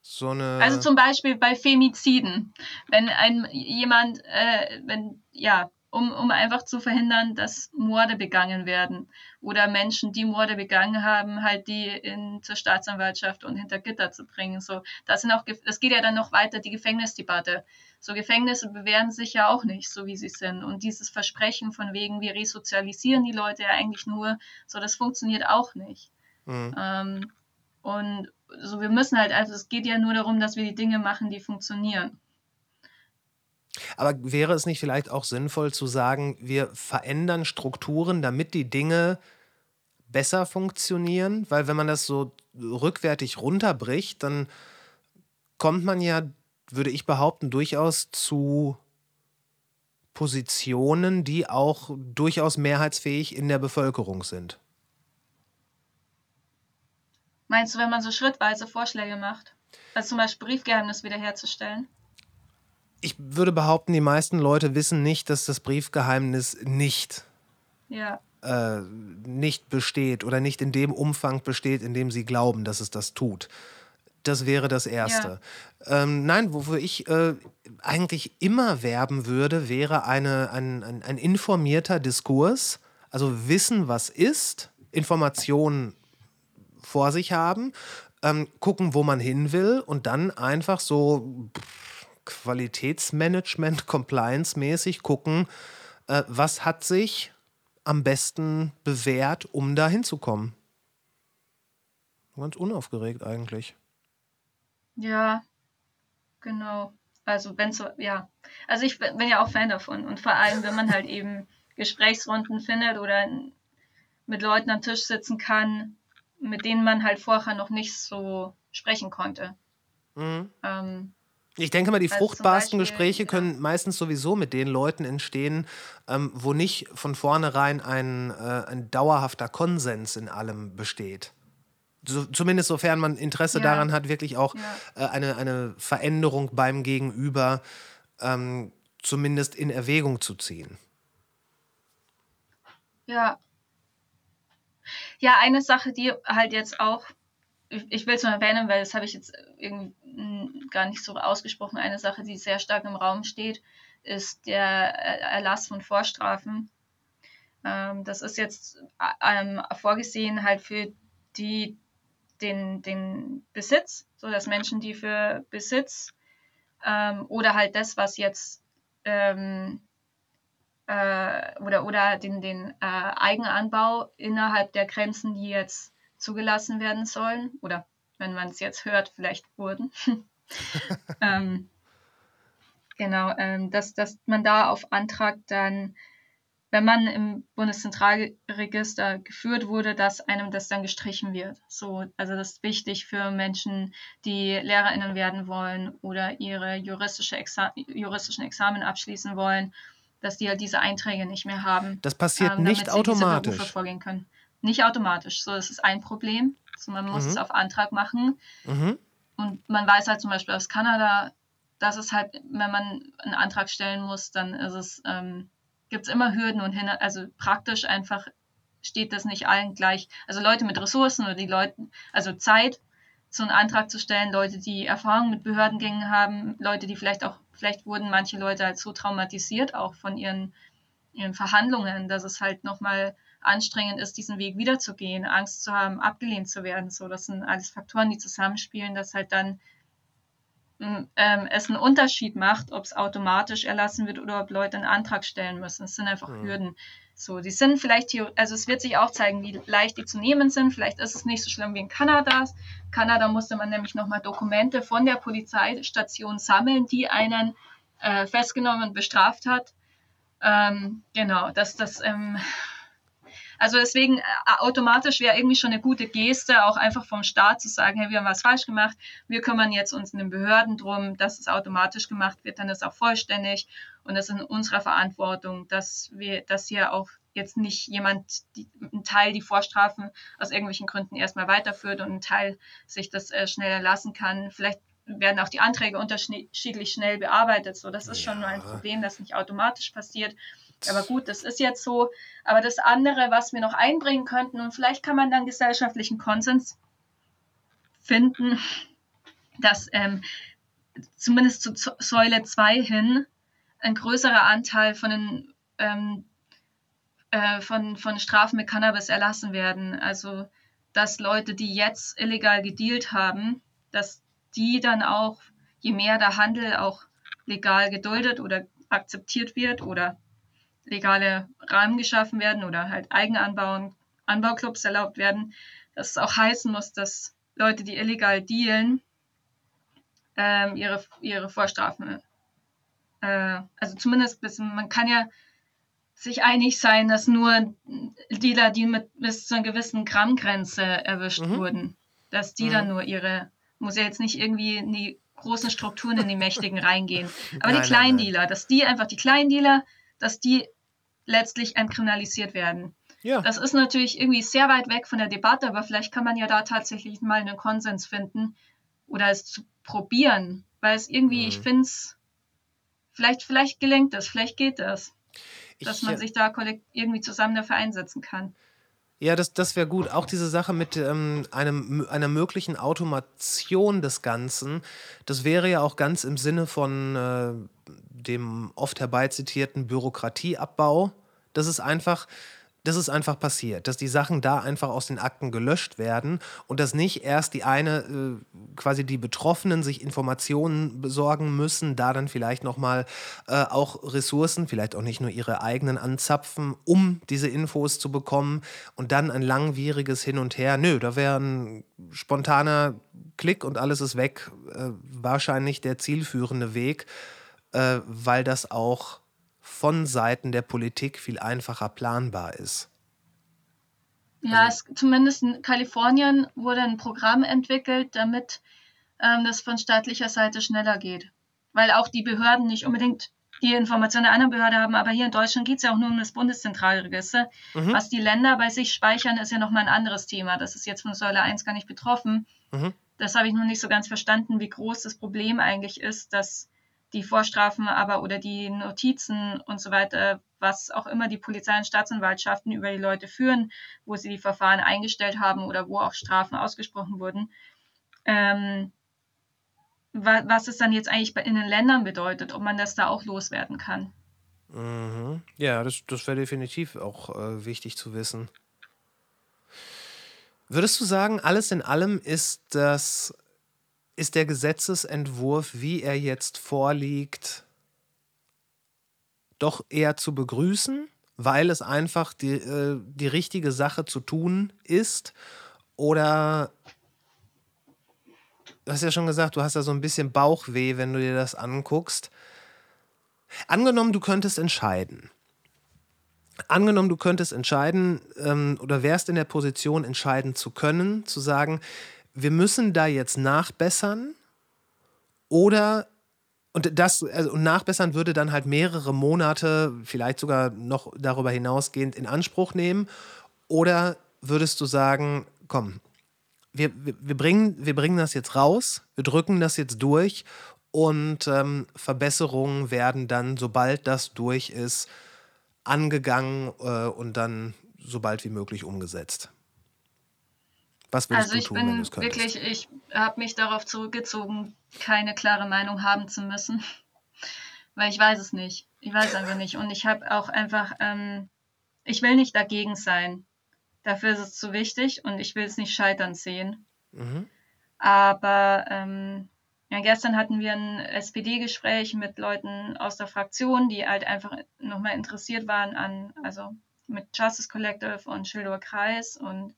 So eine. Also zum Beispiel bei Femiziden. Wenn ein jemand, äh, wenn, ja, um, um einfach zu verhindern, dass Morde begangen werden. Oder Menschen, die Morde begangen haben, halt die in, zur Staatsanwaltschaft und hinter Gitter zu bringen. So, das, sind auch, das geht ja dann noch weiter, die Gefängnisdebatte. So Gefängnisse bewähren sich ja auch nicht, so wie sie sind. Und dieses Versprechen von wegen, wir resozialisieren die Leute ja eigentlich nur, so das funktioniert auch nicht. Mhm. Ähm, und so wir müssen halt, also es geht ja nur darum, dass wir die Dinge machen, die funktionieren. Aber wäre es nicht vielleicht auch sinnvoll zu sagen, wir verändern Strukturen, damit die Dinge besser funktionieren? Weil wenn man das so rückwärtig runterbricht, dann kommt man ja, würde ich behaupten, durchaus zu Positionen, die auch durchaus mehrheitsfähig in der Bevölkerung sind. Meinst du, wenn man so schrittweise Vorschläge macht? Also zum Beispiel Briefgeheimnis wiederherzustellen? ich würde behaupten, die meisten Leute wissen nicht, dass das Briefgeheimnis nicht, ja. äh, nicht besteht oder nicht in dem Umfang besteht, in dem sie glauben, dass es das tut. Das wäre das Erste. Ja. Ähm, nein, wofür ich äh, eigentlich immer werben würde, wäre eine, ein, ein, ein informierter Diskurs. Also wissen, was ist, Informationen vor sich haben, ähm, gucken, wo man hin will und dann einfach so Qualitätsmanagement, Compliance-mäßig gucken, äh, was hat sich am besten bewährt, um da hinzukommen. Ganz unaufgeregt eigentlich. Ja, genau. Also wenn so, ja. Also ich bin ja auch Fan davon. Und vor allem, wenn man halt eben Gesprächsrunden findet oder mit Leuten am Tisch sitzen kann, mit denen man halt vorher noch nicht so sprechen konnte. Mhm. Ähm, ich denke mal, die also fruchtbarsten Beispiel, Gespräche können ja. meistens sowieso mit den Leuten entstehen, ähm, wo nicht von vornherein ein, äh, ein dauerhafter Konsens in allem besteht. So, zumindest sofern man Interesse ja. daran hat, wirklich auch ja. äh, eine, eine Veränderung beim Gegenüber ähm, zumindest in Erwägung zu ziehen. Ja. Ja, eine Sache, die halt jetzt auch ich will es nur erwähnen, weil das habe ich jetzt irgendwie hm, gar nicht so ausgesprochen. Eine Sache, die sehr stark im Raum steht, ist der Erlass von Vorstrafen. Ähm, das ist jetzt ähm, vorgesehen halt für die, den, den Besitz, so dass Menschen, die für Besitz ähm, oder halt das, was jetzt ähm, äh, oder, oder den, den äh, Eigenanbau innerhalb der Grenzen, die jetzt zugelassen werden sollen oder wenn man es jetzt hört, vielleicht wurden. [laughs] ähm, genau, ähm, dass, dass man da auf Antrag dann, wenn man im Bundeszentralregister geführt wurde, dass einem das dann gestrichen wird. So, also das ist wichtig für Menschen, die LehrerInnen werden wollen oder ihre juristische Exa juristischen Examen abschließen wollen, dass die halt diese Einträge nicht mehr haben. Das passiert ähm, nicht automatisch. vorgehen können. Nicht automatisch. So, das ist ein Problem. So, man muss mhm. es auf Antrag machen. Mhm. und man weiß halt zum Beispiel aus Kanada, dass es halt, wenn man einen Antrag stellen muss, dann ist es, ähm, gibt es immer Hürden und hin, also praktisch einfach steht das nicht allen gleich. Also Leute mit Ressourcen oder die Leute, also Zeit, so einen Antrag zu stellen, Leute, die Erfahrung mit Behördengängen haben, Leute, die vielleicht auch, vielleicht wurden manche Leute halt so traumatisiert auch von ihren, ihren Verhandlungen, dass es halt nochmal anstrengend ist, diesen Weg wiederzugehen, Angst zu haben, abgelehnt zu werden. So, das sind alles Faktoren, die zusammenspielen, dass halt dann ähm, es einen Unterschied macht, ob es automatisch erlassen wird oder ob Leute einen Antrag stellen müssen. Es sind einfach mhm. Hürden. So, die sind vielleicht hier, also es wird sich auch zeigen, wie leicht die zu nehmen sind. Vielleicht ist es nicht so schlimm wie in Kanada. Kanada musste man nämlich nochmal Dokumente von der Polizeistation sammeln, die einen äh, festgenommen und bestraft hat. Ähm, genau, dass das ähm, also deswegen äh, automatisch wäre irgendwie schon eine gute Geste, auch einfach vom Staat zu sagen, hey, wir haben was falsch gemacht, wir kümmern jetzt uns in den Behörden drum, dass es automatisch gemacht wird, dann ist es auch vollständig und es ist in unserer Verantwortung, dass wir, dass hier auch jetzt nicht jemand die, ein Teil die Vorstrafen aus irgendwelchen Gründen erstmal weiterführt und ein Teil sich das äh, schnell erlassen kann. Vielleicht werden auch die Anträge unterschiedlich schnell bearbeitet. So, das ist ja. schon nur ein Problem, das nicht automatisch passiert. Aber gut, das ist jetzt so. Aber das andere, was wir noch einbringen könnten, und vielleicht kann man dann gesellschaftlichen Konsens finden, dass ähm, zumindest zu Säule 2 hin ein größerer Anteil von den ähm, äh, von, von Strafen mit Cannabis erlassen werden. Also dass Leute, die jetzt illegal gedealt haben, dass die dann auch, je mehr der Handel auch legal geduldet oder akzeptiert wird oder legale Rahmen geschaffen werden oder halt Eigenanbauen, Anbauclubs erlaubt werden, dass es auch heißen muss, dass Leute, die illegal dealen, ähm, ihre, ihre Vorstrafen, äh, also zumindest bis, man kann ja sich einig sein, dass nur Dealer, die mit bis zu einer gewissen Grammgrenze erwischt mhm. wurden, dass die mhm. dann nur ihre, muss ja jetzt nicht irgendwie in die großen Strukturen in die Mächtigen reingehen, aber nein, die Kleindealer, dass die einfach die Kleindealer, dass die letztlich entkriminalisiert werden. Ja. Das ist natürlich irgendwie sehr weit weg von der Debatte, aber vielleicht kann man ja da tatsächlich mal einen Konsens finden oder es zu probieren, weil es irgendwie, mhm. ich finde es, vielleicht, vielleicht gelingt es, vielleicht geht das, dass ich, man sich da irgendwie zusammen dafür einsetzen kann. Ja, das, das wäre gut. Auch diese Sache mit ähm, einem, einer möglichen Automation des Ganzen, das wäre ja auch ganz im Sinne von äh, dem oft herbeizitierten Bürokratieabbau. Das ist einfach, das ist einfach passiert, dass die Sachen da einfach aus den Akten gelöscht werden und dass nicht erst die eine, äh, quasi die Betroffenen sich Informationen besorgen müssen, da dann vielleicht nochmal äh, auch Ressourcen, vielleicht auch nicht nur ihre eigenen anzapfen, um diese Infos zu bekommen und dann ein langwieriges Hin und Her. Nö, da wäre ein spontaner Klick und alles ist weg, äh, wahrscheinlich der zielführende Weg, äh, weil das auch von Seiten der Politik viel einfacher planbar ist. Ja, also, es, zumindest in Kalifornien wurde ein Programm entwickelt, damit ähm, das von staatlicher Seite schneller geht. Weil auch die Behörden nicht unbedingt die Informationen der anderen Behörde haben, aber hier in Deutschland geht es ja auch nur um das Bundeszentralregister. Mhm. Was die Länder bei sich speichern, ist ja nochmal ein anderes Thema. Das ist jetzt von Säule 1 gar nicht betroffen. Mhm. Das habe ich noch nicht so ganz verstanden, wie groß das Problem eigentlich ist, dass die Vorstrafen aber oder die Notizen und so weiter, was auch immer die Polizei und Staatsanwaltschaften über die Leute führen, wo sie die Verfahren eingestellt haben oder wo auch Strafen ausgesprochen wurden. Ähm, was es dann jetzt eigentlich in den Ländern bedeutet, ob man das da auch loswerden kann. Mhm. Ja, das, das wäre definitiv auch äh, wichtig zu wissen. Würdest du sagen, alles in allem ist das ist der Gesetzesentwurf, wie er jetzt vorliegt, doch eher zu begrüßen, weil es einfach die, äh, die richtige Sache zu tun ist? Oder du hast ja schon gesagt, du hast ja so ein bisschen Bauchweh, wenn du dir das anguckst. Angenommen, du könntest entscheiden. Angenommen, du könntest entscheiden ähm, oder wärst in der Position, entscheiden zu können, zu sagen, wir müssen da jetzt nachbessern oder und das also nachbessern würde dann halt mehrere Monate, vielleicht sogar noch darüber hinausgehend in Anspruch nehmen oder würdest du sagen, komm, wir, wir, wir, bringen, wir bringen das jetzt raus, wir drücken das jetzt durch und ähm, Verbesserungen werden dann, sobald das durch ist, angegangen äh, und dann so bald wie möglich umgesetzt. Was willst also du tun, wenn du es könntest? Wirklich, ich habe mich darauf zurückgezogen, keine klare Meinung haben zu müssen, [laughs] weil ich weiß es nicht. Ich weiß einfach nicht. Und ich habe auch einfach, ähm, ich will nicht dagegen sein. Dafür ist es zu wichtig und ich will es nicht scheitern sehen. Mhm. Aber ähm, ja, gestern hatten wir ein SPD-Gespräch mit Leuten aus der Fraktion, die halt einfach nochmal interessiert waren an, also mit Justice Collective und Schildower Kreis und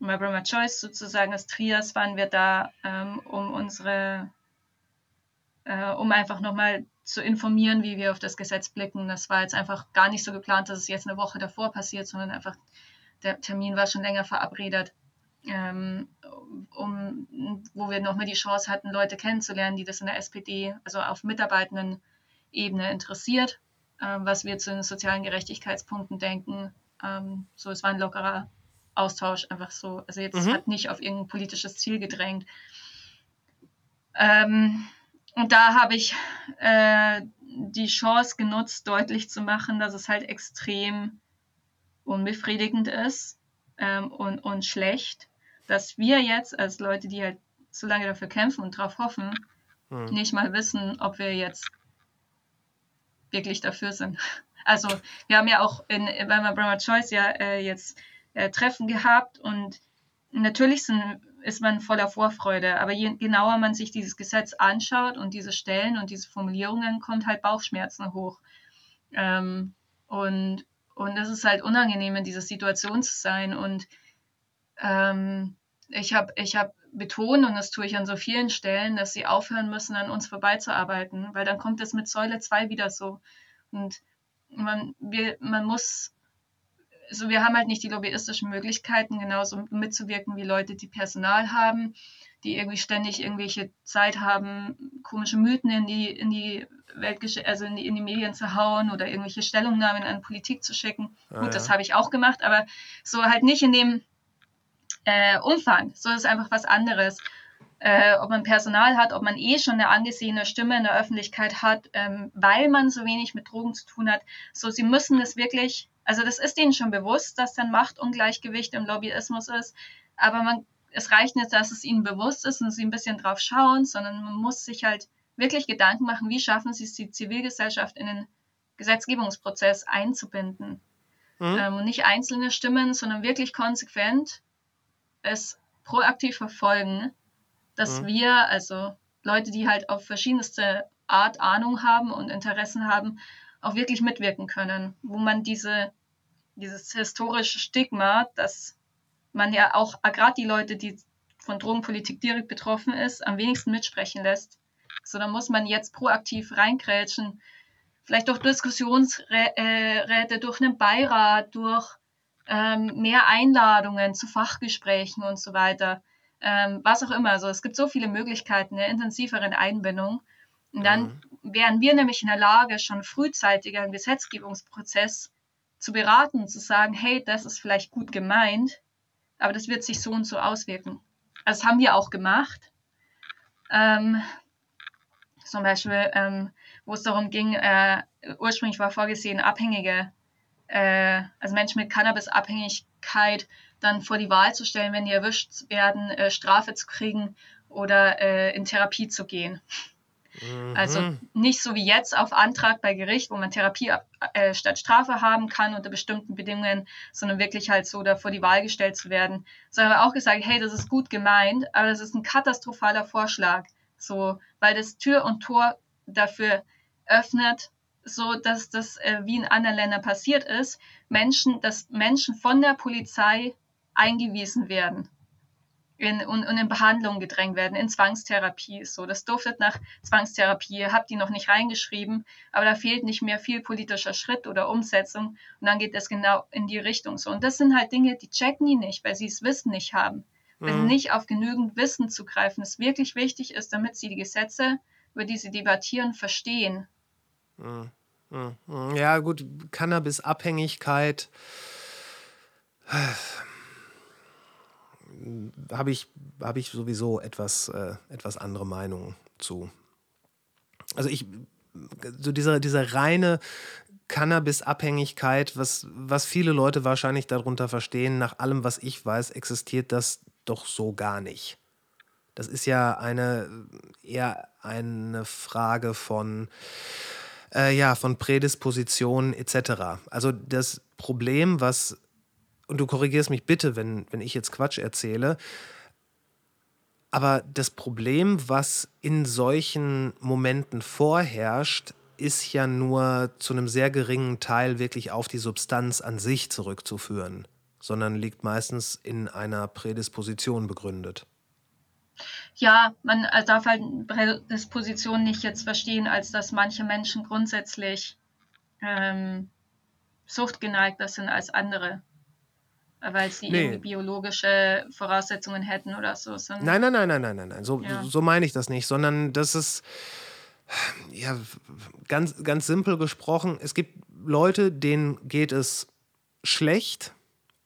My Brother Choice sozusagen als Trias waren wir da, ähm, um unsere, äh, um einfach nochmal zu informieren, wie wir auf das Gesetz blicken. Das war jetzt einfach gar nicht so geplant, dass es jetzt eine Woche davor passiert, sondern einfach der Termin war schon länger verabredet, ähm, um, wo wir nochmal die Chance hatten, Leute kennenzulernen, die das in der SPD, also auf Mitarbeitenden-Ebene interessiert, äh, was wir zu den sozialen Gerechtigkeitspunkten denken. Ähm, so, es war ein lockerer Austausch, einfach so. Also jetzt mhm. hat nicht auf irgendein politisches Ziel gedrängt. Ähm, und da habe ich äh, die Chance genutzt, deutlich zu machen, dass es halt extrem unbefriedigend ist ähm, und, und schlecht, dass wir jetzt als Leute, die halt so lange dafür kämpfen und darauf hoffen, mhm. nicht mal wissen, ob wir jetzt wirklich dafür sind. [laughs] Also wir haben ja auch in, bei Brahma Choice ja äh, jetzt äh, Treffen gehabt und natürlich sind, ist man voller Vorfreude, aber je genauer man sich dieses Gesetz anschaut und diese Stellen und diese Formulierungen, kommt halt Bauchschmerzen hoch. Ähm, und, und es ist halt unangenehm, in dieser Situation zu sein. Und ähm, ich habe ich hab betont, und das tue ich an so vielen Stellen, dass sie aufhören müssen, an uns vorbeizuarbeiten, weil dann kommt es mit Säule 2 wieder so. Und man, wir, man muss so wir haben halt nicht die lobbyistischen Möglichkeiten, genauso mitzuwirken wie Leute, die Personal haben, die irgendwie ständig irgendwelche Zeit haben, komische Mythen in die, in die Weltgesch also in die, in die Medien zu hauen oder irgendwelche Stellungnahmen an Politik zu schicken. Ah, Gut, ja. das habe ich auch gemacht, aber so halt nicht in dem äh, Umfang. So ist einfach was anderes. Äh, ob man Personal hat, ob man eh schon eine angesehene Stimme in der Öffentlichkeit hat, ähm, weil man so wenig mit Drogen zu tun hat. So, sie müssen das wirklich also das ist ihnen schon bewusst, dass dann Machtungleichgewicht im Lobbyismus ist, aber man, es reicht nicht, dass es ihnen bewusst ist und sie ein bisschen drauf schauen, sondern man muss sich halt wirklich Gedanken machen, wie schaffen sie es, die Zivilgesellschaft in den Gesetzgebungsprozess einzubinden. Mhm. Ähm, und nicht einzelne Stimmen, sondern wirklich konsequent es proaktiv verfolgen, dass mhm. wir, also Leute, die halt auf verschiedenste Art Ahnung haben und Interessen haben, auch wirklich mitwirken können, wo man diese dieses historische Stigma, dass man ja auch äh, gerade die Leute, die von Drogenpolitik direkt betroffen ist, am wenigsten mitsprechen lässt. So, da muss man jetzt proaktiv reinkrätschen, vielleicht durch Diskussionsräte, durch einen Beirat, durch ähm, mehr Einladungen zu Fachgesprächen und so weiter, ähm, was auch immer. Also es gibt so viele Möglichkeiten der intensiveren Einbindung. Und dann mhm. wären wir nämlich in der Lage, schon frühzeitiger im Gesetzgebungsprozess zu beraten, zu sagen, hey, das ist vielleicht gut gemeint, aber das wird sich so und so auswirken. Also das haben wir auch gemacht. Ähm, zum Beispiel, ähm, wo es darum ging, äh, ursprünglich war vorgesehen, Abhängige, äh, also Menschen mit Cannabisabhängigkeit dann vor die Wahl zu stellen, wenn die erwischt werden, äh, Strafe zu kriegen oder äh, in Therapie zu gehen. Also mhm. nicht so wie jetzt auf Antrag bei Gericht, wo man Therapie äh, statt Strafe haben kann unter bestimmten Bedingungen, sondern wirklich halt so da vor die Wahl gestellt zu werden. Sondern auch gesagt, hey, das ist gut gemeint, aber das ist ein katastrophaler Vorschlag. So, weil das Tür und Tor dafür öffnet, so dass das äh, wie in anderen Ländern passiert ist, Menschen, dass Menschen von der Polizei eingewiesen werden in, und, und in Behandlung gedrängt werden, in Zwangstherapie. So, das duftet nach Zwangstherapie, habt die noch nicht reingeschrieben, aber da fehlt nicht mehr viel politischer Schritt oder Umsetzung und dann geht es genau in die Richtung so. Und das sind halt Dinge, die checken die nicht, weil sie das Wissen nicht haben. Weil mhm. nicht auf genügend Wissen zugreifen, das wirklich wichtig ist, damit sie die Gesetze, über die sie debattieren, verstehen. Mhm. Mhm. Ja, gut, Cannabisabhängigkeit habe ich, hab ich sowieso etwas, äh, etwas andere Meinungen zu. Also ich, so diese, diese reine Cannabis-Abhängigkeit, was, was viele Leute wahrscheinlich darunter verstehen, nach allem, was ich weiß, existiert das doch so gar nicht. Das ist ja eine eher eine Frage von, äh, ja, von Prädispositionen etc. Also das Problem, was, und du korrigierst mich bitte, wenn, wenn ich jetzt Quatsch erzähle, aber das Problem, was in solchen Momenten vorherrscht, ist ja nur zu einem sehr geringen Teil wirklich auf die Substanz an sich zurückzuführen, sondern liegt meistens in einer Prädisposition begründet. Ja, man darf halt Prädisposition nicht jetzt verstehen, als dass manche Menschen grundsätzlich ähm, suchtgeneigter sind als andere weil sie nee. irgendwie biologische Voraussetzungen hätten oder so. Nein, nein, nein, nein, nein, nein, nein. So, ja. so meine ich das nicht, sondern das ist ja ganz, ganz simpel gesprochen. Es gibt Leute, denen geht es schlecht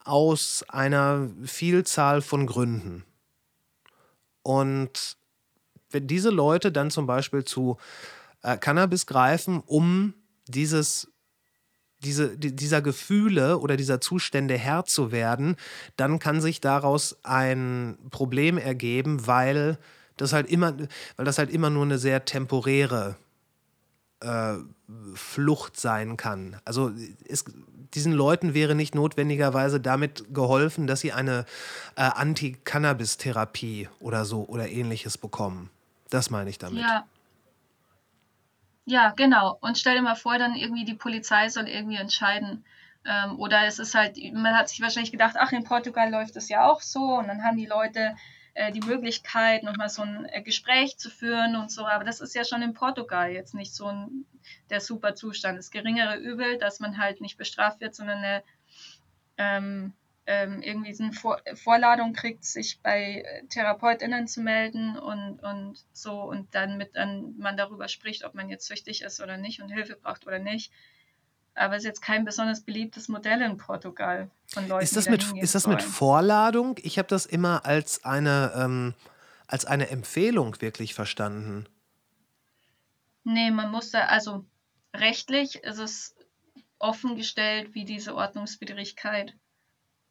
aus einer Vielzahl von Gründen. Und wenn diese Leute dann zum Beispiel zu äh, Cannabis greifen, um dieses diese, dieser Gefühle oder dieser Zustände Herr zu werden, dann kann sich daraus ein Problem ergeben, weil das halt immer, weil das halt immer nur eine sehr temporäre äh, Flucht sein kann. Also es, diesen Leuten wäre nicht notwendigerweise damit geholfen, dass sie eine äh, Anti-Cannabis-Therapie oder so oder ähnliches bekommen. Das meine ich damit. Ja, ja, genau. Und stell dir mal vor, dann irgendwie die Polizei soll irgendwie entscheiden. Ähm, oder es ist halt, man hat sich wahrscheinlich gedacht, ach, in Portugal läuft es ja auch so. Und dann haben die Leute äh, die Möglichkeit, nochmal so ein äh, Gespräch zu führen und so. Aber das ist ja schon in Portugal jetzt nicht so ein, der super Zustand. Das geringere Übel, dass man halt nicht bestraft wird, sondern eine ähm, ähm, irgendwie so eine Vor Vorladung kriegt, sich bei TherapeutInnen zu melden und, und so und dann mit dann man darüber spricht, ob man jetzt süchtig ist oder nicht und Hilfe braucht oder nicht. Aber es ist jetzt kein besonders beliebtes Modell in Portugal von Leuten. Ist das, mit, ist das mit Vorladung? Ich habe das immer als eine, ähm, als eine Empfehlung wirklich verstanden. Nee, man muss da, also rechtlich ist es offengestellt, wie diese Ordnungswidrigkeit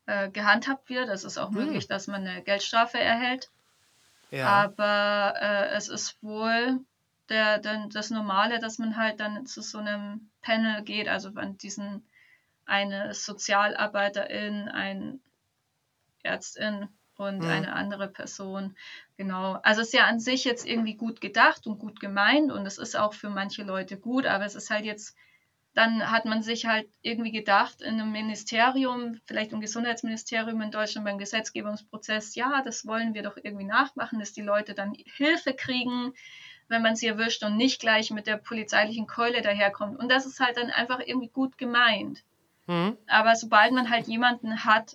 äh, gehandhabt wird. Es ist auch hm. möglich, dass man eine Geldstrafe erhält. Ja. Aber äh, es ist wohl der, der, das Normale, dass man halt dann zu so einem Panel geht, also an diesen eine Sozialarbeiterin, ein Ärztin und mhm. eine andere Person. Genau. Also es ist ja an sich jetzt irgendwie gut gedacht und gut gemeint und es ist auch für manche Leute gut, aber es ist halt jetzt dann hat man sich halt irgendwie gedacht, in einem Ministerium, vielleicht im Gesundheitsministerium in Deutschland beim Gesetzgebungsprozess, ja, das wollen wir doch irgendwie nachmachen, dass die Leute dann Hilfe kriegen, wenn man sie erwischt und nicht gleich mit der polizeilichen Keule daherkommt. Und das ist halt dann einfach irgendwie gut gemeint. Mhm. Aber sobald man halt jemanden hat,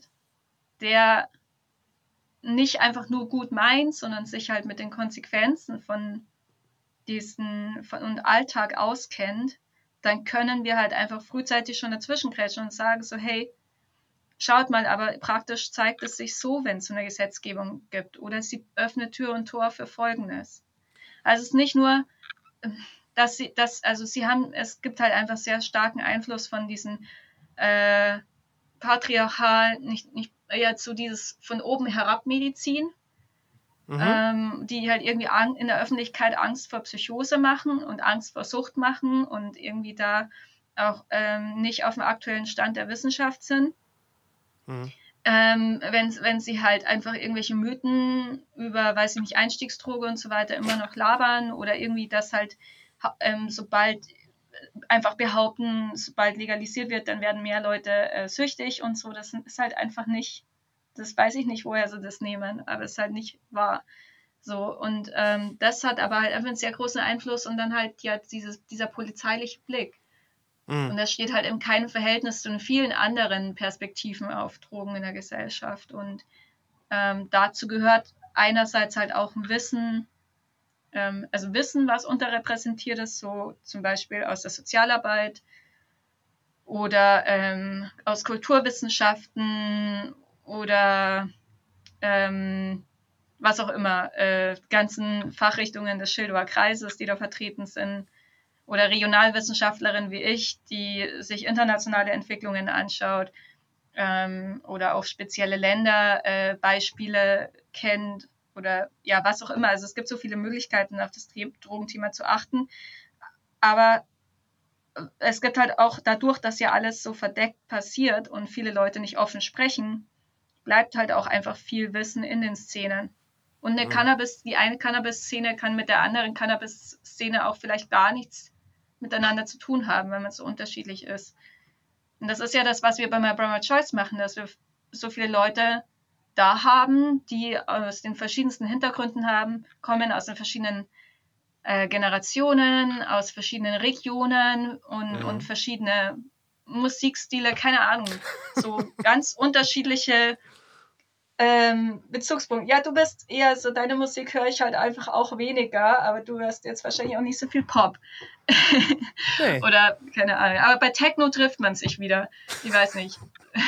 der nicht einfach nur gut meint, sondern sich halt mit den Konsequenzen von diesem von, Alltag auskennt, dann können wir halt einfach frühzeitig schon dazwischen und sagen so, hey, schaut mal, aber praktisch zeigt es sich so, wenn es so eine Gesetzgebung gibt oder sie öffnet Tür und Tor für Folgendes. Also es ist nicht nur, dass sie, dass, also sie haben, es gibt halt einfach sehr starken Einfluss von diesen äh, patriarchal, nicht, nicht eher zu dieses von oben herab Medizin, mhm. ähm, die halt irgendwie in der Öffentlichkeit Angst vor Psychose machen und Angst vor Sucht machen und irgendwie da auch ähm, nicht auf dem aktuellen Stand der Wissenschaft sind. Mhm. Ähm, wenn, wenn sie halt einfach irgendwelche Mythen über, weiß ich nicht, Einstiegsdroge und so weiter immer noch labern oder irgendwie das halt, ähm, sobald einfach behaupten, sobald legalisiert wird, dann werden mehr Leute äh, süchtig und so. Das ist halt einfach nicht das weiß ich nicht, woher sie das nehmen, aber es ist halt nicht wahr. So, und ähm, das hat aber halt einfach einen sehr großen Einfluss und dann halt ja dieses, dieser polizeiliche Blick. Mhm. Und das steht halt in keinem Verhältnis zu den vielen anderen Perspektiven auf Drogen in der Gesellschaft. Und ähm, dazu gehört einerseits halt auch ein Wissen, ähm, also Wissen, was unterrepräsentiert ist, so zum Beispiel aus der Sozialarbeit oder ähm, aus Kulturwissenschaften oder ähm, was auch immer, äh, ganzen Fachrichtungen des Schildower Kreises, die da vertreten sind, oder Regionalwissenschaftlerin wie ich, die sich internationale Entwicklungen anschaut ähm, oder auch spezielle Länderbeispiele äh, kennt oder ja, was auch immer. Also es gibt so viele Möglichkeiten, auf das Drogenthema zu achten. Aber es gibt halt auch dadurch, dass ja alles so verdeckt passiert und viele Leute nicht offen sprechen, bleibt halt auch einfach viel Wissen in den Szenen. Und eine mhm. Cannabis, die eine Cannabis-Szene kann mit der anderen Cannabis-Szene auch vielleicht gar nichts miteinander zu tun haben, wenn man so unterschiedlich ist. Und das ist ja das, was wir bei My Brother Choice machen, dass wir so viele Leute da haben, die aus den verschiedensten Hintergründen haben, kommen aus den verschiedenen äh, Generationen, aus verschiedenen Regionen und, mhm. und verschiedene Musikstile, keine Ahnung, so [laughs] ganz unterschiedliche ähm, Bezugspunkte. Ja, du bist eher so, deine Musik höre ich halt einfach auch weniger, aber du hörst jetzt wahrscheinlich auch nicht so viel Pop. [laughs] Nee. Oder keine Ahnung. Aber bei Techno trifft man sich wieder. Ich weiß nicht. [laughs]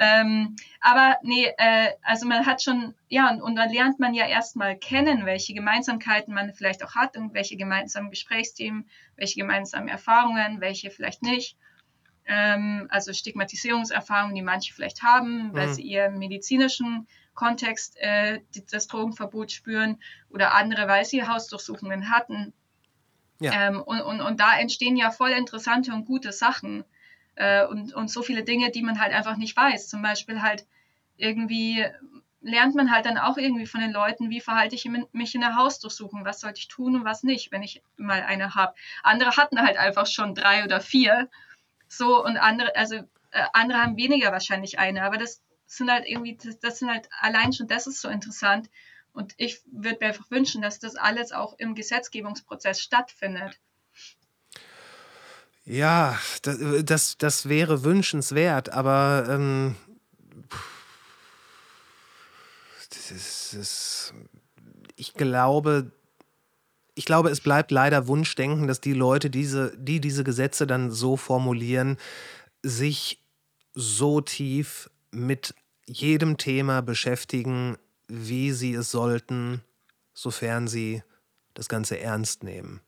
Ähm, aber nee, äh, also man hat schon, ja, und, und dann lernt man ja erstmal kennen, welche Gemeinsamkeiten man vielleicht auch hat und welche gemeinsamen Gesprächsthemen, welche gemeinsamen Erfahrungen, welche vielleicht nicht. Ähm, also Stigmatisierungserfahrungen, die manche vielleicht haben, weil mhm. sie im medizinischen Kontext äh, das Drogenverbot spüren oder andere, weil sie Hausdurchsuchungen hatten. Ja. Ähm, und, und, und da entstehen ja voll interessante und gute Sachen äh, und, und so viele Dinge, die man halt einfach nicht weiß. Zum Beispiel halt irgendwie lernt man halt dann auch irgendwie von den Leuten, wie verhalte ich mich in der Hausdurchsuchung, was sollte ich tun und was nicht, wenn ich mal eine habe. Andere hatten halt einfach schon drei oder vier, so und andere, also äh, andere haben weniger wahrscheinlich eine, aber das sind halt irgendwie, das, das sind halt allein schon, das ist so interessant und ich würde mir einfach wünschen, dass das alles auch im Gesetzgebungsprozess stattfindet. Ja, das, das wäre wünschenswert, aber ähm, das ist, das, ich glaube, ich glaube, es bleibt leider Wunschdenken, dass die Leute, diese, die diese Gesetze dann so formulieren, sich so tief mit jedem Thema beschäftigen, wie sie es sollten, sofern sie das Ganze ernst nehmen.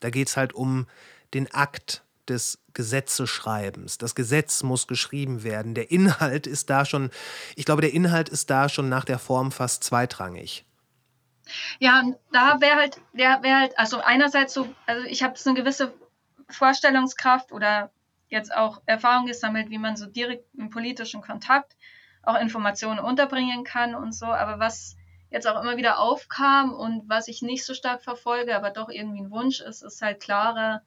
Da geht es halt um den Akt des Gesetzeschreibens. Das Gesetz muss geschrieben werden. Der Inhalt ist da schon, ich glaube, der Inhalt ist da schon nach der Form fast zweitrangig. Ja, und da wäre halt, der wäre halt, also einerseits so, also ich habe so eine gewisse Vorstellungskraft oder jetzt auch Erfahrung gesammelt, wie man so direkt im politischen Kontakt auch Informationen unterbringen kann und so. Aber was jetzt auch immer wieder aufkam und was ich nicht so stark verfolge, aber doch irgendwie ein Wunsch ist, ist halt klarer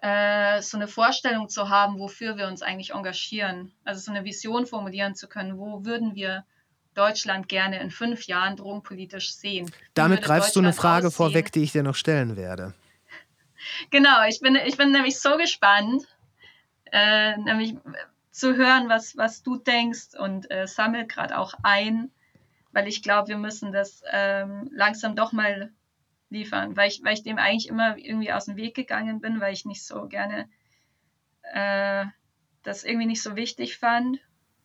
äh, so eine Vorstellung zu haben, wofür wir uns eigentlich engagieren. Also so eine Vision formulieren zu können, wo würden wir Deutschland gerne in fünf Jahren drogenpolitisch sehen. Damit greifst du eine Frage aussehen? vorweg, die ich dir noch stellen werde. Genau, ich bin, ich bin nämlich so gespannt, äh, nämlich zu hören, was, was du denkst und äh, sammel gerade auch ein, weil ich glaube, wir müssen das ähm, langsam doch mal liefern, weil ich, weil ich dem eigentlich immer irgendwie aus dem Weg gegangen bin, weil ich nicht so gerne äh, das irgendwie nicht so wichtig fand.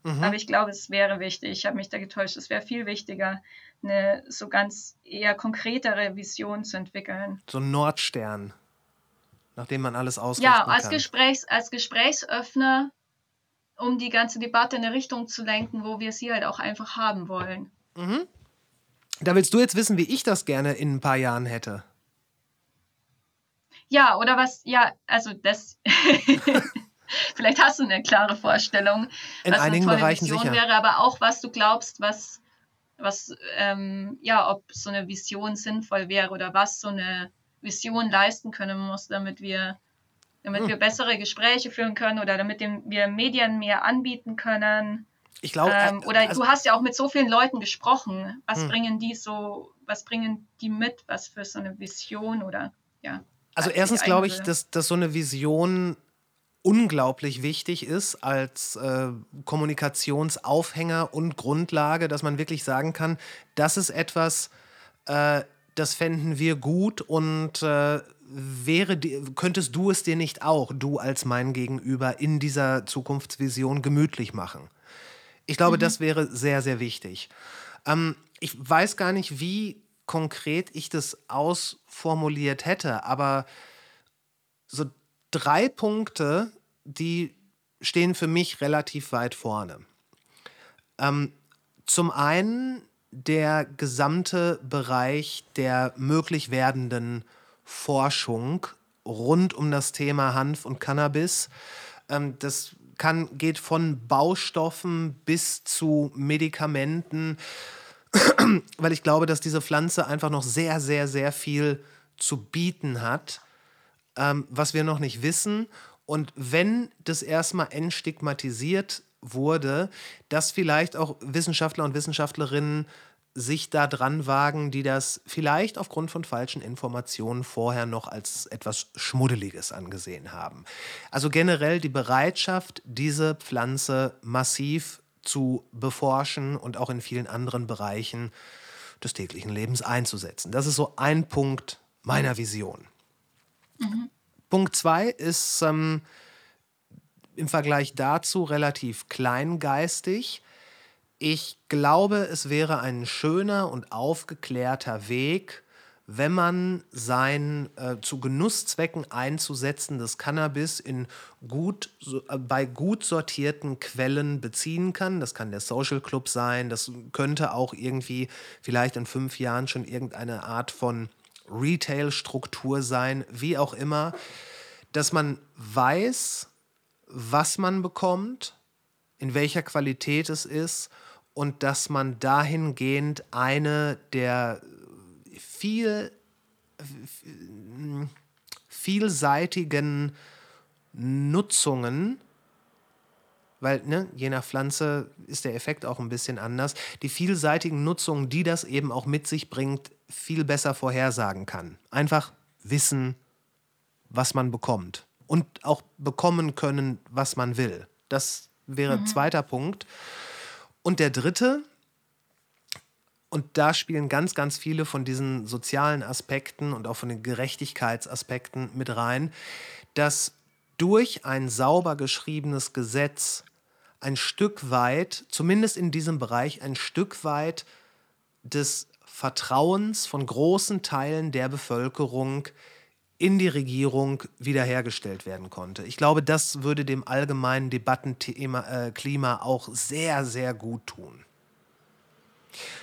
Mhm. Aber ich glaube, es wäre wichtig. Ich habe mich da getäuscht. Es wäre viel wichtiger, eine so ganz eher konkretere Vision zu entwickeln. So ein Nordstern, nachdem man alles ausrichten Ja, als, kann. Gesprächs, als Gesprächsöffner, um die ganze Debatte in eine Richtung zu lenken, wo wir sie halt auch einfach haben wollen. Mhm. Da willst du jetzt wissen, wie ich das gerne in ein paar Jahren hätte. Ja, oder was, ja, also das. [laughs] Vielleicht hast du eine klare Vorstellung, in was einigen eine tolle Bereichen Vision sicher. wäre, aber auch was du glaubst, was, was, ähm, ja, ob so eine Vision sinnvoll wäre oder was so eine Vision leisten können muss, damit wir, damit hm. wir bessere Gespräche führen können oder damit wir Medien mehr anbieten können. Ich glaube, ähm, oder also, du hast ja auch mit so vielen Leuten gesprochen. Was hm. bringen die so, was bringen die mit, was für so eine Vision oder ja. Also erstens glaube ich, dass, dass so eine Vision unglaublich wichtig ist als äh, Kommunikationsaufhänger und Grundlage, dass man wirklich sagen kann, das ist etwas, äh, das fänden wir gut und äh, wäre, könntest du es dir nicht auch, du als mein Gegenüber, in dieser Zukunftsvision gemütlich machen? Ich glaube, mhm. das wäre sehr, sehr wichtig. Ähm, ich weiß gar nicht, wie konkret ich das ausformuliert hätte, aber so drei Punkte, die stehen für mich relativ weit vorne. Ähm, zum einen der gesamte Bereich der möglich werdenden Forschung rund um das Thema Hanf und Cannabis. Ähm, das kann, geht von Baustoffen bis zu Medikamenten, weil ich glaube, dass diese Pflanze einfach noch sehr, sehr, sehr viel zu bieten hat, ähm, was wir noch nicht wissen. Und wenn das erstmal entstigmatisiert wurde, dass vielleicht auch Wissenschaftler und Wissenschaftlerinnen sich da dran wagen, die das vielleicht aufgrund von falschen Informationen vorher noch als etwas Schmuddeliges angesehen haben. Also generell die Bereitschaft, diese Pflanze massiv zu beforschen und auch in vielen anderen Bereichen des täglichen Lebens einzusetzen. Das ist so ein Punkt meiner Vision. Mhm. Punkt zwei ist ähm, im Vergleich dazu relativ kleingeistig. Ich glaube, es wäre ein schöner und aufgeklärter Weg, wenn man sein äh, zu Genusszwecken einzusetzendes Cannabis in gut, so, äh, bei gut sortierten Quellen beziehen kann. Das kann der Social Club sein, das könnte auch irgendwie vielleicht in fünf Jahren schon irgendeine Art von Retail-Struktur sein, wie auch immer, dass man weiß, was man bekommt, in welcher Qualität es ist und dass man dahingehend eine der viel, vielseitigen Nutzungen, weil ne, je nach Pflanze ist der Effekt auch ein bisschen anders, die vielseitigen Nutzungen, die das eben auch mit sich bringt, viel besser vorhersagen kann. Einfach wissen, was man bekommt und auch bekommen können, was man will. Das wäre mhm. zweiter Punkt. Und der dritte, und da spielen ganz, ganz viele von diesen sozialen Aspekten und auch von den Gerechtigkeitsaspekten mit rein, dass durch ein sauber geschriebenes Gesetz ein Stück weit, zumindest in diesem Bereich, ein Stück weit des Vertrauens von großen Teilen der Bevölkerung in die Regierung wiederhergestellt werden konnte. Ich glaube, das würde dem allgemeinen Debattenklima äh, auch sehr, sehr gut tun.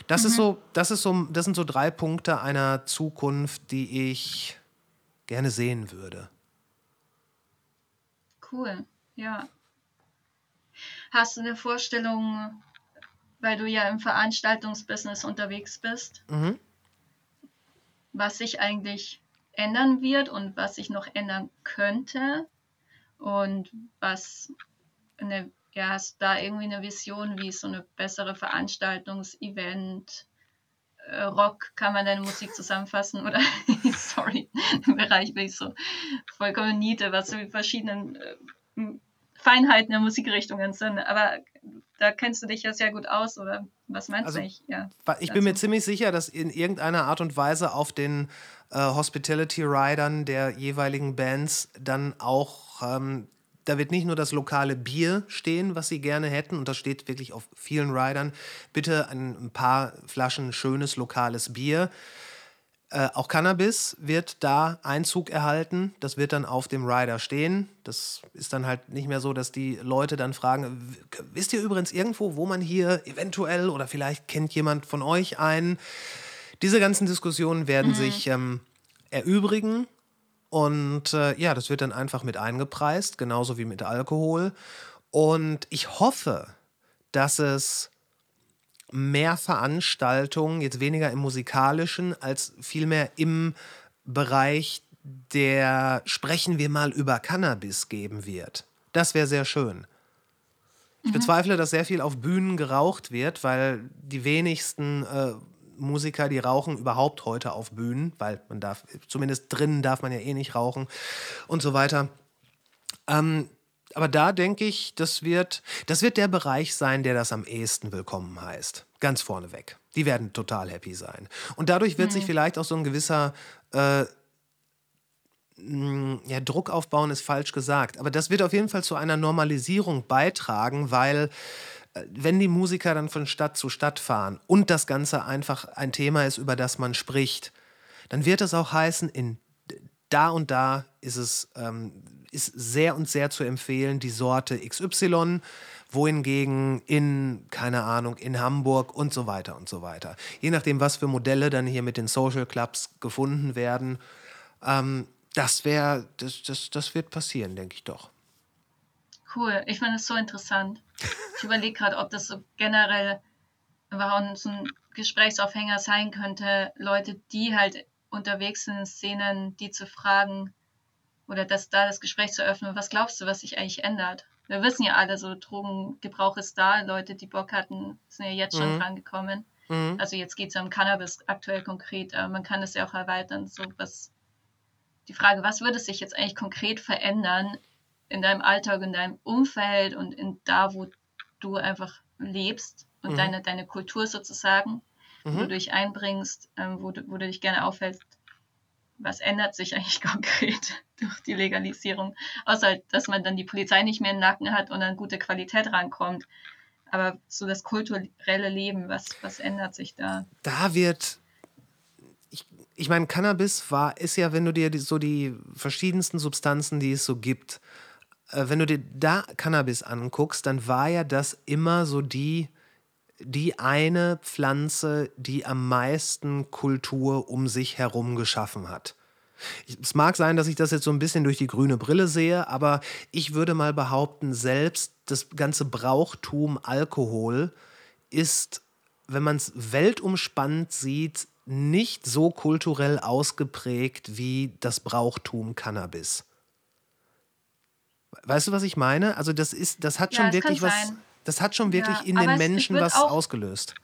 Das, mhm. ist so, das, ist so, das sind so drei Punkte einer Zukunft, die ich gerne sehen würde. Cool, ja. Hast du eine Vorstellung, weil du ja im Veranstaltungsbusiness unterwegs bist, mhm. was sich eigentlich ändern wird und was sich noch ändern könnte und was eine, ja, hast da irgendwie eine Vision, wie so eine bessere Veranstaltungsevent, äh, Rock, kann man deine Musik zusammenfassen oder [laughs] sorry, im Bereich bin ich so vollkommen niete, was so die verschiedenen äh, Feinheiten der Musikrichtungen sind, aber da kennst du dich ja sehr gut aus, oder? Was meinst also, du? Ich, ja, ich bin mir ziemlich sicher, dass in irgendeiner Art und Weise auf den äh, Hospitality Riders der jeweiligen Bands dann auch, ähm, da wird nicht nur das lokale Bier stehen, was sie gerne hätten, und das steht wirklich auf vielen Riders. Bitte ein, paar Flaschen schönes lokales Bier. Äh, auch Cannabis wird da Einzug erhalten. Das wird dann auf dem Rider stehen. Das ist dann halt nicht mehr so, dass die Leute dann fragen, wisst ihr übrigens irgendwo, wo man hier eventuell oder vielleicht kennt jemand von euch einen? Diese ganzen Diskussionen werden mhm. sich ähm, erübrigen. Und äh, ja, das wird dann einfach mit eingepreist, genauso wie mit Alkohol. Und ich hoffe, dass es mehr Veranstaltungen, jetzt weniger im musikalischen, als vielmehr im Bereich der Sprechen wir mal über Cannabis geben wird. Das wäre sehr schön. Ich mhm. bezweifle, dass sehr viel auf Bühnen geraucht wird, weil die wenigsten äh, Musiker, die rauchen überhaupt heute auf Bühnen, weil man darf, zumindest drinnen darf man ja eh nicht rauchen und so weiter. Ähm, aber da denke ich, das wird, das wird der Bereich sein, der das am ehesten willkommen heißt. Ganz vorneweg. Die werden total happy sein. Und dadurch wird mhm. sich vielleicht auch so ein gewisser äh, ja, Druck aufbauen, ist falsch gesagt. Aber das wird auf jeden Fall zu einer Normalisierung beitragen, weil wenn die Musiker dann von Stadt zu Stadt fahren und das Ganze einfach ein Thema ist, über das man spricht, dann wird es auch heißen, in da und da ist es ähm, ist sehr und sehr zu empfehlen, die Sorte XY, wohingegen in, keine Ahnung, in Hamburg und so weiter und so weiter. Je nachdem, was für Modelle dann hier mit den Social Clubs gefunden werden, ähm, das wäre, das, das, das wird passieren, denke ich doch. Cool, ich finde es so interessant. Ich überlege gerade, ob das so generell warum so ein Gesprächsaufhänger sein könnte, Leute, die halt unterwegs sind in Szenen, die zu fragen oder dass da das Gespräch zu öffnen, was glaubst du, was sich eigentlich ändert? Wir wissen ja alle, so Drogengebrauch ist da, Leute, die Bock hatten, sind ja jetzt schon mhm. dran gekommen. Mhm. Also jetzt geht es um Cannabis aktuell konkret, aber man kann es ja auch erweitern. So was, die Frage, was würde sich jetzt eigentlich konkret verändern in deinem Alltag, in deinem Umfeld und in da, wo du einfach lebst und mhm. deine, deine Kultur sozusagen, mhm. wo du dich einbringst, ähm, wo, du, wo du dich gerne aufhältst. Was ändert sich eigentlich [laughs] konkret durch die Legalisierung? Außer, dass man dann die Polizei nicht mehr im Nacken hat und an gute Qualität rankommt. Aber so das kulturelle Leben, was, was ändert sich da? Da wird ich, ich meine, Cannabis war, ist ja, wenn du dir die, so die verschiedensten Substanzen, die es so gibt, wenn du dir da Cannabis anguckst, dann war ja das immer so die, die eine Pflanze, die am meisten Kultur um sich herum geschaffen hat. Es mag sein, dass ich das jetzt so ein bisschen durch die grüne Brille sehe, aber ich würde mal behaupten, selbst das ganze Brauchtum Alkohol ist, wenn man es weltumspannend sieht, nicht so kulturell ausgeprägt wie das Brauchtum Cannabis. Weißt du, was ich meine? Also das ist, das hat ja, schon wirklich was. Sein. Das hat schon wirklich ja, in den Menschen was auch, ausgelöst.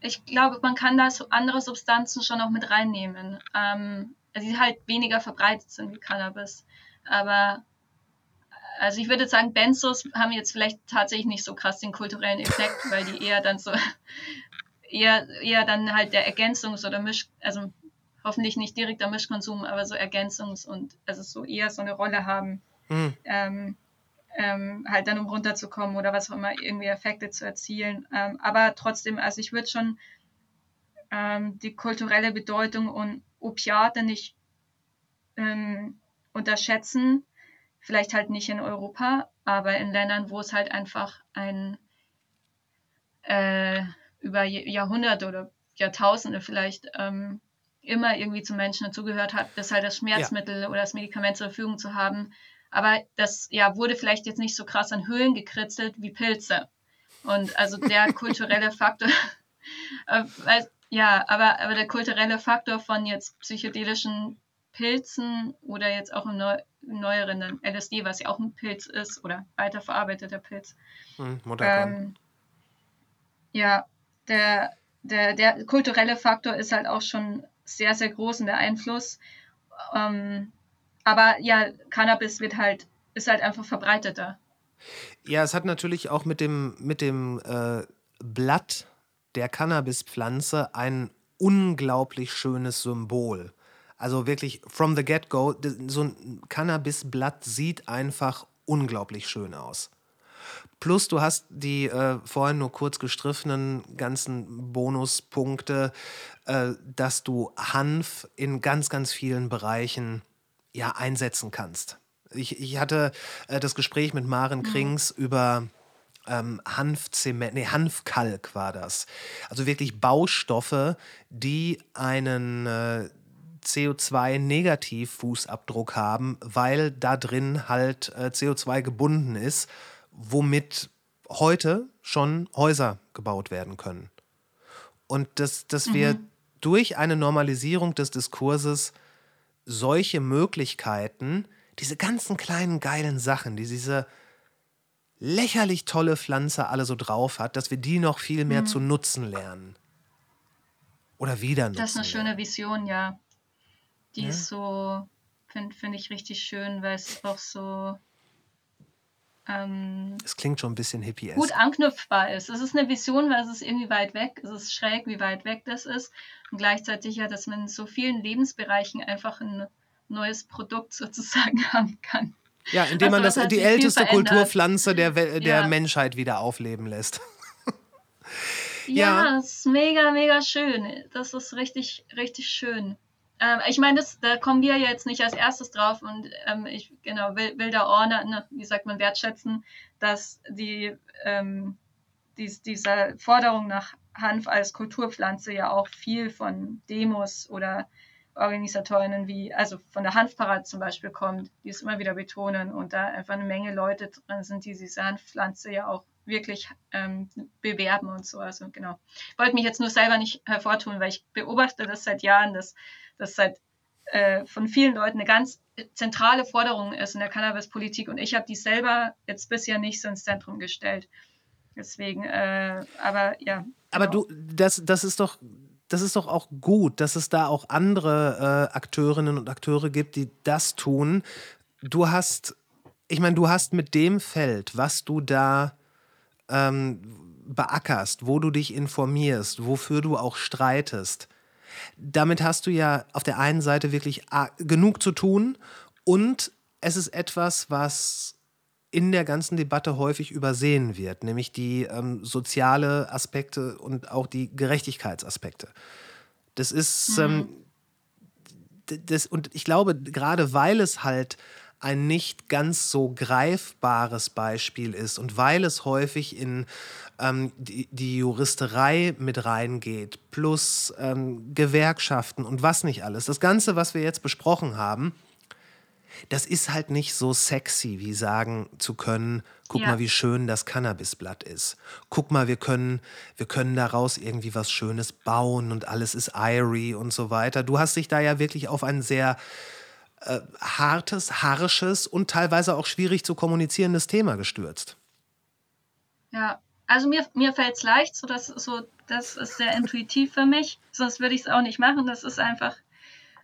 Ich glaube, man kann da so andere Substanzen schon auch mit reinnehmen, ähm, die halt weniger verbreitet sind wie Cannabis. Aber also ich würde sagen, Benzos haben jetzt vielleicht tatsächlich nicht so krass den kulturellen Effekt, [laughs] weil die eher dann so eher, eher dann halt der Ergänzungs- oder Misch, also hoffentlich nicht direkter Mischkonsum, aber so Ergänzungs- und also so eher so eine Rolle haben mhm. ähm, ähm, halt dann um runterzukommen oder was auch immer, irgendwie Effekte zu erzielen. Ähm, aber trotzdem, also ich würde schon ähm, die kulturelle Bedeutung und Opiate nicht ähm, unterschätzen. Vielleicht halt nicht in Europa, aber in Ländern, wo es halt einfach ein äh, über Jahrhunderte oder Jahrtausende vielleicht ähm, immer irgendwie zum Menschen dazugehört hat, das halt das Schmerzmittel ja. oder das Medikament zur Verfügung zu haben, aber das ja wurde vielleicht jetzt nicht so krass an Höhlen gekritzelt wie Pilze. Und also der [laughs] kulturelle Faktor, äh, ja, aber, aber der kulturelle Faktor von jetzt psychedelischen Pilzen oder jetzt auch im, Neu im neueren dann LSD, was ja auch ein Pilz ist oder weiterverarbeiteter Pilz. Hm, ähm, ja, der, der, der kulturelle Faktor ist halt auch schon sehr, sehr groß in der Einfluss. Ähm, aber ja, Cannabis wird halt, ist halt einfach verbreiteter. Ja, es hat natürlich auch mit dem, mit dem äh, Blatt der Cannabispflanze ein unglaublich schönes Symbol. Also wirklich from the get-go, so ein Cannabisblatt sieht einfach unglaublich schön aus. Plus du hast die äh, vorhin nur kurz gestriffenen ganzen Bonuspunkte, äh, dass du Hanf in ganz, ganz vielen Bereichen ja, einsetzen kannst. Ich, ich hatte äh, das Gespräch mit Maren mhm. Krings mhm. über ähm, Hanfzement, nee, Hanfkalk war das. Also wirklich Baustoffe, die einen äh, CO2-Negativ-Fußabdruck haben, weil da drin halt äh, CO2 gebunden ist, womit heute schon Häuser gebaut werden können. Und dass, dass mhm. wir durch eine Normalisierung des Diskurses solche Möglichkeiten, diese ganzen kleinen geilen Sachen, die diese lächerlich tolle Pflanze alle so drauf hat, dass wir die noch viel mehr mhm. zu nutzen lernen. Oder wieder nutzen. Das ist eine schöne lernen. Vision, ja. Die ja? ist so, finde find ich richtig schön, weil es auch so ähm, es klingt schon ein bisschen hippie gut anknüpfbar ist. Es ist eine Vision, weil es ist irgendwie weit weg. Es ist schräg, wie weit weg das ist. Und gleichzeitig ja, dass man in so vielen Lebensbereichen einfach ein neues Produkt [laughs] sozusagen haben kann. Ja, indem man Also, das, die älteste. Kulturpflanze der, der Ja. Menschheit wieder aufleben lässt. [laughs] Ja, Ja. das ist mega, mega schön. Das ist richtig, richtig schön. Ähm, ich meine, da kommen wir jetzt nicht als erstes drauf und ähm, ich genau will, will da ordnen, ne, wie sagt man, wertschätzen, dass die ähm, dies, dieser Forderung nach Hanf als Kulturpflanze ja auch viel von Demos oder Organisatorinnen wie, also von der Hanfparade zum Beispiel kommt, die es immer wieder betonen und da einfach eine Menge Leute drin sind, die diese Hanfpflanze ja auch wirklich ähm, bewerben und so. Also genau. Ich wollte mich jetzt nur selber nicht hervortun, weil ich beobachte das seit Jahren, dass das seit äh, von vielen Leuten eine ganz zentrale Forderung ist in der Cannabispolitik und ich habe die selber jetzt bisher nicht so ins Zentrum gestellt. Deswegen, äh, aber ja. Aber genau. du, das, das ist doch. Das ist doch auch gut, dass es da auch andere äh, Akteurinnen und Akteure gibt, die das tun. Du hast, ich meine, du hast mit dem Feld, was du da ähm, beackerst, wo du dich informierst, wofür du auch streitest, damit hast du ja auf der einen Seite wirklich a- genug zu tun und es ist etwas, was in der ganzen Debatte häufig übersehen wird, nämlich die ähm, soziale Aspekte und auch die Gerechtigkeitsaspekte. Das ist, ähm, d- das, und ich glaube, gerade weil es halt ein nicht ganz so greifbares Beispiel ist und weil es häufig in ähm, die, die Juristerei mit reingeht, plus ähm, Gewerkschaften und was nicht alles. Das Ganze, was wir jetzt besprochen haben, das ist halt nicht so sexy, wie sagen zu können, guck Ja. mal, wie schön das Cannabisblatt ist. Guck mal, wir können, wir können daraus irgendwie was Schönes bauen und alles ist irie und so weiter. Du hast dich da ja wirklich auf ein sehr äh, hartes, harsches und teilweise auch schwierig zu kommunizierendes Thema gestürzt. Ja, also mir, mir fällt es leicht, so das, so, das ist sehr intuitiv für mich. Sonst würde ich es auch nicht machen. Das ist einfach,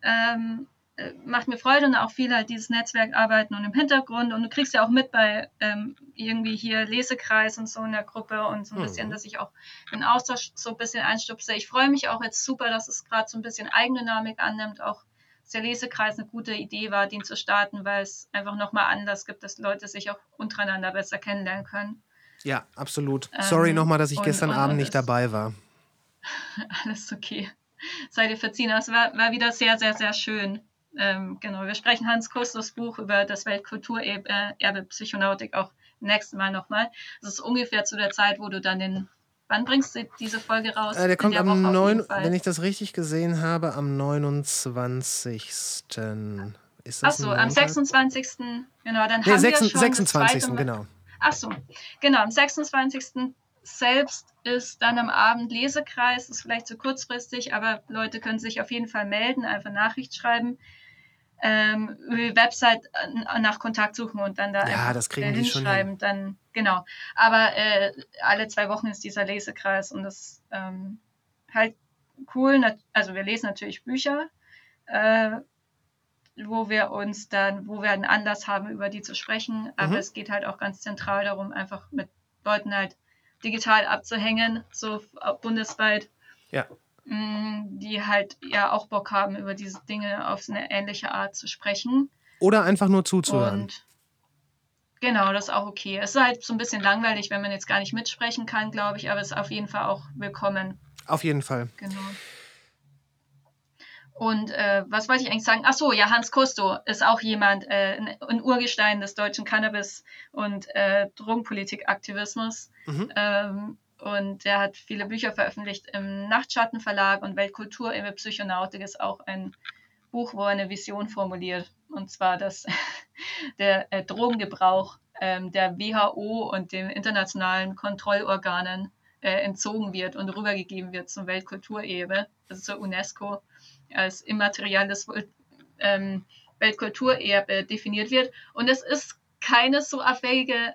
ähm, äh, macht mir Freude und auch viel halt dieses Netzwerkarbeiten und im Hintergrund. Und du kriegst ja auch mit bei ähm, irgendwie hier Lesekreis und so in der Gruppe und so ein bisschen, dass ich auch den Austausch so ein bisschen einstupse. Ich freue mich auch jetzt super, dass es gerade so ein bisschen Eigendynamik annimmt, auch dass der Lesekreis eine gute Idee war, den zu starten, weil es einfach nochmal anders gibt, dass Leute sich auch untereinander besser kennenlernen können. Ja, absolut. Sorry Ähm, nochmal, dass ich und- gestern und- Abend nicht dabei war. [laughs] Alles okay. Seid ihr verziehen. Es war, war wieder sehr, sehr, sehr schön. Ähm, genau, wir sprechen Hans Kustos Buch über das Weltkulturerbe Psychonautik auch nächstes Mal nochmal. Das ist ungefähr zu der Zeit, wo du dann den. Wann bringst du diese Folge raus? Äh, der kommt der am Woche auf 9, jeden Fall. wenn ich das richtig gesehen habe, am 29. Ist das Achso, am Montag? 26. Genau, dann Nee, haben 26, wir schon 26. das zweite Mal- genau. Ach so, genau, am 26. selbst ist dann am Abend Lesekreis, ist vielleicht zu kurzfristig, aber Leute können sich auf jeden Fall melden, einfach Nachricht schreiben, ähm, über die Website äh, nach Kontakt suchen und dann da Ja, das kriegen äh, die schon hinschreiben, dann genau. Aber äh, alle zwei Wochen ist dieser Lesekreis und das ähm, halt cool. Also wir lesen natürlich Bücher. Äh, wo wir uns dann, wo wir einen Anlass haben, über die zu sprechen. Aber Mhm. es geht halt auch ganz zentral darum, einfach mit Leuten halt digital abzuhängen, so bundesweit, Ja. mh, die halt ja auch Bock haben, über diese Dinge auf eine ähnliche Art zu sprechen. Oder einfach nur zuzuhören. Und genau, das ist auch okay. Es ist halt so ein bisschen langweilig, wenn man jetzt gar nicht mitsprechen kann, glaube ich, aber es ist auf jeden Fall auch willkommen. Auf jeden Fall. Genau. Und äh, was wollte ich eigentlich sagen? Ach so, ja, Hans Kusto ist auch jemand, äh, ein, ein Urgestein des deutschen Cannabis- und äh, Drogenpolitikaktivismus. Mhm. Ähm, und der hat viele Bücher veröffentlicht im Nachtschattenverlag und Weltkultur in der Psychonautik ist auch ein Buch, wo er eine Vision formuliert. Und zwar, dass [laughs] der äh, Drogengebrauch ähm, der WHO und den internationalen Kontrollorganen äh, entzogen wird und rübergegeben wird zum Weltkulturerbe, also zur UNESCO, als immaterielles ähm, Weltkulturerbe definiert wird. Und es ist keine so abwegige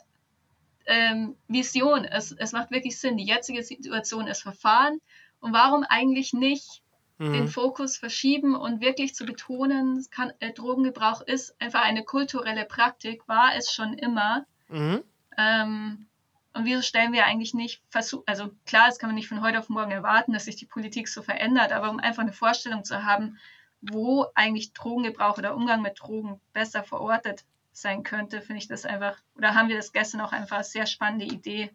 ähm, Vision. Es, es macht wirklich Sinn. Die jetzige Situation ist verfahren. Und warum eigentlich nicht den Mhm. Fokus verschieben und wirklich zu betonen, kann, äh, Drogengebrauch ist einfach eine kulturelle Praktik, war es schon immer. Mhm. Ähm, und wieso stellen wir eigentlich nicht versuch also klar, das kann man nicht von heute auf morgen erwarten, dass sich die Politik so verändert, aber um einfach eine Vorstellung zu haben, wo eigentlich Drogengebrauch oder Umgang mit Drogen besser verortet sein könnte, finde ich das einfach, oder haben wir das gestern auch einfach als sehr spannende Idee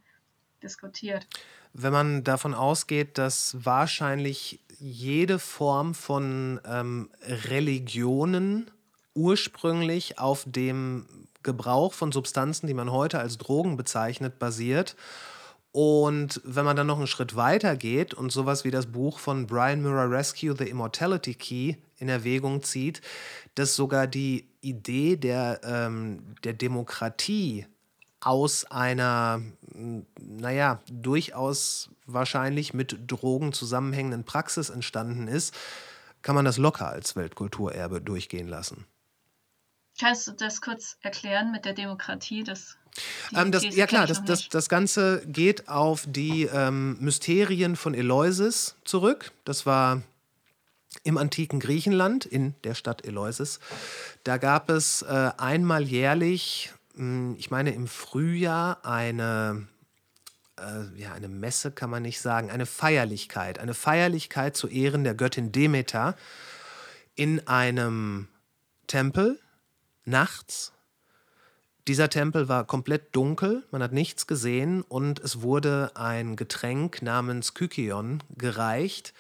diskutiert. Wenn man davon ausgeht, dass wahrscheinlich jede Form von ähm, Religionen ursprünglich auf dem Gebrauch von Substanzen, die man heute als Drogen bezeichnet, basiert. Und wenn man dann noch einen Schritt weiter geht und sowas wie das Buch von Brian Murray Rescue, The Immortality Key, in Erwägung zieht, dass sogar die Idee der, ähm, der Demokratie aus einer, naja, durchaus wahrscheinlich mit Drogen zusammenhängenden Praxis entstanden ist, kann man das locker als Weltkulturerbe durchgehen lassen. Kannst du das kurz erklären mit der Demokratie? Das, ähm, das ja klar, das, das, das Ganze geht auf die ähm, Mysterien von Eleusis zurück. Das war im antiken Griechenland, in der Stadt Eleusis. Da gab es äh, einmal jährlich, mh, hm, ich meine im Frühjahr, eine, äh, ja, eine Messe kann man nicht sagen, eine Feierlichkeit. Eine Feierlichkeit zu Ehren der Göttin Demeter in einem Tempel nachts. Dieser Tempel war komplett dunkel, man hat nichts gesehen und es wurde ein Getränk namens Kykion gereicht.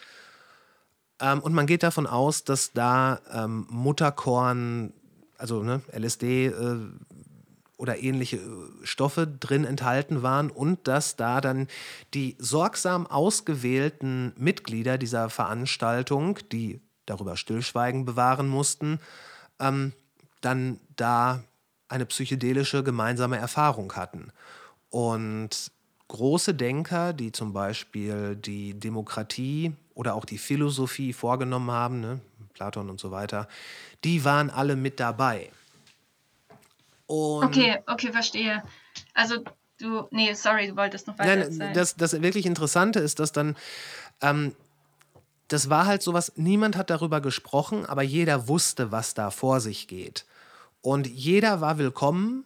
Ähm, und man geht davon aus, dass da ähm, Mutterkorn, also ne, LSD äh, oder ähnliche äh, Stoffe drin enthalten waren und dass da dann die sorgsam ausgewählten Mitglieder dieser Veranstaltung, die darüber Stillschweigen bewahren mussten, ähm, dann da eine psychedelische gemeinsame Erfahrung hatten. Und große Denker, die zum Beispiel die Demokratie oder auch die Philosophie vorgenommen haben, ne, Platon und so weiter, die waren alle mit dabei. Und okay, okay, verstehe. Also du, nee, sorry, du wolltest noch weiter nein, Das, das wirklich Interessante ist, dass dann ähm, das war halt sowas, niemand hat darüber gesprochen, aber jeder wusste, was da vor sich geht. Und jeder war willkommen,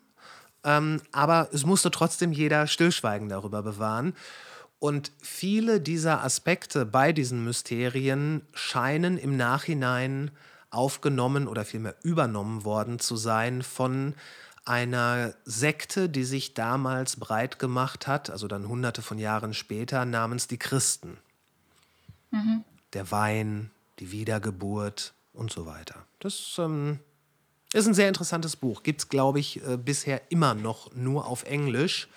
ähm, aber es musste trotzdem jeder Stillschweigen darüber bewahren. Und viele dieser Aspekte bei diesen Mysterien scheinen im Nachhinein aufgenommen oder vielmehr übernommen worden zu sein von einer Sekte, die sich damals breit gemacht hat, also dann hunderte von Jahren später, namens die Christen. Mhm der Wein, die Wiedergeburt und so weiter. Das ähm, ist ein sehr interessantes Buch. Gibt es, glaube ich, äh, bisher immer noch nur auf Englisch,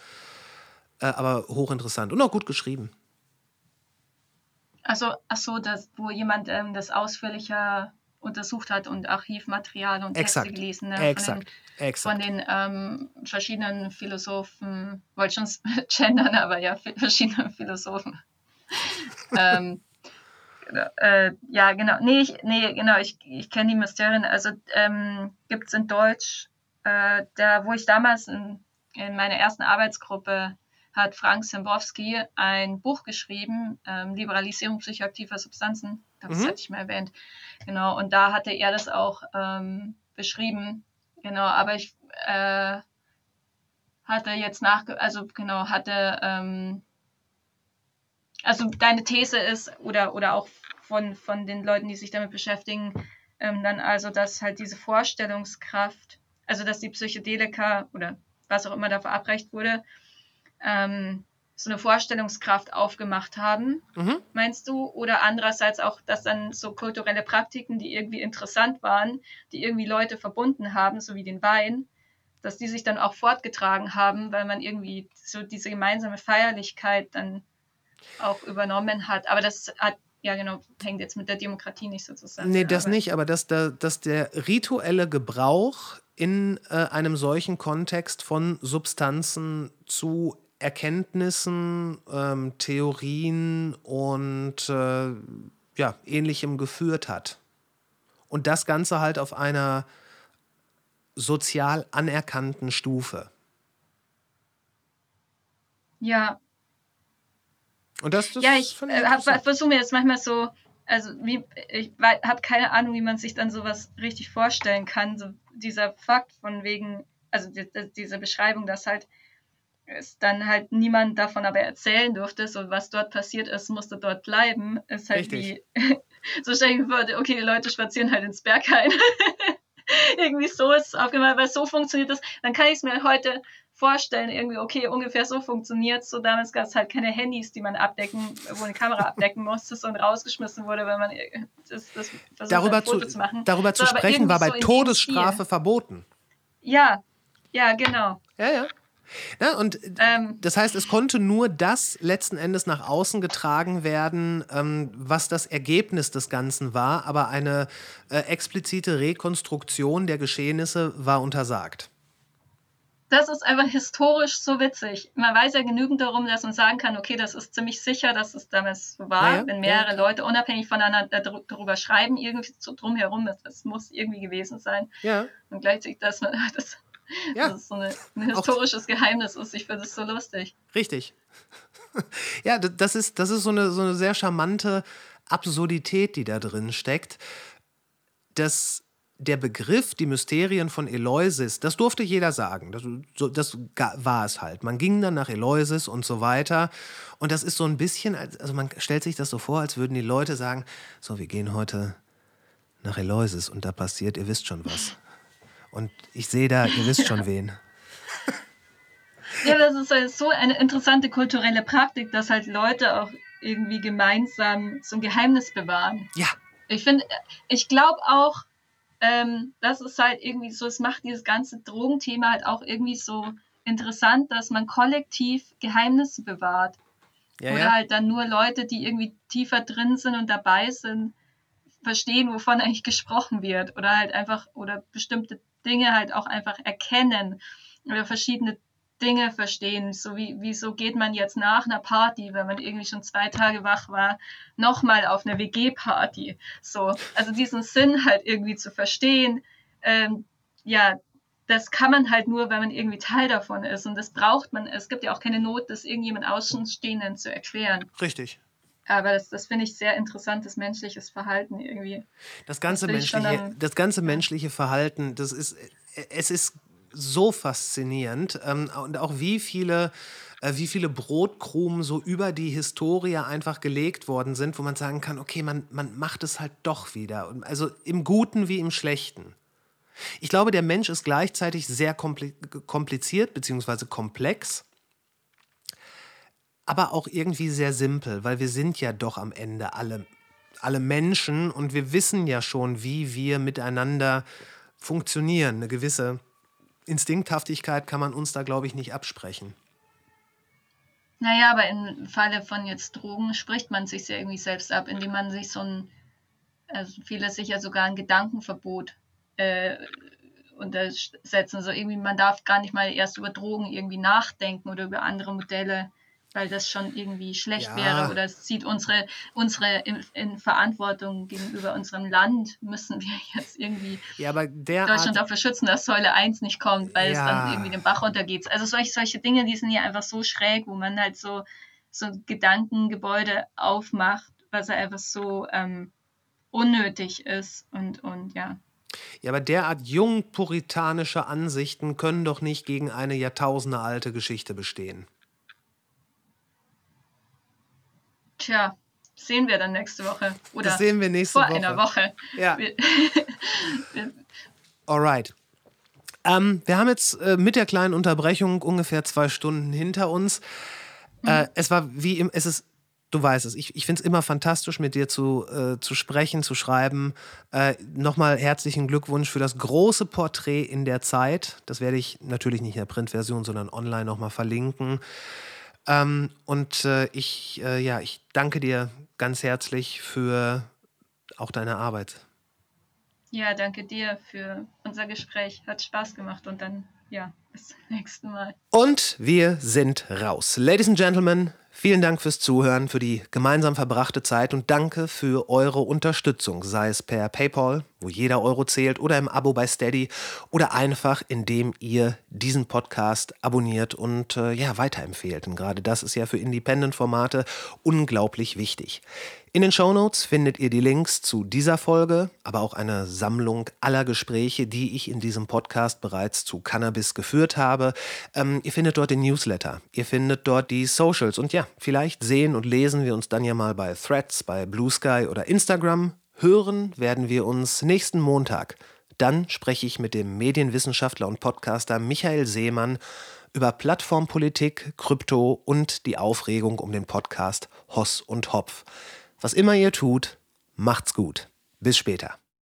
äh, aber hochinteressant und auch gut geschrieben. Also, ach so, das, wo jemand ähm, das ausführlicher untersucht hat und Archivmaterial und Texte Exakt. gelesen ne, Exakt. von den, Von den ähm, verschiedenen Philosophen, wollte schon [laughs] gendern, aber ja, verschiedene Philosophen. [laughs] ähm, äh, ja, genau. Nee, ich, nee, genau, ich, ich kenne die Mysterien. Also ähm, gibt es in Deutsch, äh, da, wo ich damals in, in meiner ersten Arbeitsgruppe hat Frank Sembowski ein Buch geschrieben, ähm, Liberalisierung psychoaktiver Substanzen. Das mhm. hatte ich mal erwähnt. Genau, und da hatte er das auch ähm, beschrieben. Genau, aber ich äh, hatte jetzt nach, also genau, hatte ähm, also deine These ist, oder, oder auch von, von den Leuten, die sich damit beschäftigen, ähm, dann also, dass halt diese Vorstellungskraft, also dass die Psychedelika oder was auch immer da verabreicht wurde, ähm, so eine Vorstellungskraft aufgemacht haben, mhm. meinst du? Oder andererseits auch, dass dann so kulturelle Praktiken, die irgendwie interessant waren, die irgendwie Leute verbunden haben, so wie den Wein, dass die sich dann auch fortgetragen haben, weil man irgendwie so diese gemeinsame Feierlichkeit dann auch übernommen hat. Aber das hat, ja genau, hängt jetzt mit der Demokratie nicht so zusammen. Nee, das aber nicht, aber dass, der, dass der rituelle Gebrauch in äh, einem solchen Kontext von Substanzen zu Erkenntnissen, ähm, Theorien und äh, ja, ähnlichem geführt hat. Und das Ganze halt auf einer sozial anerkannten Stufe. Ja, und das, das ja, ich äh, versuche mir jetzt manchmal so, also wie, ich habe keine Ahnung, wie man sich dann sowas richtig vorstellen kann. So dieser Fakt von wegen, also die, diese Beschreibung, dass halt es dann halt niemand davon aber erzählen durfte, so was dort passiert ist, musste dort bleiben, ist halt Richtig. wie, [laughs] so stelle ich mir vor, okay, die Leute spazieren halt ins Berghain. [laughs] irgendwie so ist es aufgemacht, weil so funktioniert das. Dann kann ich es mir heute vorstellen, irgendwie, okay, ungefähr so funktioniert So damals gab es halt keine Handys, die man abdecken, wo eine Kamera abdecken musste und rausgeschmissen wurde, wenn man das, das versucht darüber hat, Foto zu, zu machen. Darüber so, zu sprechen war bei so Todesstrafe verboten. Ja, ja, genau. Ja, ja. Ja, und ähm, das heißt, es konnte nur das letzten Endes nach außen getragen werden, ähm, was das Ergebnis des Ganzen war, aber eine äh, explizite Rekonstruktion der Geschehnisse war untersagt. Das ist einfach historisch so witzig. Man weiß ja genügend darum, dass man sagen kann, okay, das ist ziemlich sicher, dass es damals so war, ja, wenn mehrere ja. Leute unabhängig voneinander darüber schreiben, irgendwie so drumherum, das, das muss irgendwie gewesen sein. Ja. Und gleichzeitig, dass man [laughs] das ja. dass es so eine, ein historisches Auch, Geheimnis ist. Ich finde es so lustig. Richtig. [laughs] ja, das ist, das ist so, eine, so eine sehr charmante Absurdität, die da drin steckt. Das, der Begriff, die Mysterien von Eleusis, das durfte jeder sagen. Das, so, das war es halt. Man ging dann nach Eleusis und so weiter. Und das ist so ein bisschen, also man stellt sich das so vor, als würden die Leute sagen: So, wir gehen heute nach Eleusis und da passiert, ihr wisst schon was. Und ich sehe da, ihr wisst schon wen. [laughs] Ja, das ist halt so eine interessante kulturelle Praktik, dass halt Leute auch irgendwie gemeinsam so ein Geheimnis bewahren. Ja. Ich finde, ich glaube auch, ähm, das ist halt irgendwie so, es macht dieses ganze Drogenthema halt auch irgendwie so interessant, dass man kollektiv Geheimnisse bewahrt. Ja, Oder ja. halt dann nur Leute, die irgendwie tiefer drin sind und dabei sind, verstehen, wovon eigentlich gesprochen wird. Oder halt einfach, oder bestimmte Dinge halt auch einfach erkennen oder verschiedene Dinge verstehen. So wie, wieso geht man jetzt nach einer Party, wenn man irgendwie schon zwei Tage wach war, nochmal auf eine WG-Party? So, also diesen Sinn halt irgendwie zu verstehen, ähm, ja, das kann man halt nur, wenn man irgendwie Teil davon ist. Und das braucht man. Es gibt ja auch keine Not, das irgendjemand Außenstehenden zu erklären. Richtig. Aber das, das finde ich sehr interessantes menschliches Verhalten irgendwie. Das ganze, das menschliche, das ganze menschliche Verhalten, das ist, es ist so faszinierend. Ähm, und auch wie viele äh, wie viele Brotkrumen so über die Historie einfach gelegt worden sind, wo man sagen kann, okay, man, man macht es halt doch wieder. Also im Guten wie im Schlechten. Ich glaube, der Mensch ist gleichzeitig sehr kompliziert bzw. komplex aber auch irgendwie sehr simpel, weil wir sind ja doch am Ende alle, alle Menschen und wir wissen ja schon, wie wir miteinander funktionieren. Eine gewisse Instinkthaftigkeit kann man uns da, glaube ich, nicht absprechen. Naja, aber im Falle von jetzt Drogen spricht man sich ja irgendwie selbst ab, indem man sich so ein, also viele sich ja sogar ein Gedankenverbot äh, untersetzen. Also irgendwie, man darf gar nicht mal erst über Drogen irgendwie nachdenken oder über andere Modelle weil das schon irgendwie schlecht ja. wäre oder es zieht unsere, unsere in, in, Verantwortung gegenüber unserem Land, müssen wir [laughs] jetzt irgendwie ja, aber Deutschland dafür schützen, dass Säule 1 nicht kommt, weil ja. es dann irgendwie den Bach runtergeht. Also solche, solche Dinge, die sind ja einfach so schräg, wo man halt so, so Gedankengebäude aufmacht, was einfach so ähm, unnötig ist und, und ja. Ja, aber derart jung puritanische Ansichten können doch nicht gegen eine jahrtausendealte Geschichte bestehen. Tja, sehen wir dann nächste Woche. Oder das sehen wir nächste vor Woche. einer Woche. Ja. [laughs] [laughs] Alright. Ähm, wir haben jetzt äh, mit der kleinen Unterbrechung ungefähr zwei Stunden hinter uns. Äh, mhm. Es war wie im, es ist, du weißt es, ich, ich finde es immer fantastisch, mit dir zu, äh, zu sprechen, zu schreiben. Äh, Nochmal herzlichen Glückwunsch für das große Porträt in der Zeit. Das werde ich natürlich nicht in der Printversion, sondern online nochmal verlinken. Ähm, und äh, ich, äh, ja, ich danke dir ganz herzlich für auch deine Arbeit. Ja, danke dir für unser Gespräch. Hat Spaß gemacht und dann, ja, [laughs] bis zum nächsten Mal. Und wir sind raus. Ladies and Gentlemen, Vielen Dank fürs Zuhören, für die gemeinsam verbrachte Zeit und danke für eure Unterstützung, sei es per PayPal, wo jeder Euro zählt, oder im Abo bei Steady oder einfach, indem ihr diesen Podcast abonniert und äh, ja, weiterempfehlt. Und gerade das ist ja für Independent-Formate unglaublich wichtig. In den Shownotes findet ihr die Links zu dieser Folge, aber auch eine Sammlung aller Gespräche, die ich in diesem Podcast bereits zu Cannabis geführt habe. Ähm, ihr findet dort den Newsletter, ihr findet dort die Socials und ja, vielleicht sehen und lesen wir uns dann ja mal bei Threads, bei Blue Sky oder Instagram. Hören werden wir uns nächsten Montag Dann spreche ich mit dem Medienwissenschaftler und Podcaster Michael Seemann über Plattformpolitik, Krypto und die Aufregung um den Podcast Hoss und Hopf. Was immer ihr tut, macht's gut. Bis später.